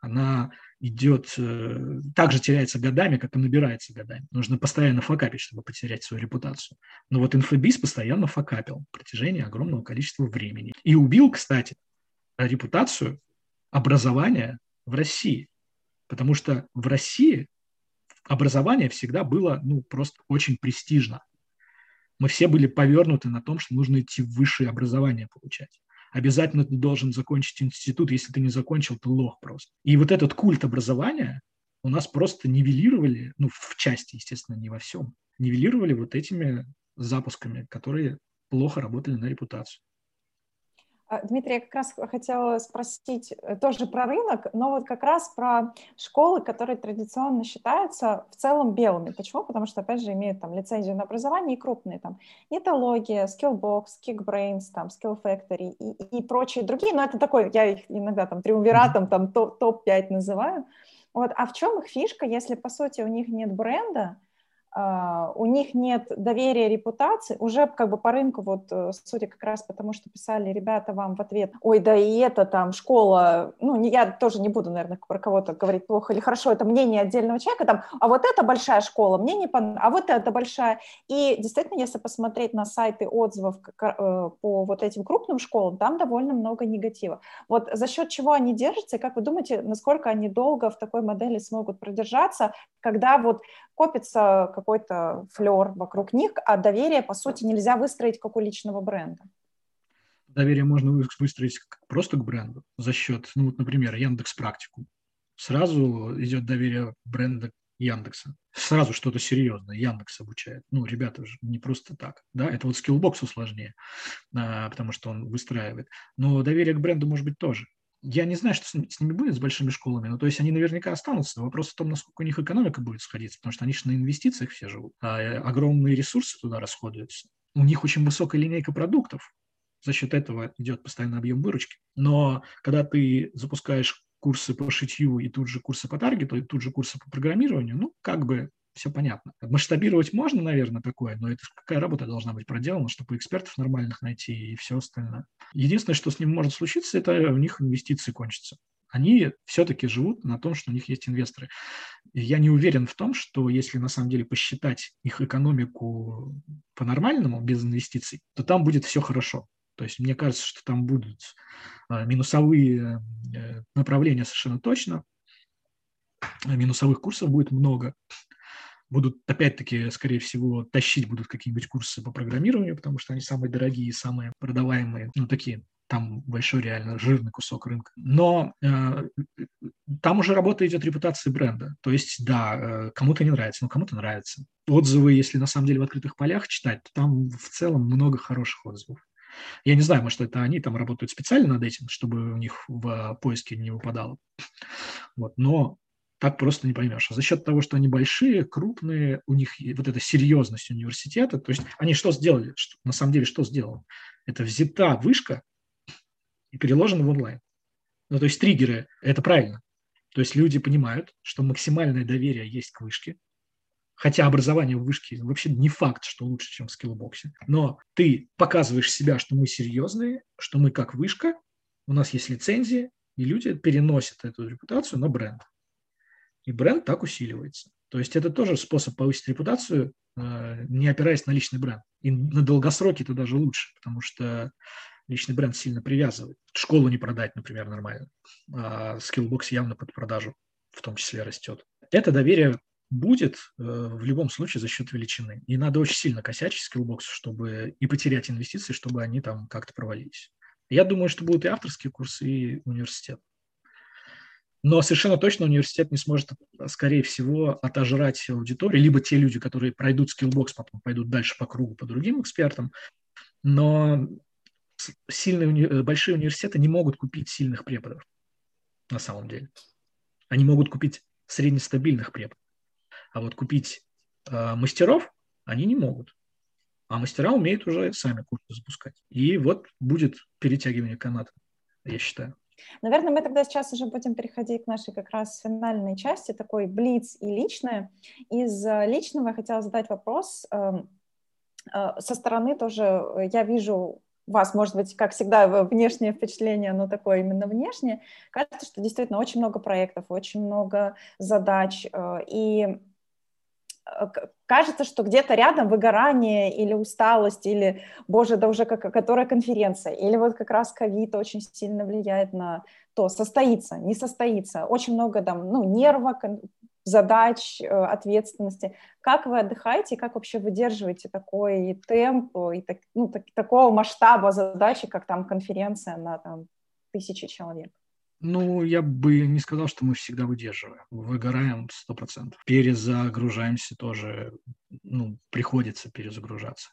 Она идет, э, также теряется годами, как и набирается годами. Нужно постоянно факапить, чтобы потерять свою репутацию. Но вот инфобиз постоянно факапил в протяжении огромного количества времени. И убил, кстати, репутацию образования в России. Потому что в России образование всегда было ну, просто очень престижно. Мы все были повернуты на том, что нужно идти в высшее образование получать обязательно ты должен закончить институт, если ты не закончил, ты лох просто. И вот этот культ образования у нас просто нивелировали, ну, в части, естественно, не во всем, нивелировали вот этими запусками, которые плохо работали на репутацию. А, Дмитрий, я как раз хотела спросить э, тоже про рынок, но вот как раз про школы, которые традиционно считаются в целом белыми. Почему? Потому что, опять же, имеют там лицензию на образование и крупные там Нетология, Skillbox, Kickbrains, там Skill Factory и, и прочие другие. Но это такой, я их иногда там триумвиратом там топ-5 называю. Вот. А в чем их фишка, если, по сути, у них нет бренда, у них нет доверия репутации, уже как бы по рынку, вот, э, судя как раз потому, что писали ребята вам в ответ, ой, да и это там школа, ну, не, я тоже не буду, наверное, про кого-то говорить плохо или хорошо, это мнение отдельного человека, там, а вот это большая школа, мне не понравилось, а вот это большая. И действительно, если посмотреть на сайты отзывов э, по вот этим крупным школам, там довольно много негатива. Вот за счет чего они держатся, и как вы думаете, насколько они долго в такой модели смогут продержаться, когда вот копится какой-то флер вокруг них, а доверие, по сути, нельзя выстроить как у личного бренда. Доверие можно выстроить просто к бренду за счет, ну вот, например, Яндекс Практику. Сразу идет доверие бренда Яндекса. Сразу что-то серьезное. Яндекс обучает. Ну, ребята же не просто так. Да, это вот скиллбоксу сложнее, а, потому что он выстраивает. Но доверие к бренду может быть тоже. Я не знаю, что с, с ними будет, с большими школами, но то есть они наверняка останутся. Вопрос в том, насколько у них экономика будет сходиться, потому что они же на инвестициях все живут, а э, огромные ресурсы туда расходуются. У них очень высокая линейка продуктов, за счет этого идет постоянный объем выручки. Но когда ты запускаешь курсы по шитью и тут же курсы по таргету, и тут же курсы по программированию, ну, как бы все понятно. Масштабировать можно, наверное, такое, но это какая работа должна быть проделана, чтобы экспертов нормальных найти и все остальное. Единственное, что с ним может случиться, это у них инвестиции кончатся. Они все-таки живут на том, что у них есть инвесторы. И я не уверен в том, что если на самом деле посчитать их экономику по-нормальному, без инвестиций, то там будет все хорошо. То есть мне кажется, что там будут а, минусовые э, направления совершенно точно, минусовых курсов будет много будут, опять-таки, скорее всего, тащить будут какие-нибудь курсы по программированию, потому что они самые дорогие, самые продаваемые, ну, такие там большой реально жирный кусок рынка. Но э, там уже работа идет репутации бренда. То есть, да, э, кому-то не нравится, но кому-то нравится. Отзывы, если на самом деле в открытых полях читать, то там в целом много хороших отзывов. Я не знаю, может, это они там работают специально над этим, чтобы у них в поиске не выпадало. Вот. Но так просто не поймешь. А за счет того, что они большие, крупные, у них вот эта серьезность университета, то есть они что сделали? Что, на самом деле что сделано? Это взята вышка и переложена в онлайн. Ну, то есть триггеры – это правильно. То есть люди понимают, что максимальное доверие есть к вышке, хотя образование в вышке вообще не факт, что лучше, чем в скиллбоксе. Но ты показываешь себя, что мы серьезные, что мы как вышка, у нас есть лицензии, и люди переносят эту репутацию на бренд и бренд так усиливается. То есть это тоже способ повысить репутацию, э, не опираясь на личный бренд. И на долгосроке это даже лучше, потому что личный бренд сильно привязывает. Школу не продать, например, нормально. А Skillbox явно под продажу в том числе растет. Это доверие будет э, в любом случае за счет величины. И надо очень сильно косячить Skillbox у, чтобы и потерять инвестиции, чтобы они там как-то провалились. Я думаю, что будут и авторские курсы, и университет. Но совершенно точно университет не сможет, скорее всего, отожрать аудиторию, либо те люди, которые пройдут скиллбокс, потом пойдут дальше по кругу по другим экспертам. Но сильные, уни... большие университеты не могут купить сильных преподов на самом деле. Они могут купить среднестабильных преподов. А вот купить э, мастеров они не могут. А мастера умеют уже сами курсы запускать. И вот будет перетягивание каната, я считаю. Наверное, мы тогда сейчас уже будем переходить к нашей как раз финальной части, такой блиц и личное. Из э, личного я хотела задать вопрос. Эм, э, со стороны тоже э, я вижу вас, может быть, как всегда, внешнее впечатление, оно такое именно внешнее. Кажется, что действительно очень много проектов, очень много задач. И кажется, что где-то рядом выгорание или усталость, или, боже, да уже как, которая конференция, или вот как раз ковид очень сильно влияет на то, состоится, не состоится. Очень много там, ну, нерва, задач, э, ответственности. Как вы отдыхаете, как вообще выдерживаете такой темп и так, ну, так, такого масштаба задачи, как там конференция на там, тысячи человек? Ну, я бы не сказал, что мы всегда выдерживаем. Выгораем 100%. Перезагружаемся тоже, ну, приходится перезагружаться.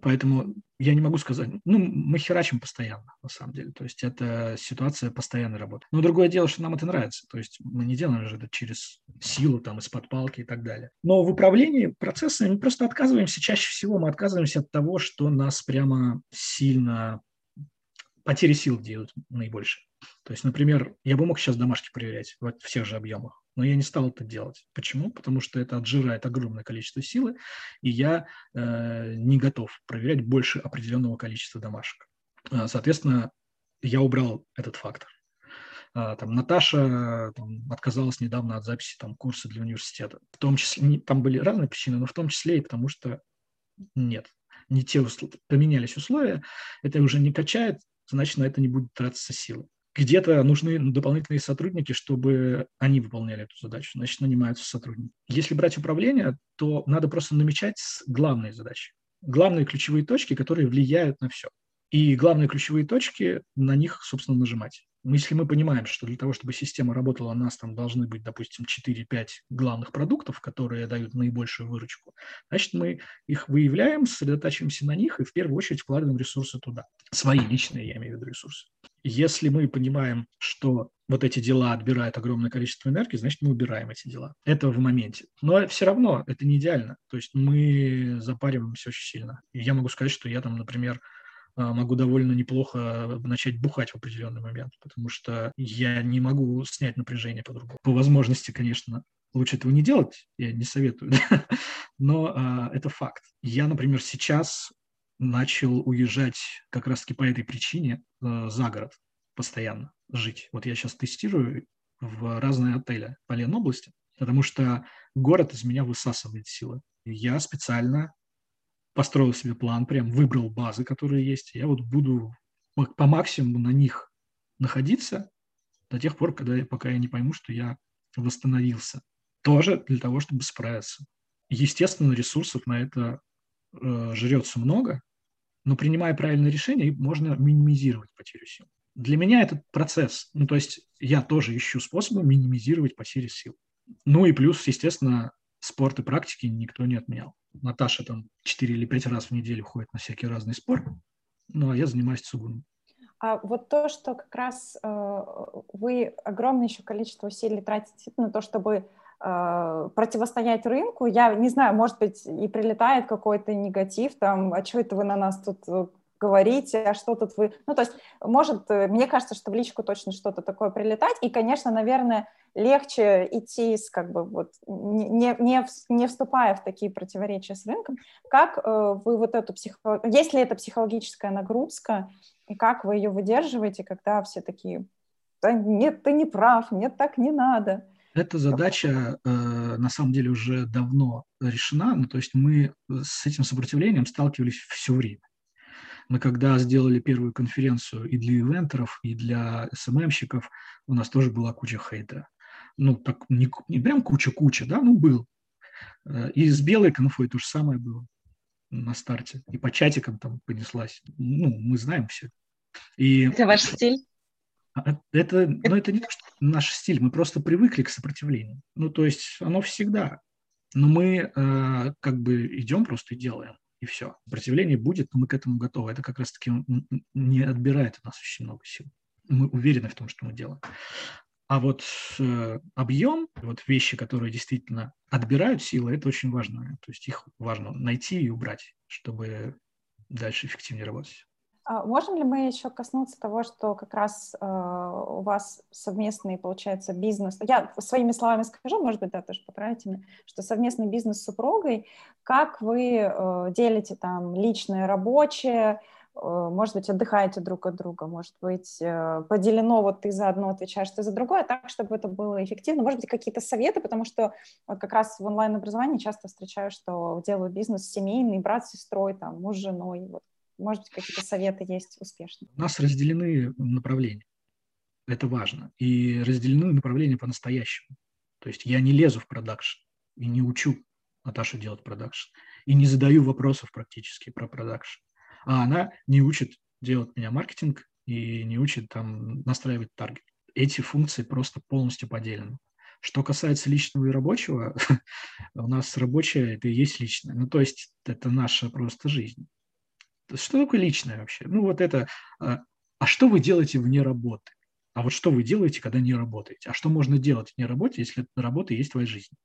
Поэтому я не могу сказать, ну, мы херачим постоянно, на самом деле. То есть это ситуация постоянной работы. Но другое дело, что нам это нравится. То есть мы не делаем же это через силу, там, из-под палки и так далее. Но в управлении процессами мы просто отказываемся, чаще всего мы отказываемся от того, что нас прямо сильно потери сил делают наибольшие. То есть, например, я бы мог сейчас домашки проверять в всех же объемах, но я не стал это делать. Почему? Потому что это отжирает огромное количество силы, и я э, не готов проверять больше определенного количества домашек. А, соответственно, я убрал этот фактор. А, там Наташа там, отказалась недавно от записи там, курса для университета. В том числе, там были разные причины, но в том числе и потому что нет, не те условия, поменялись условия, это уже не качает, значит, на это не будет тратиться силы. Где-то нужны дополнительные сотрудники, чтобы они выполняли эту задачу. Значит, нанимаются сотрудники. Если брать управление, то надо просто намечать главные задачи. Главные ключевые точки, которые влияют на все. И главные ключевые точки, на них, собственно, нажимать. Если мы понимаем, что для того, чтобы система работала, у нас там должны быть, допустим, 4-5 главных продуктов, которые дают наибольшую выручку, значит, мы их выявляем, сосредотачиваемся на них и в первую очередь вкладываем ресурсы туда. Свои личные, я имею в виду, ресурсы. Если мы понимаем, что вот эти дела отбирают огромное количество энергии, значит, мы убираем эти дела. Это в моменте. Но все равно это не идеально. То есть мы запариваемся очень сильно. И я могу сказать, что я там, например, могу довольно неплохо начать бухать в определенный момент, потому что я не могу снять напряжение по-другому. По возможности, конечно, лучше этого не делать, я не советую, но а, это факт. Я, например, сейчас начал уезжать как раз-таки по этой причине э, за город постоянно жить. Вот я сейчас тестирую в разные отели по Ленобласти, потому что город из меня высасывает силы. Я специально построил себе план, прям выбрал базы, которые есть. Я вот буду по максимуму на них находиться до тех пор, когда я, пока я не пойму, что я восстановился. Тоже для того, чтобы справиться. Естественно, ресурсов на это э, жрется много, но принимая правильное решение, можно минимизировать потерю сил. Для меня этот процесс, ну то есть я тоже ищу способы минимизировать потери сил. Ну и плюс, естественно, спорт и практики никто не отменял. Наташа там 4 или 5 раз в неделю ходит на всякий разный спорт, ну а я занимаюсь цугуном. А вот то, что как раз э, вы огромное еще количество усилий тратите на то, чтобы э, противостоять рынку, я не знаю, может быть, и прилетает какой-то негатив, там, а что это вы на нас тут э, говорите, а что тут вы... Ну, то есть, может, э, мне кажется, что в личку точно что-то такое прилетать, и, конечно, наверное, легче идти с, как бы, вот, не, не, не вступая в такие противоречия с рынком. Как э, вы вот эту психо... Есть ли это психологическая нагрузка, и как вы ее выдерживаете, когда все такие, да нет, ты не прав, нет, так не надо. Эта задача э, на самом деле уже давно решена, ну, то есть мы с этим сопротивлением сталкивались все время. Мы когда сделали первую конференцию и для ивентеров, и для СММщиков, у нас тоже была куча хейта. Ну, так не, не прям куча-куча, да, ну, был. Э, и с белой конфой то же самое было на старте. И по чатикам там понеслась. Ну, мы знаем все. И... Это ваш стиль? А, это, ну, это не то, что наш стиль, мы просто привыкли к сопротивлению. Ну, то есть оно всегда. Но мы э, как бы идем просто и делаем все. Сопротивление будет, но мы к этому готовы. Это как раз-таки не отбирает у нас очень много сил. Мы уверены в том, что мы делаем. А вот э, объем, вот вещи, которые действительно отбирают силы, это очень важно. То есть их важно найти и убрать, чтобы дальше эффективнее работать. А можем ли мы еще коснуться того, что как раз э, у вас совместный, получается, бизнес? Я своими словами скажу, может быть, да, тоже поправите меня, что совместный бизнес с супругой, как вы э, делите там личное, рабочее, э, может быть, отдыхаете друг от друга, может быть, э, поделено, вот ты за одно отвечаешь, ты за другое, так, чтобы это было эффективно. Может быть, какие-то советы, потому что вот как раз в онлайн-образовании часто встречаю, что делают бизнес семейный, брат с сестрой, там, муж с женой, вот может быть, какие-то советы есть успешные? У нас разделены направления. Это важно. И разделены направления по-настоящему. То есть я не лезу в продакшн и не учу Наташу делать продакшн. И не задаю вопросов практически про продакшн. А она не учит делать меня маркетинг и не учит там настраивать таргет. Эти функции просто полностью поделены. Что касается личного и рабочего, у нас рабочее – это и есть личное. Ну, то есть это наша просто жизнь Что такое личное вообще? Ну вот это, а, а что вы делаете вне работы? А вот что вы делаете, когда не работаете? А что можно делать вне работы, если работа есть в твоей жизни?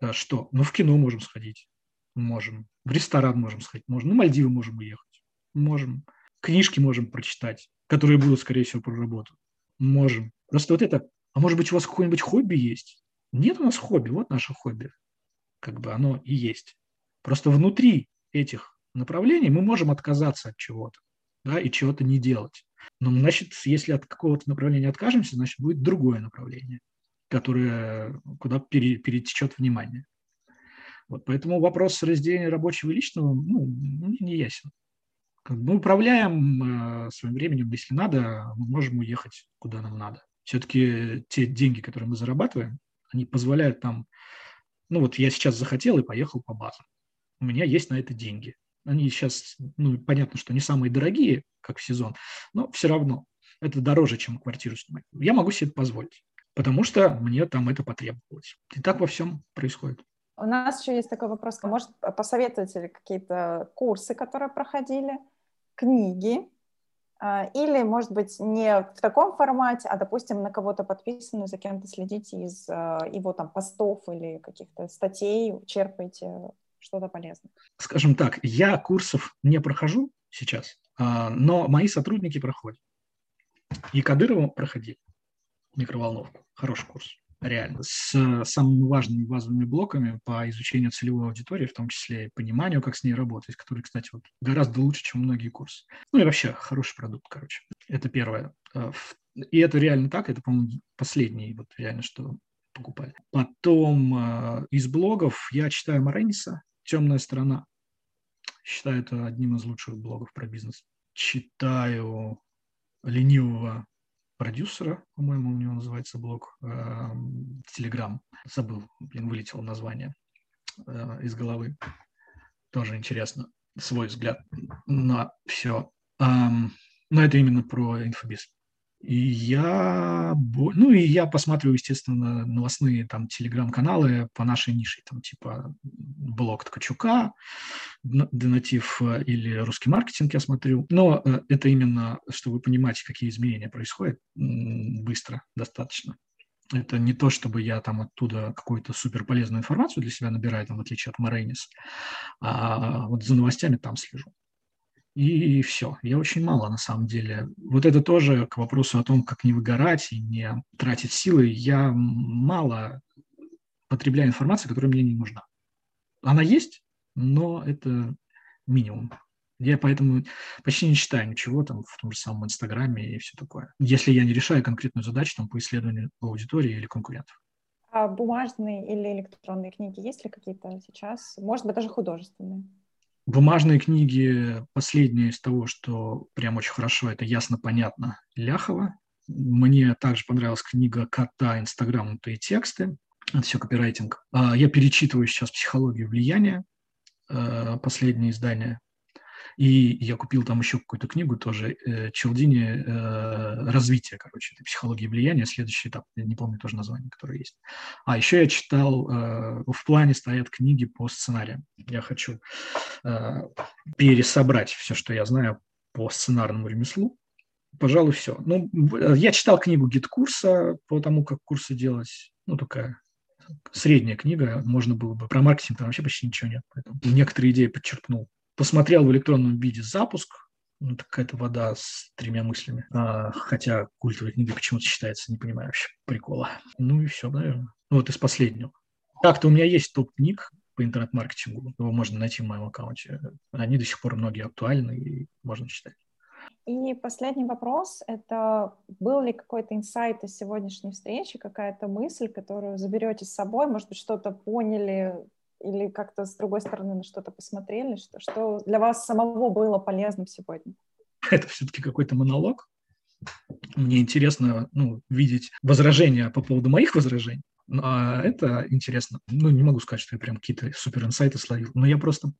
А что? Ну, в кино можем сходить. Можем. В ресторан можем сходить. Можем. На Мальдивы можем уехать. Можем. Книжки можем прочитать, которые будут, скорее всего, про работу. Можем. Просто вот это... А может быть, у вас какое-нибудь хобби есть? Нет у нас хобби. Вот наше хобби. Как бы оно и есть. Просто внутри этих направлений мы можем отказаться от чего-то да, и чего-то не делать. Но, значит, если от какого-то направления откажемся, значит, будет другое направление, которое, куда пере, перетечет внимание. Вот, поэтому вопрос разделения рабочего и личного ну, не ясен. Мы управляем э, своим временем, если надо, мы можем уехать куда нам надо. Все-таки те деньги, которые мы зарабатываем, они позволяют нам, ну вот я сейчас захотел и поехал по базам. У меня есть на это деньги. Они сейчас, ну, понятно, что не самые дорогие, как в сезон, но все равно это дороже, чем квартиру снимать. Я могу себе это позволить, потому что мне там это потребовалось. И так во всем происходит. У нас еще есть такой вопрос. Может, посоветуете ли какие-то курсы, которые проходили, книги, а, или, может быть, не в таком формате, а, допустим, на кого-то подписаны, за кем-то следите из а, его там постов или каких-то статей, черпаете что-то полезное? Скажем так, я курсов не прохожу сейчас, а, но мои сотрудники проходят. И Кадырова проходили микроволновку. Хороший курс, реально. С самыми важными базовыми блоками по изучению целевой аудитории, в том числе и пониманию, как с ней работать, который, кстати, вот гораздо лучше, чем многие курсы. Ну и вообще хороший продукт, короче. Это первое. А, и это реально так, это, по-моему, последний, вот реально, что покупали. Потом э, из блогов я читаю Марениса, «Темная сторона». Считаю это одним из лучших блогов про бизнес. Читаю ленивого продюсера, по-моему, у него называется блог, Телеграм. Э, Забыл, блин, вылетело название э, из головы. Тоже интересно. Свой взгляд на все. Э, но это именно про инфобиз. И я, ну и я посматриваю, естественно, новостные там телеграм-каналы по нашей нише, там типа блог Ткачука, Денатив э, или русский маркетинг я смотрю. Но э, это именно, чтобы понимать, какие изменения происходят быстро, достаточно. Это не то, чтобы я там оттуда какую-то супер полезную информацию для себя набираю, там, в отличие от Марейнис, а вот за новостями там слежу. И все. Я очень мало, на самом деле. Вот это тоже к вопросу о том, как не выгорать и не тратить силы. Я мало потребляю информации, которая мне не нужна. Она есть, но это минимум. Я поэтому почти не читаю ничего там в том же самом Инстаграме и все такое. Если я не решаю конкретную задачу там, по исследованию аудитории или конкурентов. А бумажные или электронные книги есть ли какие-то сейчас? Может быть, даже художественные? Бумажные книги, последние из того, что прям очень хорошо, это ясно, понятно, Ляхова. Мне также понравилась книга «Кота. Инстаграмнутые тексты». Это все копирайтинг. А, я перечитываю сейчас «Психологию влияния», э, последнее издание и я купил там еще какую-то книгу тоже, э, Челдини э, «Развитие», короче, это психология влияния, следующий этап, я не помню тоже название, которое есть. А еще я читал, э, в плане стоят книги по сценариям. Я хочу э, пересобрать все, что я знаю по сценарному ремеслу. Пожалуй, все. Ну, я читал книгу GetCourse а по тому, как курсы делать. Ну, такая средняя книга, можно было бы. Про маркетинг там вообще почти ничего нет, поэтому некоторые идеи подчеркнул посмотрел в электронном виде запуск, ну, какая-то вода с тремя мыслями. А, хотя культовая книга почему-то считается, не понимаю вообще прикола. Ну и все, наверное. Ну вот из последнего. Так-то у меня есть топ книг по интернет-маркетингу. Его можно найти в моем аккаунте. Они до сих пор многие актуальны и можно читать. И последний вопрос – это был ли какой-то инсайт из сегодняшней встречи, какая-то мысль, которую заберете с собой, может быть, что-то поняли, или как-то с другой стороны на что-то посмотрели, что, что для вас самого было полезным сегодня? Это все-таки какой-то монолог. Мне интересно ну, видеть возражения по поводу моих возражений. А это интересно. Ну, не могу сказать, что я прям какие-то супер инсайты словил, но я просто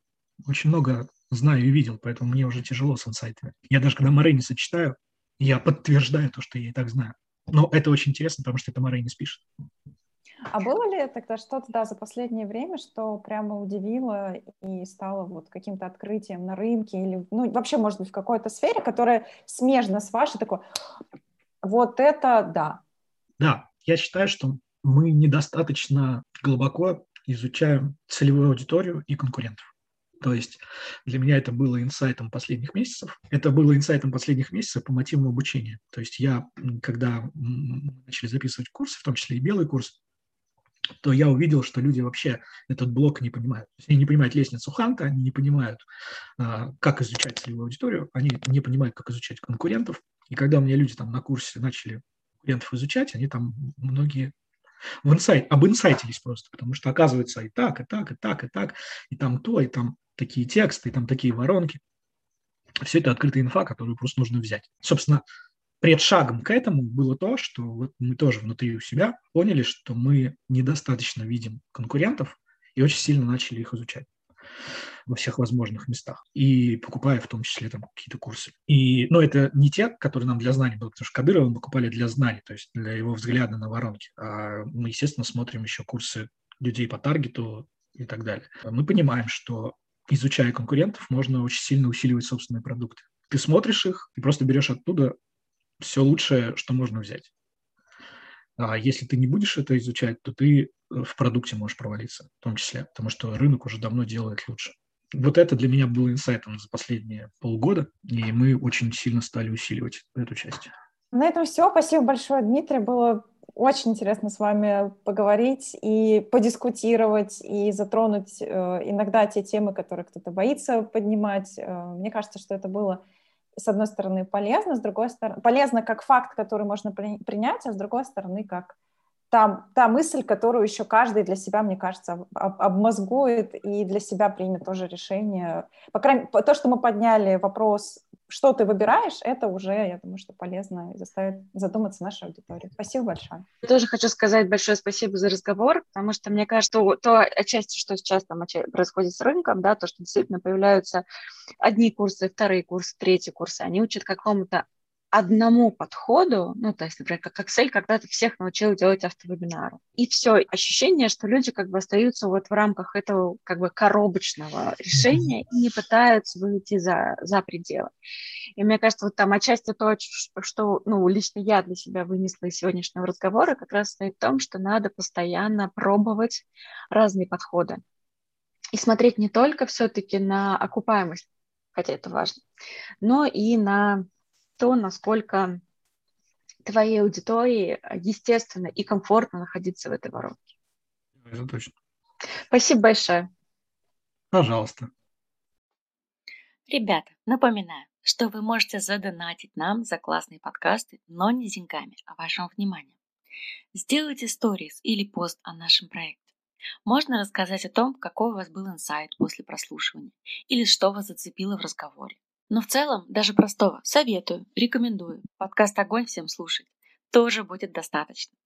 очень много знаю и видел, поэтому мне уже тяжело с инсайтами. Я даже когда Морейниса читаю, я подтверждаю то, что я и так знаю. Но это очень интересно, потому что это Морейнис пишет. А было ли тогда что-то, да, за последнее время, что прямо удивило и стало вот каким-то открытием на рынке или, ну, вообще, может быть, в какой-то сфере, которая смежна с вашей, такой, вот это да. Да, я считаю, что мы недостаточно глубоко изучаем целевую аудиторию и конкурентов. То есть для меня это было инсайтом последних месяцев. Это было инсайтом последних месяцев по мотивам обучения. То есть я, когда начали записывать курсы, в том числе и белый курс, то я увидел, что люди вообще этот блок не понимают. Они не понимают лестницу Ханта, они не понимают, а, как изучать целевую аудиторию, они не понимают, как изучать конкурентов. И когда у меня люди там на курсе начали конкурентов изучать, они там многие в инсайт, обинсайтились просто, потому что оказывается и так, и так, и так, и так, и там то, и там такие тексты, и там такие воронки. Все это открытая инфа, которую просто нужно взять. Собственно, предшагом к этому было то, что вот мы тоже внутри у себя поняли, что мы недостаточно видим конкурентов и очень сильно начали их изучать во всех возможных местах. И покупая в том числе там какие-то курсы. И, но ну, это не те, которые нам для знаний были, потому что Кадырова мы покупали для знаний, то есть для его взгляда на воронки. А мы, естественно, смотрим еще курсы людей по таргету и так далее. Мы понимаем, что изучая конкурентов, можно очень сильно усиливать собственные продукты. Ты смотришь их и просто берешь оттуда все лучшее, что можно взять. А если ты не будешь это изучать, то ты э, в продукте можешь провалиться, в том числе, потому что рынок уже давно делает лучше. Вот это для меня было инсайтом за последние полгода, и мы очень сильно стали усиливать эту часть. На этом все. Спасибо большое, Дмитрий. Было очень интересно с вами поговорить и подискутировать, и затронуть э, иногда те темы, которые кто-то боится поднимать. Э, мне кажется, что это было с одной стороны, полезно, с другой стороны, полезно как факт, который можно принять, а с другой стороны, как та, та мысль, которую еще каждый для себя, мне кажется, об, обмозгует и для себя примет тоже решение. По крайней мере, то, что мы подняли вопрос, что ты выбираешь, это уже, я думаю, что полезно и заставит задуматься нашу аудиторию. Спасибо большое. Я тоже хочу сказать большое спасибо за разговор, потому что мне кажется, что то отчасти, что сейчас там происходит с рынком, да, то, что действительно появляются одни курсы, вторые курсы, третьи курсы, они учат какому-то одному подходу, ну, то есть, например, как Excel когда-то всех научил делать автовебинары. И все, ощущение, что люди как бы остаются вот в рамках этого как бы коробочного решения и не пытаются выйти за, за пределы. И мне кажется, вот там отчасти то, что, ну, лично я для себя вынесла из сегодняшнего разговора, как раз стоит в том, что надо постоянно пробовать разные подходы. И смотреть не только все-таки на окупаемость, хотя это важно, но и на то, насколько твоей аудитории естественно и комфортно находиться в этой воронке. Это точно. Спасибо большое. Пожалуйста. Ребята, напоминаю, что вы можете задонатить нам за классные подкасты, но не деньгами, а вашим вниманием. Сделайте сторис или пост о нашем проекте. Можно рассказать о том, какой у вас был инсайт после прослушивания или что вас зацепило в разговоре. Но в целом, даже простого, советую, рекомендую. Подкаст «Огонь» всем слушать. Тоже будет достаточно.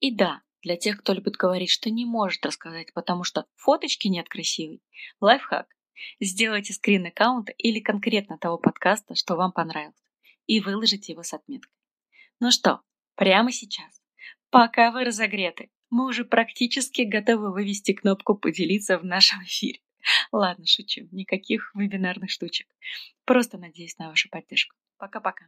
И да, для тех, кто любит говорить, что не может рассказать, потому что фоточки нет красивой, лайфхак. Сделайте скрин аккаунта или конкретно того подкаста, что вам понравился, и выложите его с отметкой. Ну что, прямо сейчас, пока вы разогреты, мы уже практически готовы вывести кнопку «Поделиться» в нашем эфире. Ладно, шучу. Никаких вебинарных штучек. Просто надеюсь на вашу поддержку. Пока-пока.